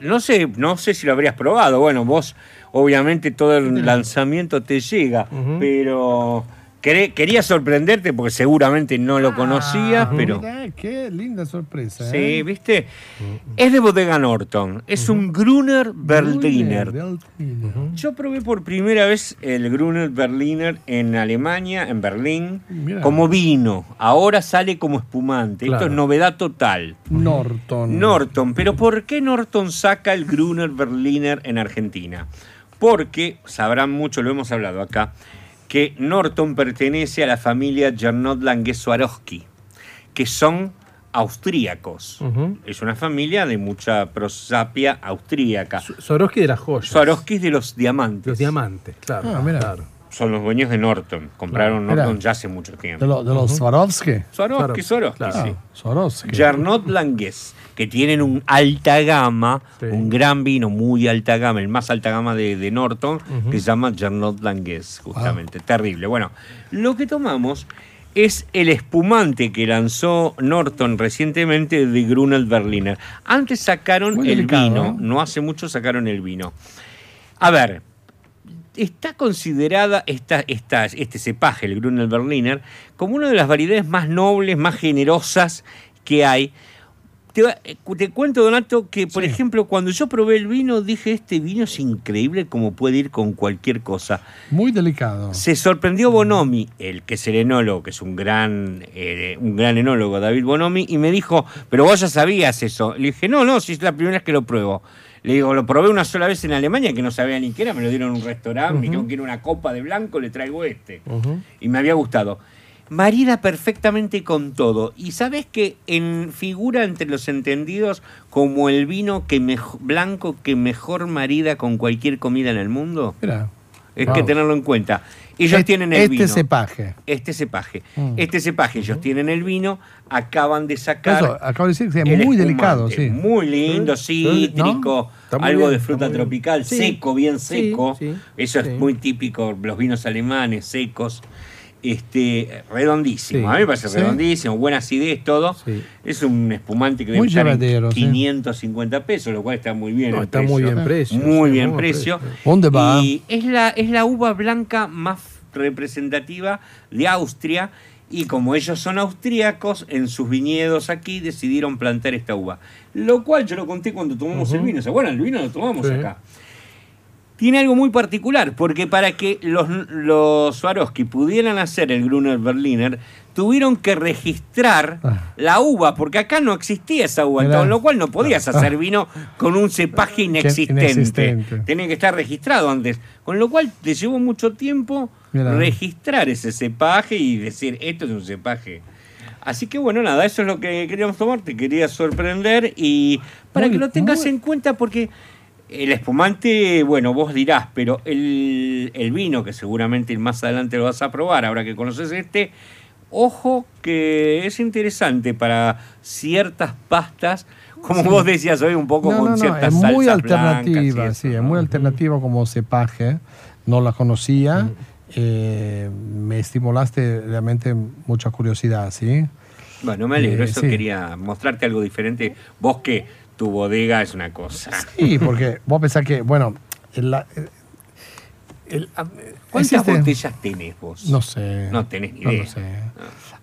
S2: no sé, no sé si lo habrías probado. Bueno, vos obviamente todo el lanzamiento te llega, pero quería sorprenderte porque seguramente no lo conocías, pero
S8: qué linda sorpresa.
S2: sí,
S8: ¿eh?
S2: ¿viste? Es de Bodega Norton, es un Gruner Berliner. Yo probé por primera vez el Gruner Berliner en Alemania, en Berlín, como vino. Ahora sale como espumante. Esto
S8: Claro.
S2: es novedad total.
S8: Norton.
S2: Norton, pero ¿por qué Norton saca el Gruner Berliner en Argentina? Porque, sabrán mucho, lo hemos hablado acá, que Norton pertenece a la familia Gernot Lange Swarovski, que son austríacos. Es una familia de mucha prosapia austríaca.
S1: Swarovski de las joyas.
S2: Swarovski de los diamantes.
S1: Los diamantes, claro.
S8: Ah, mira.
S1: claro.
S2: Son los dueños de Norton. Compraron
S8: Claro.
S2: Norton ya hace mucho tiempo.
S8: De, lo- de los Swarovski.
S2: Swarovski, Swarovski,
S8: Claro.
S2: sí.
S8: Swarovski.
S2: Gernot Langes, que tienen un alta gama, un gran vino, muy alta gama, el más alta gama de, de Norton, que se llama Gernot Langes, justamente. Terrible. Bueno, lo que tomamos es el espumante que lanzó Norton recientemente de Grunel Berliner. Antes sacaron
S8: Muy
S2: el
S8: delicado,
S2: vino,
S8: ¿eh?
S2: no hace mucho sacaron el vino. A ver, está considerada esta, esta- este cepaje, el Grunel Berliner, como una de las variedades más nobles, más generosas que hay. Te, eh, te cuento, Donato, que por ejemplo, cuando yo probé el vino, dije, este vino es increíble como puede ir con cualquier cosa.
S8: Muy delicado.
S2: Se sorprendió Bonomi, el que es el enólogo, que es un gran, eh, un gran enólogo, David Bonomi, y me dijo, pero vos ya sabías eso. Le dije, no, no, si es la primera vez que lo pruebo. Le digo, lo probé una sola vez en Alemania, que no sabía ni qué era, me lo dieron en un restaurante, me dijeron que era una copa de blanco, le traigo este. Y me había gustado. Marida perfectamente con todo. Y sabes que en figura entre los entendidos como el vino que mej- blanco que mejor marida con cualquier comida en el mundo.
S8: Mira.
S2: Es
S8: Wow.
S2: que tenerlo en cuenta. Ellos
S8: Este-
S2: tienen el
S8: este
S2: vino.
S8: cepaje.
S2: Este cepaje.
S8: Mm.
S2: Este cepaje, ellos tienen el vino, acaban de sacar.
S8: Eso, acabo de decir que es muy delicado, sí.
S2: Muy lindo, cítrico, algo
S8: bien,
S2: de fruta
S8: bien.
S2: tropical, seco, bien seco.
S8: sí,
S2: Eso es muy típico, los vinos alemanes, secos. Este, redondísimo.
S8: Sí.
S2: A mí me parece
S8: Sí.
S2: redondísimo, buena acidez, todo. Es un espumante que debe
S8: Muy
S2: estar
S8: sí.
S2: 550 pesos, lo cual está muy bien.
S1: No, está muy bien precio,
S2: Muy bien
S1: muy
S2: precio.
S1: precio.
S8: ¿Dónde va?
S2: Y es la, es la uva blanca más representativa de Austria. Y como ellos son austríacos, en sus viñedos aquí decidieron plantar esta uva. Lo cual yo lo conté cuando tomamos el vino. ¿Se acuerdan? El vino lo tomamos acá. Tiene algo muy particular, porque para que los, los Swarovski pudieran hacer el Gruner Berliner, tuvieron que registrar la uva, porque acá no existía esa uva,
S8: Mirá.
S2: con lo cual no podías hacer vino con un cepaje inexistente.
S8: inexistente.
S2: Tenía que estar registrado antes. Con lo cual te llevó mucho tiempo
S8: Mirá.
S2: registrar ese cepaje y decir, esto es un cepaje Así que bueno, nada, eso es lo que queríamos tomar, te quería sorprender y para
S8: Muy-
S2: que lo tengas
S8: muy-
S2: en cuenta porque el espumante, bueno, vos dirás, pero el, el vino, que seguramente más adelante lo vas a probar, ahora que conoces este, ojo que es interesante para ciertas pastas, como
S8: Sí.
S2: vos decías hoy, un poco
S8: No,
S2: con
S8: no, no,
S2: ciertas
S8: es muy
S2: blancas
S8: alternativa, sí, es muy alternativa como cepaje. No la conocía. eh, me estimulaste realmente mucha curiosidad, ¿sí?
S2: Bueno, me alegro,
S8: Eh,
S2: eso
S8: sí.
S2: quería mostrarte algo diferente. Vos que tu bodega es una cosa.
S8: Sí, porque vos pensás que, bueno, el- la- el-
S2: ¿Cuántas
S8: existe-
S2: botellas tenés vos?
S8: No sé.
S2: No tenés ni
S8: No lo
S2: idea.
S8: sé.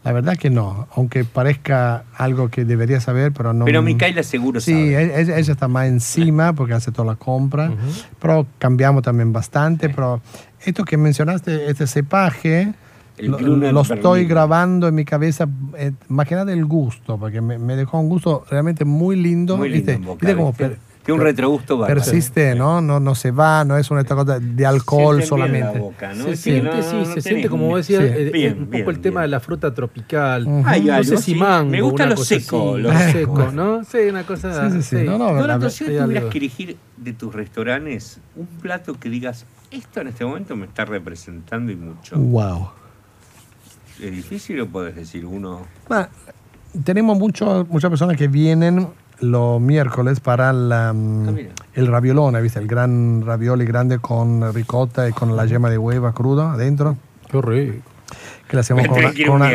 S8: La verdad que no, aunque parezca algo que debería saber, pero no.
S2: Pero Micaela seguro
S8: Sí,
S2: sabe.
S8: e- ella, ella está más encima porque hace toda la compra, pero cambiamos también bastante. Pero esto que mencionaste, este cepaje,
S2: El
S8: lo, estoy grabando en mi cabeza, eh, más que nada el gusto, porque me, me dejó un gusto realmente muy lindo.
S2: Muy lindo
S8: ¿viste? ¿Viste
S2: un retrogusto bárbaro.
S8: Persiste, ¿no? ¿no? No se va, no es una esta cosa de alcohol solamente.
S2: boca, ¿no?
S1: Se siente,
S2: no,
S1: sí,
S2: no
S1: se
S2: tenés
S1: siente, como vos decías,
S8: Sí.
S1: eh, eh,
S2: Bien,
S1: un poco
S2: bien,
S1: el tema de la fruta tropical.
S8: Ujú.
S2: Hay
S1: no
S2: algo,
S1: sé si
S2: sí.
S1: mango,
S2: Me gusta lo seco,
S1: así,
S2: lo
S1: lo
S2: seco.
S1: ¿no? Sí, una cosa.
S8: Sí, sí, sí. No, no,
S2: si tuvieras que elegir de tus restaurantes un plato que digas, esto en este momento me está representando y mucho.
S8: Wow.
S2: ¿Es difícil o puedes decir uno?
S8: Tenemos mucho- muchas personas que vienen los miércoles para la, mm,
S2: Ah, mira.
S8: el raviolone, ¿viste? El gran ravioli grande con ricota y con la yema de hueva cruda adentro.
S1: Qué rico.
S8: Que le hacemos con con,
S2: un
S8: una,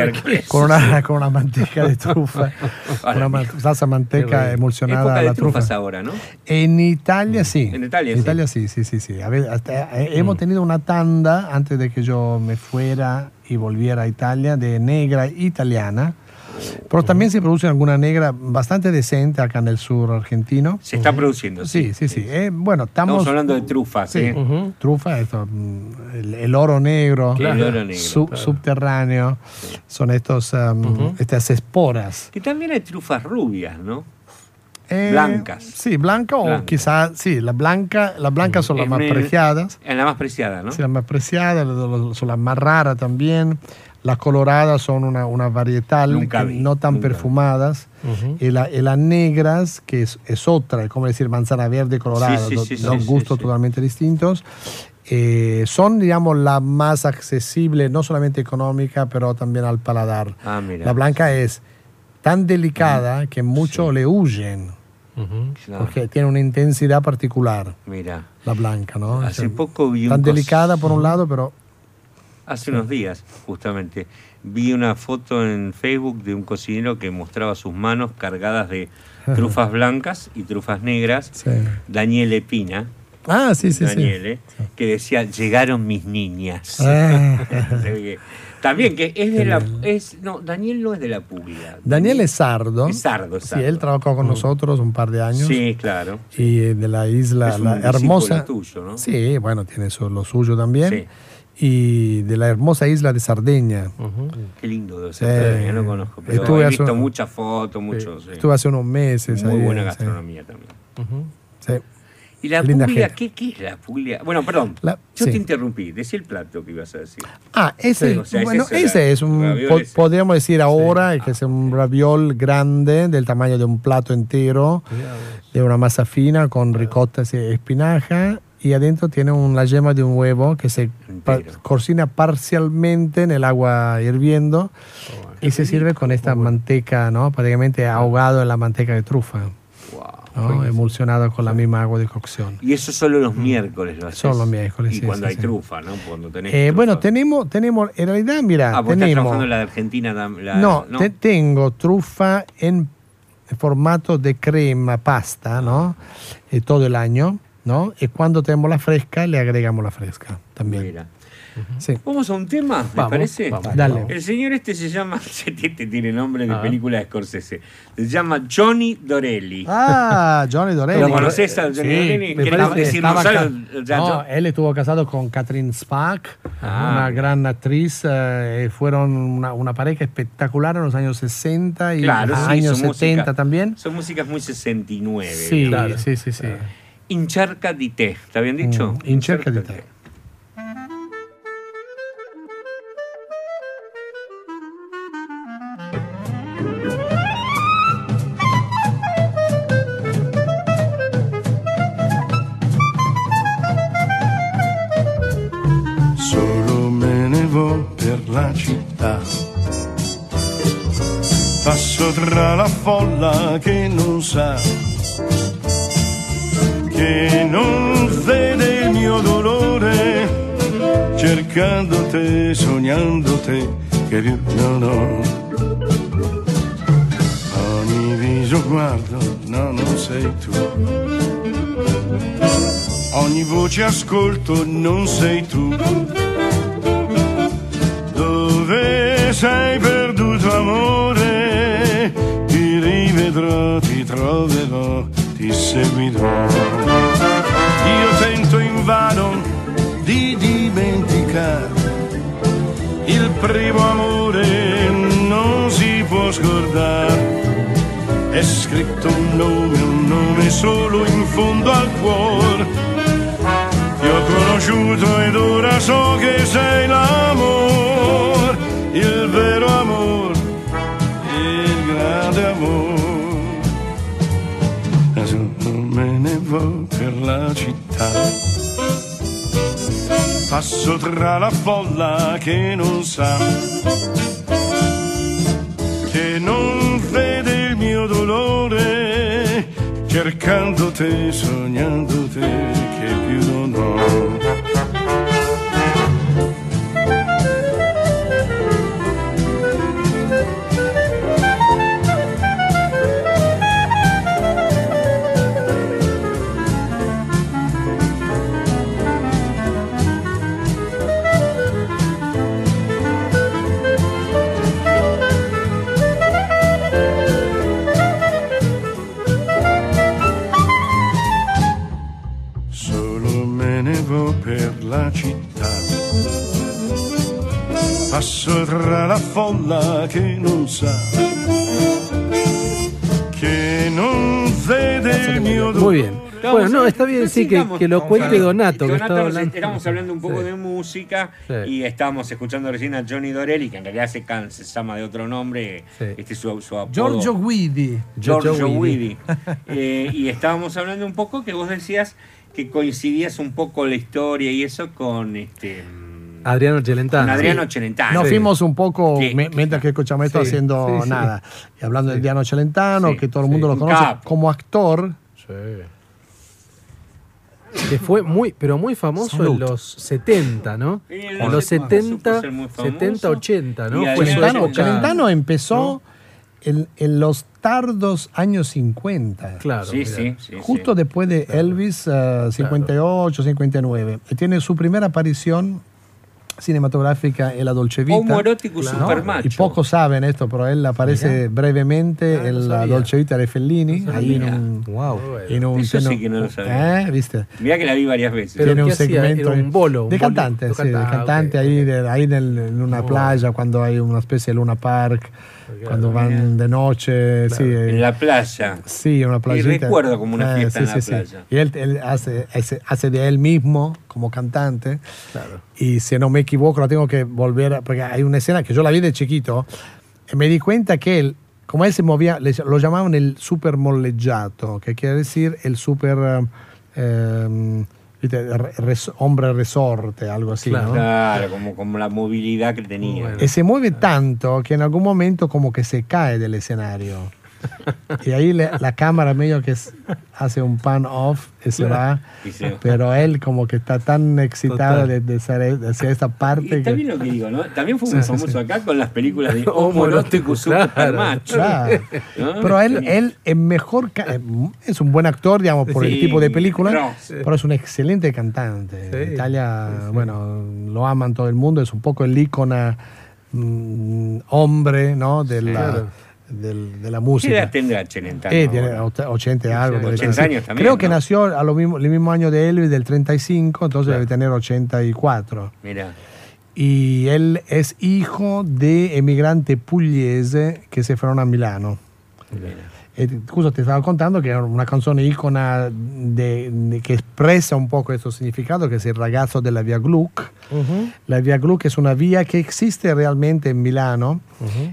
S8: con, una, con una manteca de trufa. Una salsa manteca emulsionada
S2: Época
S8: a
S2: de
S8: la trufa.
S2: trufas ahora, ¿no?
S8: En Italia sí.
S2: En Italia,
S8: En
S2: sí.
S8: Italia sí, sí, sí. sí. A ver, hasta- eh, Hemos tenido una tanda antes de que yo me fuera y volviera a Italia de negra italiana. Pero también se produce alguna negra bastante decente acá en el sur argentino.
S2: Se está produciendo, sí.
S8: Sí, sí, sí. Eh, bueno, estamos,
S2: Estamos hablando de trufas,
S8: Sí,
S2: ¿eh?
S1: Ujú.
S8: trufa, esto, mm, el, el oro negro,
S2: Claro. El oro negro,
S8: sub-
S2: claro.
S8: subterráneo, son estos, um, estas esporas.
S2: Que también hay trufas rubias, ¿no?
S8: Eh,
S2: Blancas.
S8: Sí, blanca o
S2: Blanca.
S8: quizás, sí, las blancas las blancas son las
S2: Es
S8: más preciadas.
S2: Es la más preciada, ¿no?
S8: Sí, las más preciadas, son las más raras también. Las coloradas son una, una varietal,
S2: Nunca
S8: que
S2: vi,
S8: no tan
S2: nunca
S8: perfumadas.
S1: Ujú.
S8: y, la- y las negras, que es, es otra, es como decir manzana verde colorada,
S2: Sí, sí, sí,
S8: dos
S2: sí,
S8: gustos
S2: sí, sí.
S8: totalmente distintos. Eh, son, digamos, la más accesible, no solamente económica, pero también al paladar.
S2: Ah, mira.
S8: La blanca es tan delicada que muchos le huyen.
S2: Claro,
S8: porque tiene una intensidad particular,
S2: Mira,
S8: la blanca, ¿no?
S2: hace poco vi un
S8: tan
S2: cos-
S8: delicada por un lado, pero
S2: Hace unos días, justamente, vi una foto en Facebook de un cocinero que mostraba sus manos cargadas de trufas blancas y trufas negras.
S8: sí.
S2: Daniel Epina,
S8: Ah, sí, sí, sí.
S2: Daniele, que decía, llegaron mis niñas.
S8: Ah.
S2: También que es de la... Es, no, Daniel no es de la Puglia.
S8: Daniel es sardo.
S2: Es sardo, es
S8: Sí,
S2: sardo.
S8: él trabajó con nosotros un par de años.
S2: Sí, claro.
S8: Y eh, de la isla,
S2: Es un
S8: la hermosa.
S2: tuyo, ¿no?
S8: Sí, bueno, tiene su- lo suyo también.
S2: Sí.
S8: Y de la hermosa isla de Sardeña.
S2: Qué lindo
S8: Sí.
S2: ser. Yo no conozco, pero
S8: Estuve
S2: he visto muchas fotos, muchos. sí.
S8: Estuve hace unos meses.
S2: Muy
S8: ahí,
S2: buena
S8: sí.
S2: gastronomía también.
S8: Sí.
S2: ¿Y la
S8: Linda
S2: Puglia? ¿qué, ¿Qué es la Puglia? Bueno, perdón.
S8: La-
S2: yo
S8: sí.
S2: te interrumpí. Decí el plato que ibas a decir.
S8: Ah, ese,
S2: Sí, o sea, es
S8: bueno,
S2: ese,
S8: es un,
S2: raviol
S8: po-
S2: ese.
S8: podríamos decir ahora, que es un raviol grande del tamaño de un plato entero, de una masa fina con ricota y espinaca y adentro tiene un- la yema de un huevo que se pa- cocina parcialmente en el agua hirviendo y se sirve con esta manteca, ¿no? Prácticamente ahogado en la manteca de trufa. ¿No? Emulsionado con la misma agua de cocción.
S2: Y eso solo los miércoles lo haces.
S8: Solo los miércoles,
S2: Y
S8: sí,
S2: cuando
S8: sí,
S2: hay
S8: sí.
S2: trufa, ¿no? Cuando tenés
S8: Eh,
S2: trufa.
S8: bueno, tenemos, tenemos, en realidad, mira,
S2: Ah, vos estás
S8: tenemos...
S2: trabajando en la de Argentina.
S8: No, te- tengo trufa en formato de crema pasta, ¿no? Eh, todo el año, ¿no? Y cuando tenemos la fresca, le agregamos la fresca también.
S2: Mira.
S8: Sí.
S2: Vamos a un tema, ¿me
S1: Vamos,
S2: parece?
S1: vamos,
S8: Dale.
S2: El señor este se llama, este tiene nombre de
S1: A ver.
S2: película de Scorsese, se llama Johnny Dorelli.
S8: Ah, Johnny Dorelli.
S2: ¿Lo conoces a Johnny Dorelli?
S8: me
S2: ¿Querés
S8: parece que
S2: decirnos
S8: estaba? No, él estuvo casado con Catherine Spack,
S2: Ah,
S8: una gran actriz. eh, fueron una, una pareja espectacular en los años 60 y
S2: Claro, sí,
S8: años
S2: son
S8: 70
S2: música-
S8: también.
S2: Son músicas muy 69.
S8: Sí,
S2: digamos.
S8: sí, sí, sí.
S2: Incharca di te, ¿está bien dicho?
S8: Mm, Incerca di te.
S11: Passo tra la folla che non sa, che non vede il mio dolore, cercando te, sognando te, che più non ho. Ogni viso guardo, no, non sei tu. Ogni voce ascolto, non sei tu. Dove sei perduto amore? Rivedrò, ti troverò, ti seguirò. Io tento invano di dimenticare il primo amore, non si può scordare. È scritto un nome, un nome solo in fondo al cuore. Ti ho conosciuto ed ora so che sei l'amor, il vero amor, grande amor. Adesso me ne vo per la città. Passo tra la folla che non sa, che non vede il mio dolore, cercando te, sognando te, che più non ho. Passo tra la folla che non sa, che non vede il mio
S1: Muy bien. Bueno, no, está bien, sí, que, lo cuente Donato, que
S2: Donato,
S1: hablando.
S2: Estábamos hablando un poco
S1: Sí.
S2: de música
S1: Sí.
S2: y estábamos escuchando recién a Johnny Dorelli, que en realidad se, can- se llama de otro nombre. Este es su, su apodo.
S8: Giorgio Guidi.
S2: Giorgio Guidi. Eh, y estábamos hablando un poco que vos decías que coincidías un poco la historia y eso con este
S1: Adriano Celentano.
S2: con Adriano Celentano.
S8: Nos fuimos un poco,
S2: Sí.
S8: mientras que escuchamos esto,
S1: Sí,
S8: haciendo
S1: sí, sí.
S8: nada. Y hablando de Diano Celentano, que todo el mundo lo conoce
S1: capo.
S8: como actor.
S1: Que fue muy, pero muy famoso
S8: Salud.
S1: en los 70, ¿no?
S2: Sí, en los
S1: los
S2: 70
S1: 70,
S2: ser muy famoso.
S1: 70, 80, ¿no?
S8: Celentano, empezó en, en los tardos años 50.
S1: Claro.
S2: Sí, sí, sí,
S8: Justo después de Elvis, eh, 58, 59. Y tiene su primera aparición cinematográfica en La Dolce Vita.
S2: Y supermacho.
S8: Y pocos saben esto, pero él aparece brevemente
S2: Ah,
S8: en La. Dolce Vita de Fellini. ahí en un,
S1: wow.
S8: en un
S2: Eso sí que no lo sabía.
S8: ¿Eh? ¿Viste?
S2: Mirá que la vi varias veces.
S8: Tiene un segmento
S1: Era un bolo, un
S8: de cantante,
S1: de
S8: sí, de
S1: cantante, ah,
S8: cantante
S1: ok,
S8: ahí, de- ahí en, el- en una
S1: Oh.
S8: playa cuando hay una especie de Luna Park, cuando van de noche, sí, eh,
S2: En la playa.
S8: sí, en una
S2: Y
S8: playita.
S2: recuerdo como una
S8: Eh,
S2: fiesta
S8: sí,
S2: en la
S8: sí, sí.
S2: playa.
S8: Y él, él hace, hace, de él mismo como cantante. Y si no me equivoco, lo tengo que volver, a- porque hay una escena que yo la vi de chiquito, y me di cuenta que él, como él se movía, lo llamaban el super molleggiato, que quiere decir el super eh, eh, res- hombre resorte, algo así. ¿no?
S2: Claro, como, como la movilidad que tenía.
S8: Y se mueve tanto que en algún momento como que se cae del escenario. Y ahí le- la cámara medio que es- hace un pan off y se
S2: Claro.
S8: va.
S2: Y se-
S8: Pero él como que está tan excitado de, de hacer, de hacer esta parte.
S2: Y
S8: que-
S2: también lo que digo, ¿no? También fue muy
S8: sí,
S2: famoso
S8: sí.
S2: acá con las películas de
S1: Homoerótico,
S2: homoerótico supermacho.
S8: Claro.
S2: ¿no?
S8: Pero él, él es mejor, eh, es un buen actor, digamos, por el
S2: Sí,
S8: tipo de película,
S2: no.
S8: pero es un excelente cantante.
S1: Sí.
S8: En Italia, bueno, lo aman todo el mundo, es un poco el ícono mm, hombre, ¿no? De la,
S2: Claro.
S8: Del- de la
S2: ¿Qué
S8: música.
S2: edad tendrá Celentano?
S8: Eh, tiene
S2: ahora?
S8: och- 80 y algo. debe
S2: 80
S8: tener.
S2: años también,
S8: Creo que
S2: ¿no?
S8: nació a lo mismo, el mismo año de Elvis, del 35, entonces
S2: Claro.
S8: debe tener 84.
S2: Mira.
S8: Y él es hijo de emigrante pugliese que se fueron a Milano. E justo te estaba contando que è una canzone icona de- de- che espressa un po' questo significato, che è il ragazzo della via Gluck. La via Gluck es una vía que existe realmente en Milano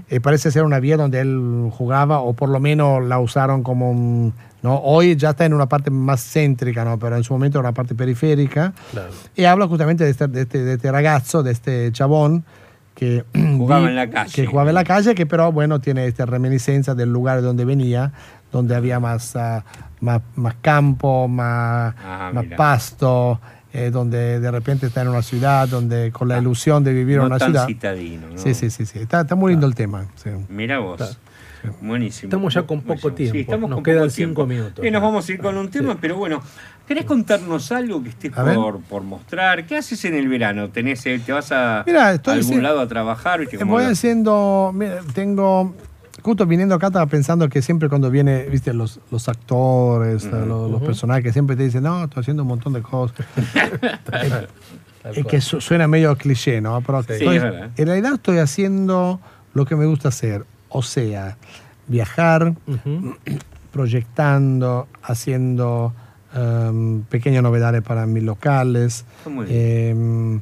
S8: y parece ser una vía donde él jugaba o por lo menos la usaron como un... ¿no? Hoy ya está en una parte más céntrica, ¿no? pero en su momento era una parte periférica. Y habla justamente de este, de este, de este ragazzo, de este chabón que
S2: Jugaba en la calle.
S8: Que jugaba en la calle, que pero bueno, tiene esta reminiscencia del lugar de donde venía, donde había más, ah, más, más campo, más,
S2: Ah,
S8: más pasto, eh, donde de repente está en una ciudad, donde con la ilusión de vivir en
S2: no
S8: una
S2: tan
S8: ciudad.
S2: citadino, ¿no?
S8: Sí, sí, sí, sí. Está, está muy lindo el tema. sí.
S2: Mira vos. Buenísimo.
S1: Estamos ya con poco tiempo.
S2: Sí, estamos
S1: Nos
S2: con
S1: quedan
S2: poco
S1: cinco
S2: tiempo.
S1: minutos.
S2: Y nos vamos a ir con un tema, pero bueno, ¿querés contarnos algo que estés por, por mostrar? ¿Qué haces en el verano? ¿Tenés, eh, ¿Te vas a,
S8: Mira, estoy
S2: a algún lado a trabajar? ¿Viste cómo
S8: Voy haciendo, mira, tengo, justo viniendo acá estaba pensando que siempre cuando viene, viste, los, los actores, los, personajes siempre te dicen, no, estoy haciendo un montón de cosas. es que su- suena medio cliché, ¿no? Pero
S2: Sí,
S8: estoy- en realidad estoy haciendo lo que me gusta hacer, o sea, viajar, proyectando, haciendo em, pequeñas novedades para mis locales.
S2: Está muy bien.
S8: Em,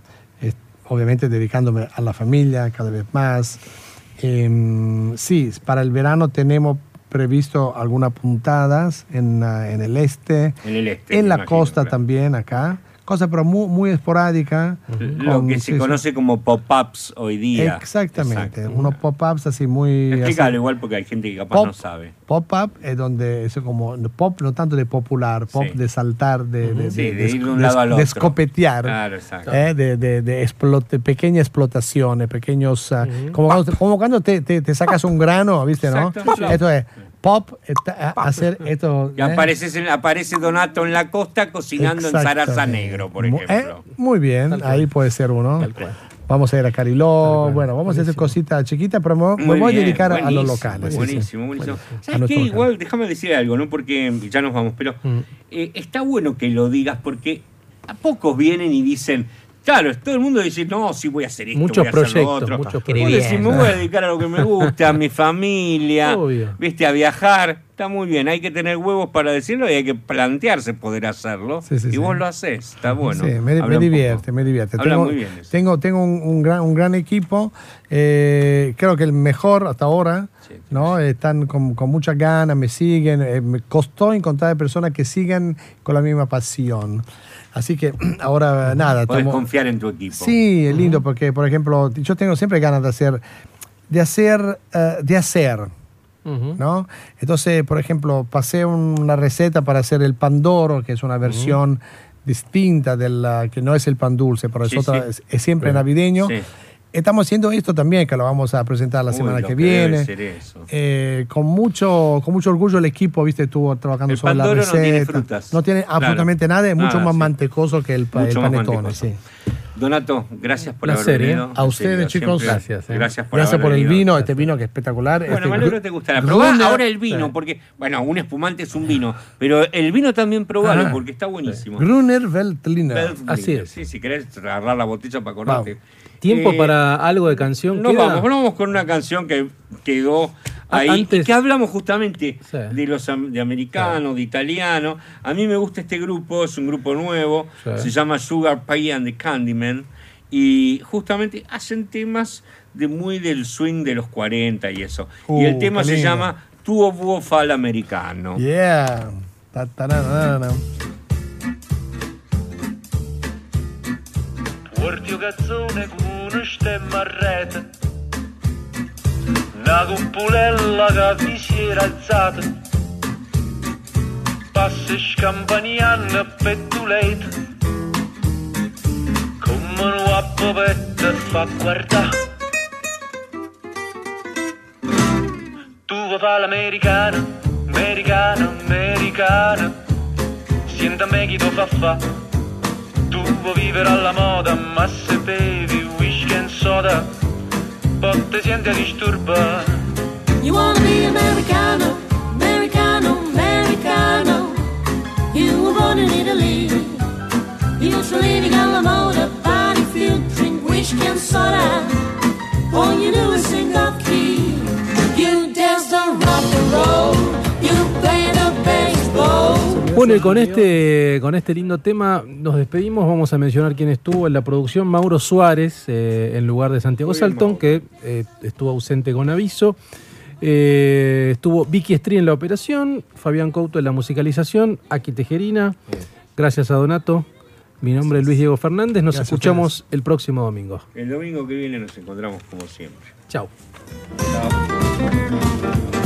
S8: obviamente dedicándome a la familia cada vez más. Em, sí, para el verano tenemos previsto algunas puntadas en, en el este,
S2: En el este,
S8: en la
S2: imagino,
S8: costa también acá, cosa pero muy, muy esporádica.
S2: Lo
S8: con-
S2: que se
S8: sí.
S2: conoce como pop-ups hoy día.
S8: Exactamente, unos pop-ups así muy...
S2: Explícalo igual porque hay gente que capaz
S8: Pop-
S2: no sabe.
S8: Pop-up es donde es como pop, no tanto de popular, pop
S2: Sí.
S8: de saltar, de, de,
S2: Sí,
S8: de-
S2: de ir de un
S8: de-
S2: lado al
S8: de
S2: otro.
S8: escopetear,
S2: Claro, exacto.
S8: eh, de, de, de explote- pequeñas explotaciones, pequeños, ah, como, cuando, te- como cuando te, te- te sacas un grano, ¿viste? ¿no?
S2: Exacto, sí.
S8: Esto es pop, a- hacer esto.
S2: Y
S8: eh,
S2: apareces en- aparece Donato en la costa cocinando en
S8: Exactamente.
S2: Negro, por
S8: Mu-
S2: ejemplo.
S8: eh, muy bien, ahí puede ser uno. Vamos a ir a Cariló, bueno, vamos a hacer cositas chiquitas, pero me, voy a dedicar a los
S2: buenísimo,
S8: locales. sí, sí.
S2: Buenísimo, buenísimo. ¿Sabes qué? Igual, déjame decir algo, ¿no? Porque ya nos vamos, pero eh, está bueno que lo digas porque a pocos vienen y dicen, claro, todo el mundo dice, no, sí voy a hacer esto,
S1: Muchos
S2: voy a hacer lo
S1: proyectos,
S2: otro.
S1: muchos proyectos.
S2: decís, me voy a dedicar a lo que me gusta, a mi familia,
S1: Obvio.
S2: viste, a viajar. Está muy bien, hay que tener huevos para decirlo y hay que plantearse poder hacerlo.
S8: Sí, sí,
S2: y
S8: sí.
S2: vos lo haces, está bueno.
S8: Sí, me, me divierte, me divierte.
S2: Habla
S8: tengo,
S2: muy bien eso.
S8: tengo, tengo un, un gran, un gran equipo, eh, creo que el mejor hasta ahora, ¿no? Están con, con muchas ganas, me siguen. eh, me costó encontrar personas que sigan con la misma pasión. Así que ahora nada.
S2: Podés
S8: tomo-
S2: confiar en tu equipo.
S8: Sí, es lindo porque, por ejemplo, yo tengo siempre ganas de hacer, de hacer, eh, de hacer. ¿no? Entonces, por ejemplo, pasé una receta para hacer el pandoro, que es una versión distinta de la que no es el pan dulce, pero es,
S2: Sí,
S8: otra,
S2: sí.
S8: es, es siempre
S2: Sí.
S8: navideño.
S2: Sí.
S8: Estamos haciendo esto también, que lo vamos a presentar la
S2: Uy,
S8: semana que viene.
S2: eso.
S8: Eh, con mucho con mucho orgullo el equipo, viste, estuvo trabajando
S2: El
S8: sobre la receta.
S2: no tiene frutas.
S8: No tiene
S2: Claro.
S8: absolutamente nada, es mucho
S2: Ah,
S8: más
S2: sí.
S8: mantecoso que el, el panetone. Sí.
S2: Donato, gracias por haber
S8: ¿eh?
S2: venido.
S8: A ustedes, chicos. Gracias, ¿eh?
S2: Gracias por
S8: Gracias por el
S2: venido.
S8: vino, este vino que es espectacular.
S2: Bueno,
S8: Este
S2: me alegro que te gustara. Probá
S8: Gruner-
S2: ahora el vino, porque, bueno, un espumante es un vino, pero el vino también probalo,
S8: Ajá.
S2: porque está buenísimo.
S8: Gruner Veltliner.
S2: Veltliner.
S1: Así es.
S2: Sí, si querés agarrar la botella para acordarte.
S1: ¿Tiempo
S2: Eh,
S1: para algo de canción?
S2: No
S1: queda?
S2: vamos, vamos con una canción que quedó
S1: Ah,
S2: ahí,
S1: antes-
S2: y que hablamos justamente
S1: Sí.
S2: de los de americanos, de italianos. A mí me gusta este grupo, es un grupo nuevo,
S1: Sí.
S2: se llama Sugar Pie and the Candyman, y justamente hacen temas de muy del swing de los 40 y eso. y el
S8: Uh,
S2: tema se
S8: lindo.
S2: llama Tuo Vuo Fal Americano.
S8: Yeah. Ta- ta- na- na- na.
S13: Guardi cazzone con una stemma a rete. Una cupolella che vi si era alzata. Passa scampanianna pettulete. Come una popetta fa guardare Tu vuoi fare l'americana, americana, americana. Sienta me chi tu fa fa tu vuoi vivere alla moda, ma se bevi whisky soda, ti senti a disturbare.
S14: You wanna be Americano, Americano, Americano. You were born in Italy. You Io sono living alla moda, but if you drink whiskey and soda, all you do is sing off key. You dance the rock and roll.
S1: Bueno, y con este, con este lindo tema nos despedimos. Vamos a mencionar quién estuvo en la producción. Mauro Suárez, eh, en lugar de Santiago
S2: bien,
S1: Saltón, que eh, estuvo ausente con aviso. Eh, estuvo Vicky Estrí en la operación, Fabián Couto en la musicalización, Aki Tejerina. Gracias a Donato. Mi nombre es Luis Diego Fernández. Nos
S2: Gracias
S1: escuchamos el próximo domingo.
S2: El domingo que viene nos encontramos como siempre.
S1: Chao.
S2: Chao.